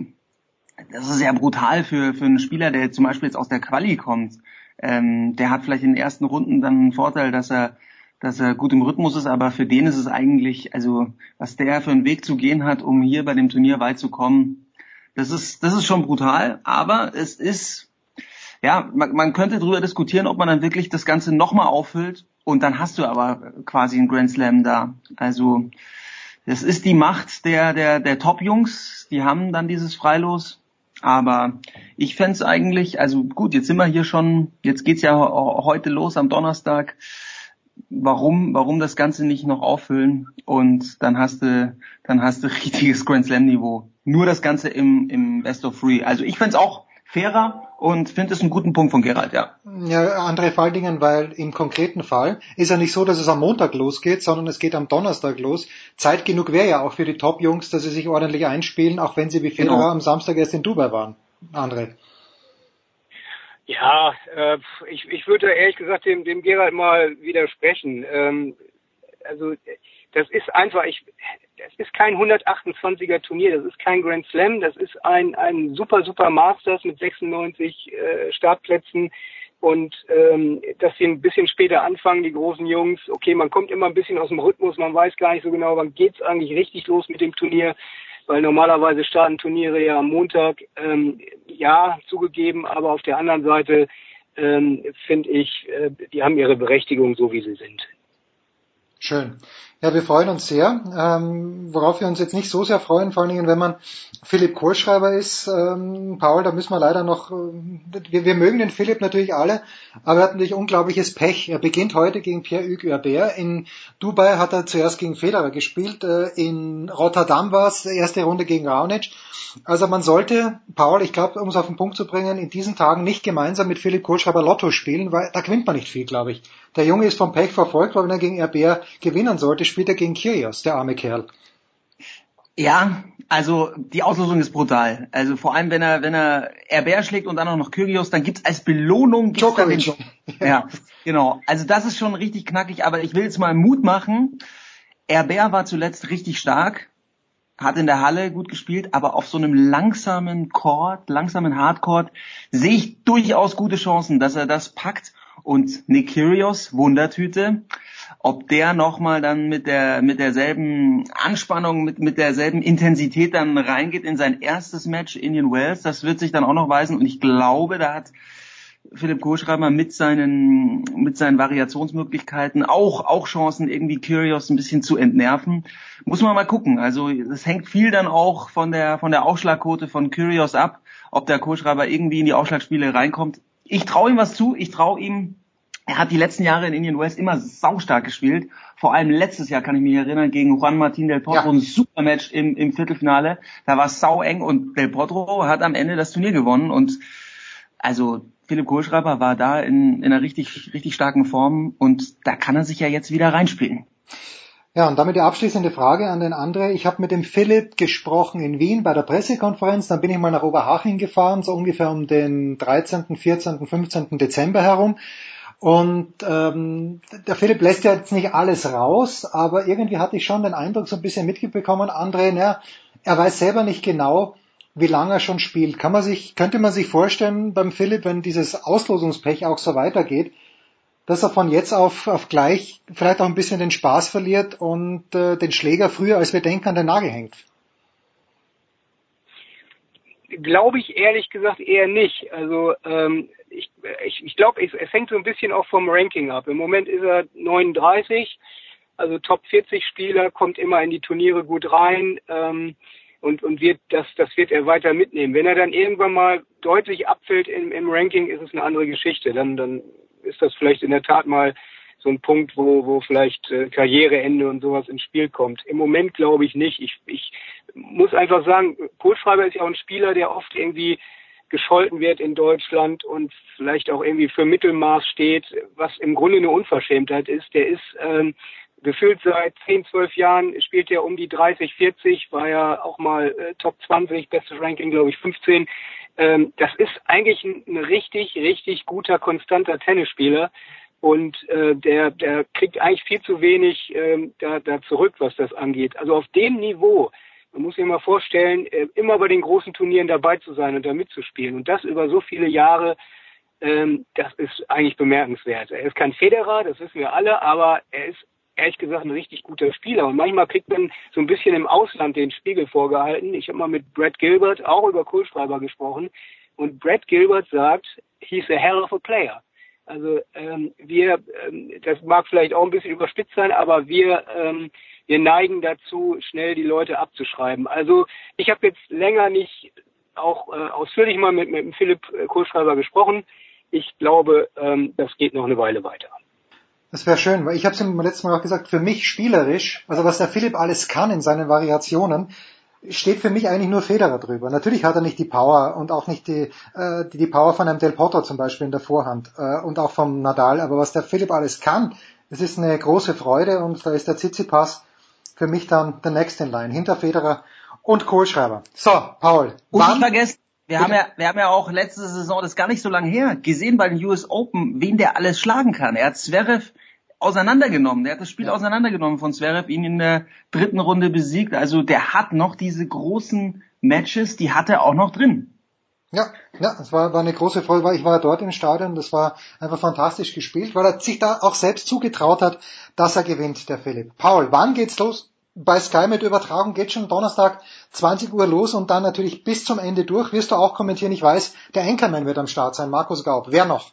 das ist ja brutal für, für einen Spieler, der zum Beispiel jetzt aus der Quali kommt. Ähm, der hat vielleicht in den ersten Runden dann einen Vorteil, dass er dass er gut im Rhythmus ist, aber für den ist es eigentlich, also was der für einen Weg zu gehen hat, um hier bei dem Turnier weit zu kommen, das ist, das ist schon brutal, aber es ist, ja, man, man könnte darüber diskutieren, ob man dann wirklich das Ganze nochmal auffüllt und dann hast du aber quasi einen Grand Slam da. Also das ist die Macht der, der, der Top-Jungs, die haben dann dieses Freilos. Aber ich fände eigentlich, also gut, jetzt sind wir hier schon, jetzt geht's ja heute los am Donnerstag warum, warum das Ganze nicht noch auffüllen und dann hast du, dann hast du richtiges Grand Slam Niveau. Nur das Ganze im, im Best of Three. Also ich find's auch fairer und finde es einen guten Punkt von Gerald, ja. Ja, André Faldingen, weil im konkreten Fall ist ja nicht so, dass es am Montag losgeht, sondern es geht am Donnerstag los. Zeit genug wäre ja auch für die Top-Jungs, dass sie sich ordentlich einspielen, auch wenn sie wie Federer genau. am Samstag erst in Dubai waren. André. Ja, äh, ich, ich würde ehrlich gesagt dem, dem Gerald mal widersprechen. Ähm, also das ist einfach, ich, das ist kein 128er Turnier, das ist kein Grand Slam, das ist ein, ein super, super Masters mit 96 äh, Startplätzen und ähm, dass sie ein bisschen später anfangen, die großen Jungs. Okay, man kommt immer ein bisschen aus dem Rhythmus, man weiß gar nicht so genau, wann geht's eigentlich richtig los mit dem Turnier weil normalerweise starten Turniere ja am Montag. Ähm, ja, zugegeben, aber auf der anderen Seite ähm, finde ich, äh, die haben ihre Berechtigung so, wie sie sind. Schön. Ja, wir freuen uns sehr. Ähm, worauf wir uns jetzt nicht so sehr freuen, vor allen Dingen, wenn man Philipp Kohlschreiber ist. Ähm, Paul, da müssen wir leider noch, äh, wir, wir mögen den Philipp natürlich alle, aber er hat natürlich unglaubliches Pech. Er beginnt heute gegen Pierre-Hugues Herbert. In Dubai hat er zuerst gegen Federer gespielt. Äh, in Rotterdam war es erste Runde gegen Raonic. Also man sollte, Paul, ich glaube, um es auf den Punkt zu bringen, in diesen Tagen nicht gemeinsam mit Philipp Kohlschreiber Lotto spielen, weil da gewinnt man nicht viel, glaube ich. Der Junge ist vom Pech verfolgt, weil wenn er gegen RBR gewinnen sollte, spielt er gegen Kyrgios, der arme Kerl. Ja, also die Auslosung ist brutal. Also vor allem, wenn er wenn er RBR schlägt und dann auch noch Kyrgios, dann gibt's als Belohnung gibt's den, Ja, genau. Also das ist schon richtig knackig, aber ich will jetzt mal Mut machen. RBR war zuletzt richtig stark, hat in der Halle gut gespielt, aber auf so einem langsamen Chord, langsamen Hardcore sehe ich durchaus gute Chancen, dass er das packt und Nick Kyrgios, Wundertüte, ob der nochmal dann mit der mit derselben Anspannung, mit, mit derselben Intensität dann reingeht in sein erstes Match Indian Wells, das wird sich dann auch noch weisen. Und ich glaube, da hat Philipp Kohlschreiber mit seinen mit seinen Variationsmöglichkeiten auch auch Chancen irgendwie Curious ein bisschen zu entnerven. Muss man mal gucken. Also es hängt viel dann auch von der von der Aufschlagquote von Curious ab, ob der Kohlschreiber irgendwie in die Aufschlagspiele reinkommt ich traue ihm was zu. Ich traue ihm. Er hat die letzten Jahre in Indian West immer saustark gespielt. Vor allem letztes Jahr kann ich mich erinnern gegen Juan Martin del Potro, ja. ein super Match im, im Viertelfinale. Da war es sau eng und del Potro hat am Ende das Turnier gewonnen und also Philipp Kohlschreiber war da in, in einer richtig, richtig starken Form und da kann er sich ja jetzt wieder reinspielen. Ja, und damit die abschließende Frage an den André. Ich habe mit dem Philipp gesprochen in Wien bei der Pressekonferenz. Dann bin ich mal nach Oberhaching gefahren, so ungefähr um den 13., 14., 15. Dezember herum. Und ähm, der Philipp lässt ja jetzt nicht alles raus, aber irgendwie hatte ich schon den Eindruck, so ein bisschen mitbekommen, André, na, er weiß selber nicht genau, wie lange er schon spielt. Kann man sich, könnte man sich vorstellen beim Philipp, wenn dieses Auslosungspech auch so weitergeht, dass er von jetzt auf, auf gleich vielleicht auch ein bisschen den Spaß verliert und äh, den Schläger früher, als wir denken, an den Nagel hängt? Glaube ich ehrlich gesagt eher nicht. Also ähm, ich, ich, ich glaube, es, es hängt so ein bisschen auch vom Ranking ab. Im Moment ist er 39, also Top 40 Spieler, kommt immer in die Turniere gut rein. Ähm, und, und wird das, das wird er weiter mitnehmen. Wenn er dann irgendwann mal deutlich abfällt im, im Ranking, ist es eine andere Geschichte. Dann, dann ist das vielleicht in der Tat mal so ein Punkt, wo, wo vielleicht äh, Karriereende und sowas ins Spiel kommt. Im Moment glaube ich nicht. Ich, ich muss einfach sagen, Kohlschreiber ist ja auch ein Spieler, der oft irgendwie gescholten wird in Deutschland und vielleicht auch irgendwie für Mittelmaß steht, was im Grunde eine Unverschämtheit ist. Der ist ähm, gefühlt seit 10, 12 Jahren spielt er um die 30, 40, war ja auch mal äh, Top 20, bestes Ranking, glaube ich, 15. Ähm, das ist eigentlich ein, ein, richtig, richtig guter, konstanter Tennisspieler. Und äh, der, der kriegt eigentlich viel zu wenig ähm, da, da zurück, was das angeht. Also auf dem Niveau, man muss sich mal vorstellen, äh, immer bei den großen Turnieren dabei zu sein und da mitzuspielen. Und das über so viele Jahre, ähm, das ist eigentlich bemerkenswert. Er ist kein Federer, das wissen wir alle, aber er ist ehrlich gesagt ein richtig guter Spieler. Und manchmal kriegt man so ein bisschen im Ausland den Spiegel vorgehalten. Ich habe mal mit Brad Gilbert auch über Kohlschreiber gesprochen. Und Brad Gilbert sagt, he's a hell of a player. Also ähm, wir, ähm, das mag vielleicht auch ein bisschen überspitzt sein, aber wir, ähm, wir neigen dazu, schnell die Leute abzuschreiben. Also ich habe jetzt länger nicht auch äh, ausführlich mal mit, mit Philipp Kohlschreiber gesprochen. Ich glaube, ähm, das geht noch eine Weile weiter. Das wäre schön, weil ich habe es im letzten Mal auch gesagt, für mich spielerisch, also was der Philipp alles kann in seinen Variationen, steht für mich eigentlich nur Federer drüber. Natürlich hat er nicht die Power und auch nicht die, äh, die, die Power von einem Del Potro zum Beispiel in der Vorhand äh, und auch vom Nadal, aber was der Philipp alles kann, das ist eine große Freude und da ist der Tsitsipas für mich dann der Next in Line, hinter Federer und Kohlschreiber. So, Paul. Und wann, nicht vergessen, wir haben ja, wir haben ja auch letzte Saison, das ist gar nicht so lange her, gesehen bei den US Open, wen der alles schlagen kann. Er hat Zverev auseinandergenommen. Der hat das Spiel ja. auseinandergenommen von Zverev, ihn in der dritten Runde besiegt. Also der hat noch diese großen Matches, die hat er auch noch drin. Ja, ja, es war, war eine große Freude, weil ich war dort im Stadion, das war einfach fantastisch gespielt, weil er sich da auch selbst zugetraut hat, dass er gewinnt, der Philipp. Paul, wann geht's los? bei Sky mit Übertragung geht schon Donnerstag 20 Uhr los und dann natürlich bis zum Ende durch. Wirst du auch kommentieren? Ich weiß, der Enkermann wird am Start sein, Markus Gaub. Wer noch?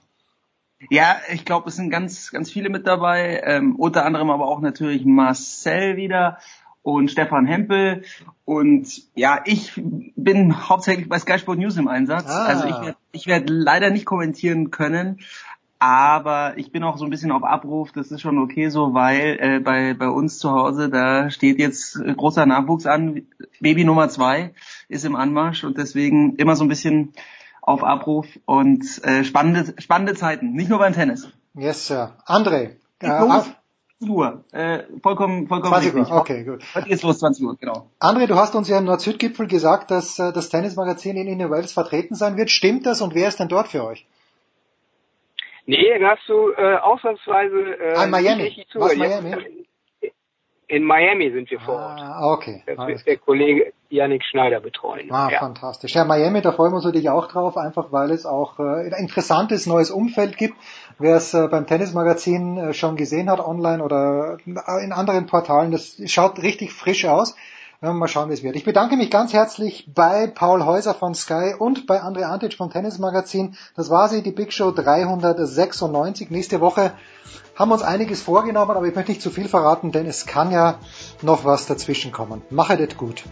Ja, ich glaube, es sind ganz, ganz viele mit dabei. Ähm, unter anderem aber auch natürlich Marcel wieder und Stefan Hempel. Und ja, ich bin hauptsächlich bei Sky Sport News im Einsatz. Ah. Also ich werde ich werd leider nicht kommentieren können. Aber ich bin auch so ein bisschen auf Abruf, das ist schon okay so, weil äh, bei, bei uns zu Hause, da steht jetzt großer Nachwuchs an. Baby Nummer zwei ist im Anmarsch und deswegen immer so ein bisschen auf Abruf und äh, spannende, spannende Zeiten, nicht nur beim Tennis. Yes, Sir. André. Äh, Uhr. Äh, vollkommen, vollkommen 20 Uhr, okay, gut. Heute geht's los, 20 Uhr, genau. André, du hast uns ja im Nord-Süd-Gipfel gesagt, dass äh, das Tennismagazin in Indian Wells vertreten sein wird. Stimmt das und wer ist denn dort für euch? Nee, da hast du äh, ausnahmsweise äh, ah, Miami. Was, Miami? In Miami sind wir vor Ort. Ah, okay. Das wird der Kollege Yannick Schneider betreuen. Ah, ja. fantastisch. Ja, Miami, da freuen wir uns natürlich auch drauf, einfach weil es auch äh, ein interessantes neues Umfeld gibt. Wer es äh, beim Tennismagazin äh, schon gesehen hat, online oder in anderen Portalen, das schaut richtig frisch aus. Mal schauen, wie es wird. Ich bedanke mich ganz herzlich bei Paul Häuser von Sky und bei André Antic vom Tennismagazin. Das war sie, die Big Show 396. Nächste Woche haben uns einiges vorgenommen, aber ich möchte nicht zu viel verraten, denn es kann ja noch was dazwischen kommen. Mache das gut.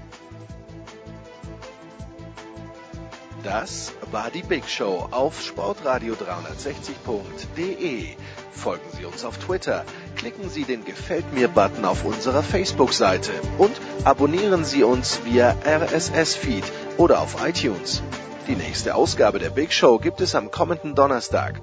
Das war die Big Show auf sportradio360.de. Folgen Sie uns auf Twitter, klicken Sie den Gefällt mir-Button auf unserer Facebook-Seite und abonnieren Sie uns via RSS-Feed oder auf iTunes. Die nächste Ausgabe der Big Show gibt es am kommenden Donnerstag.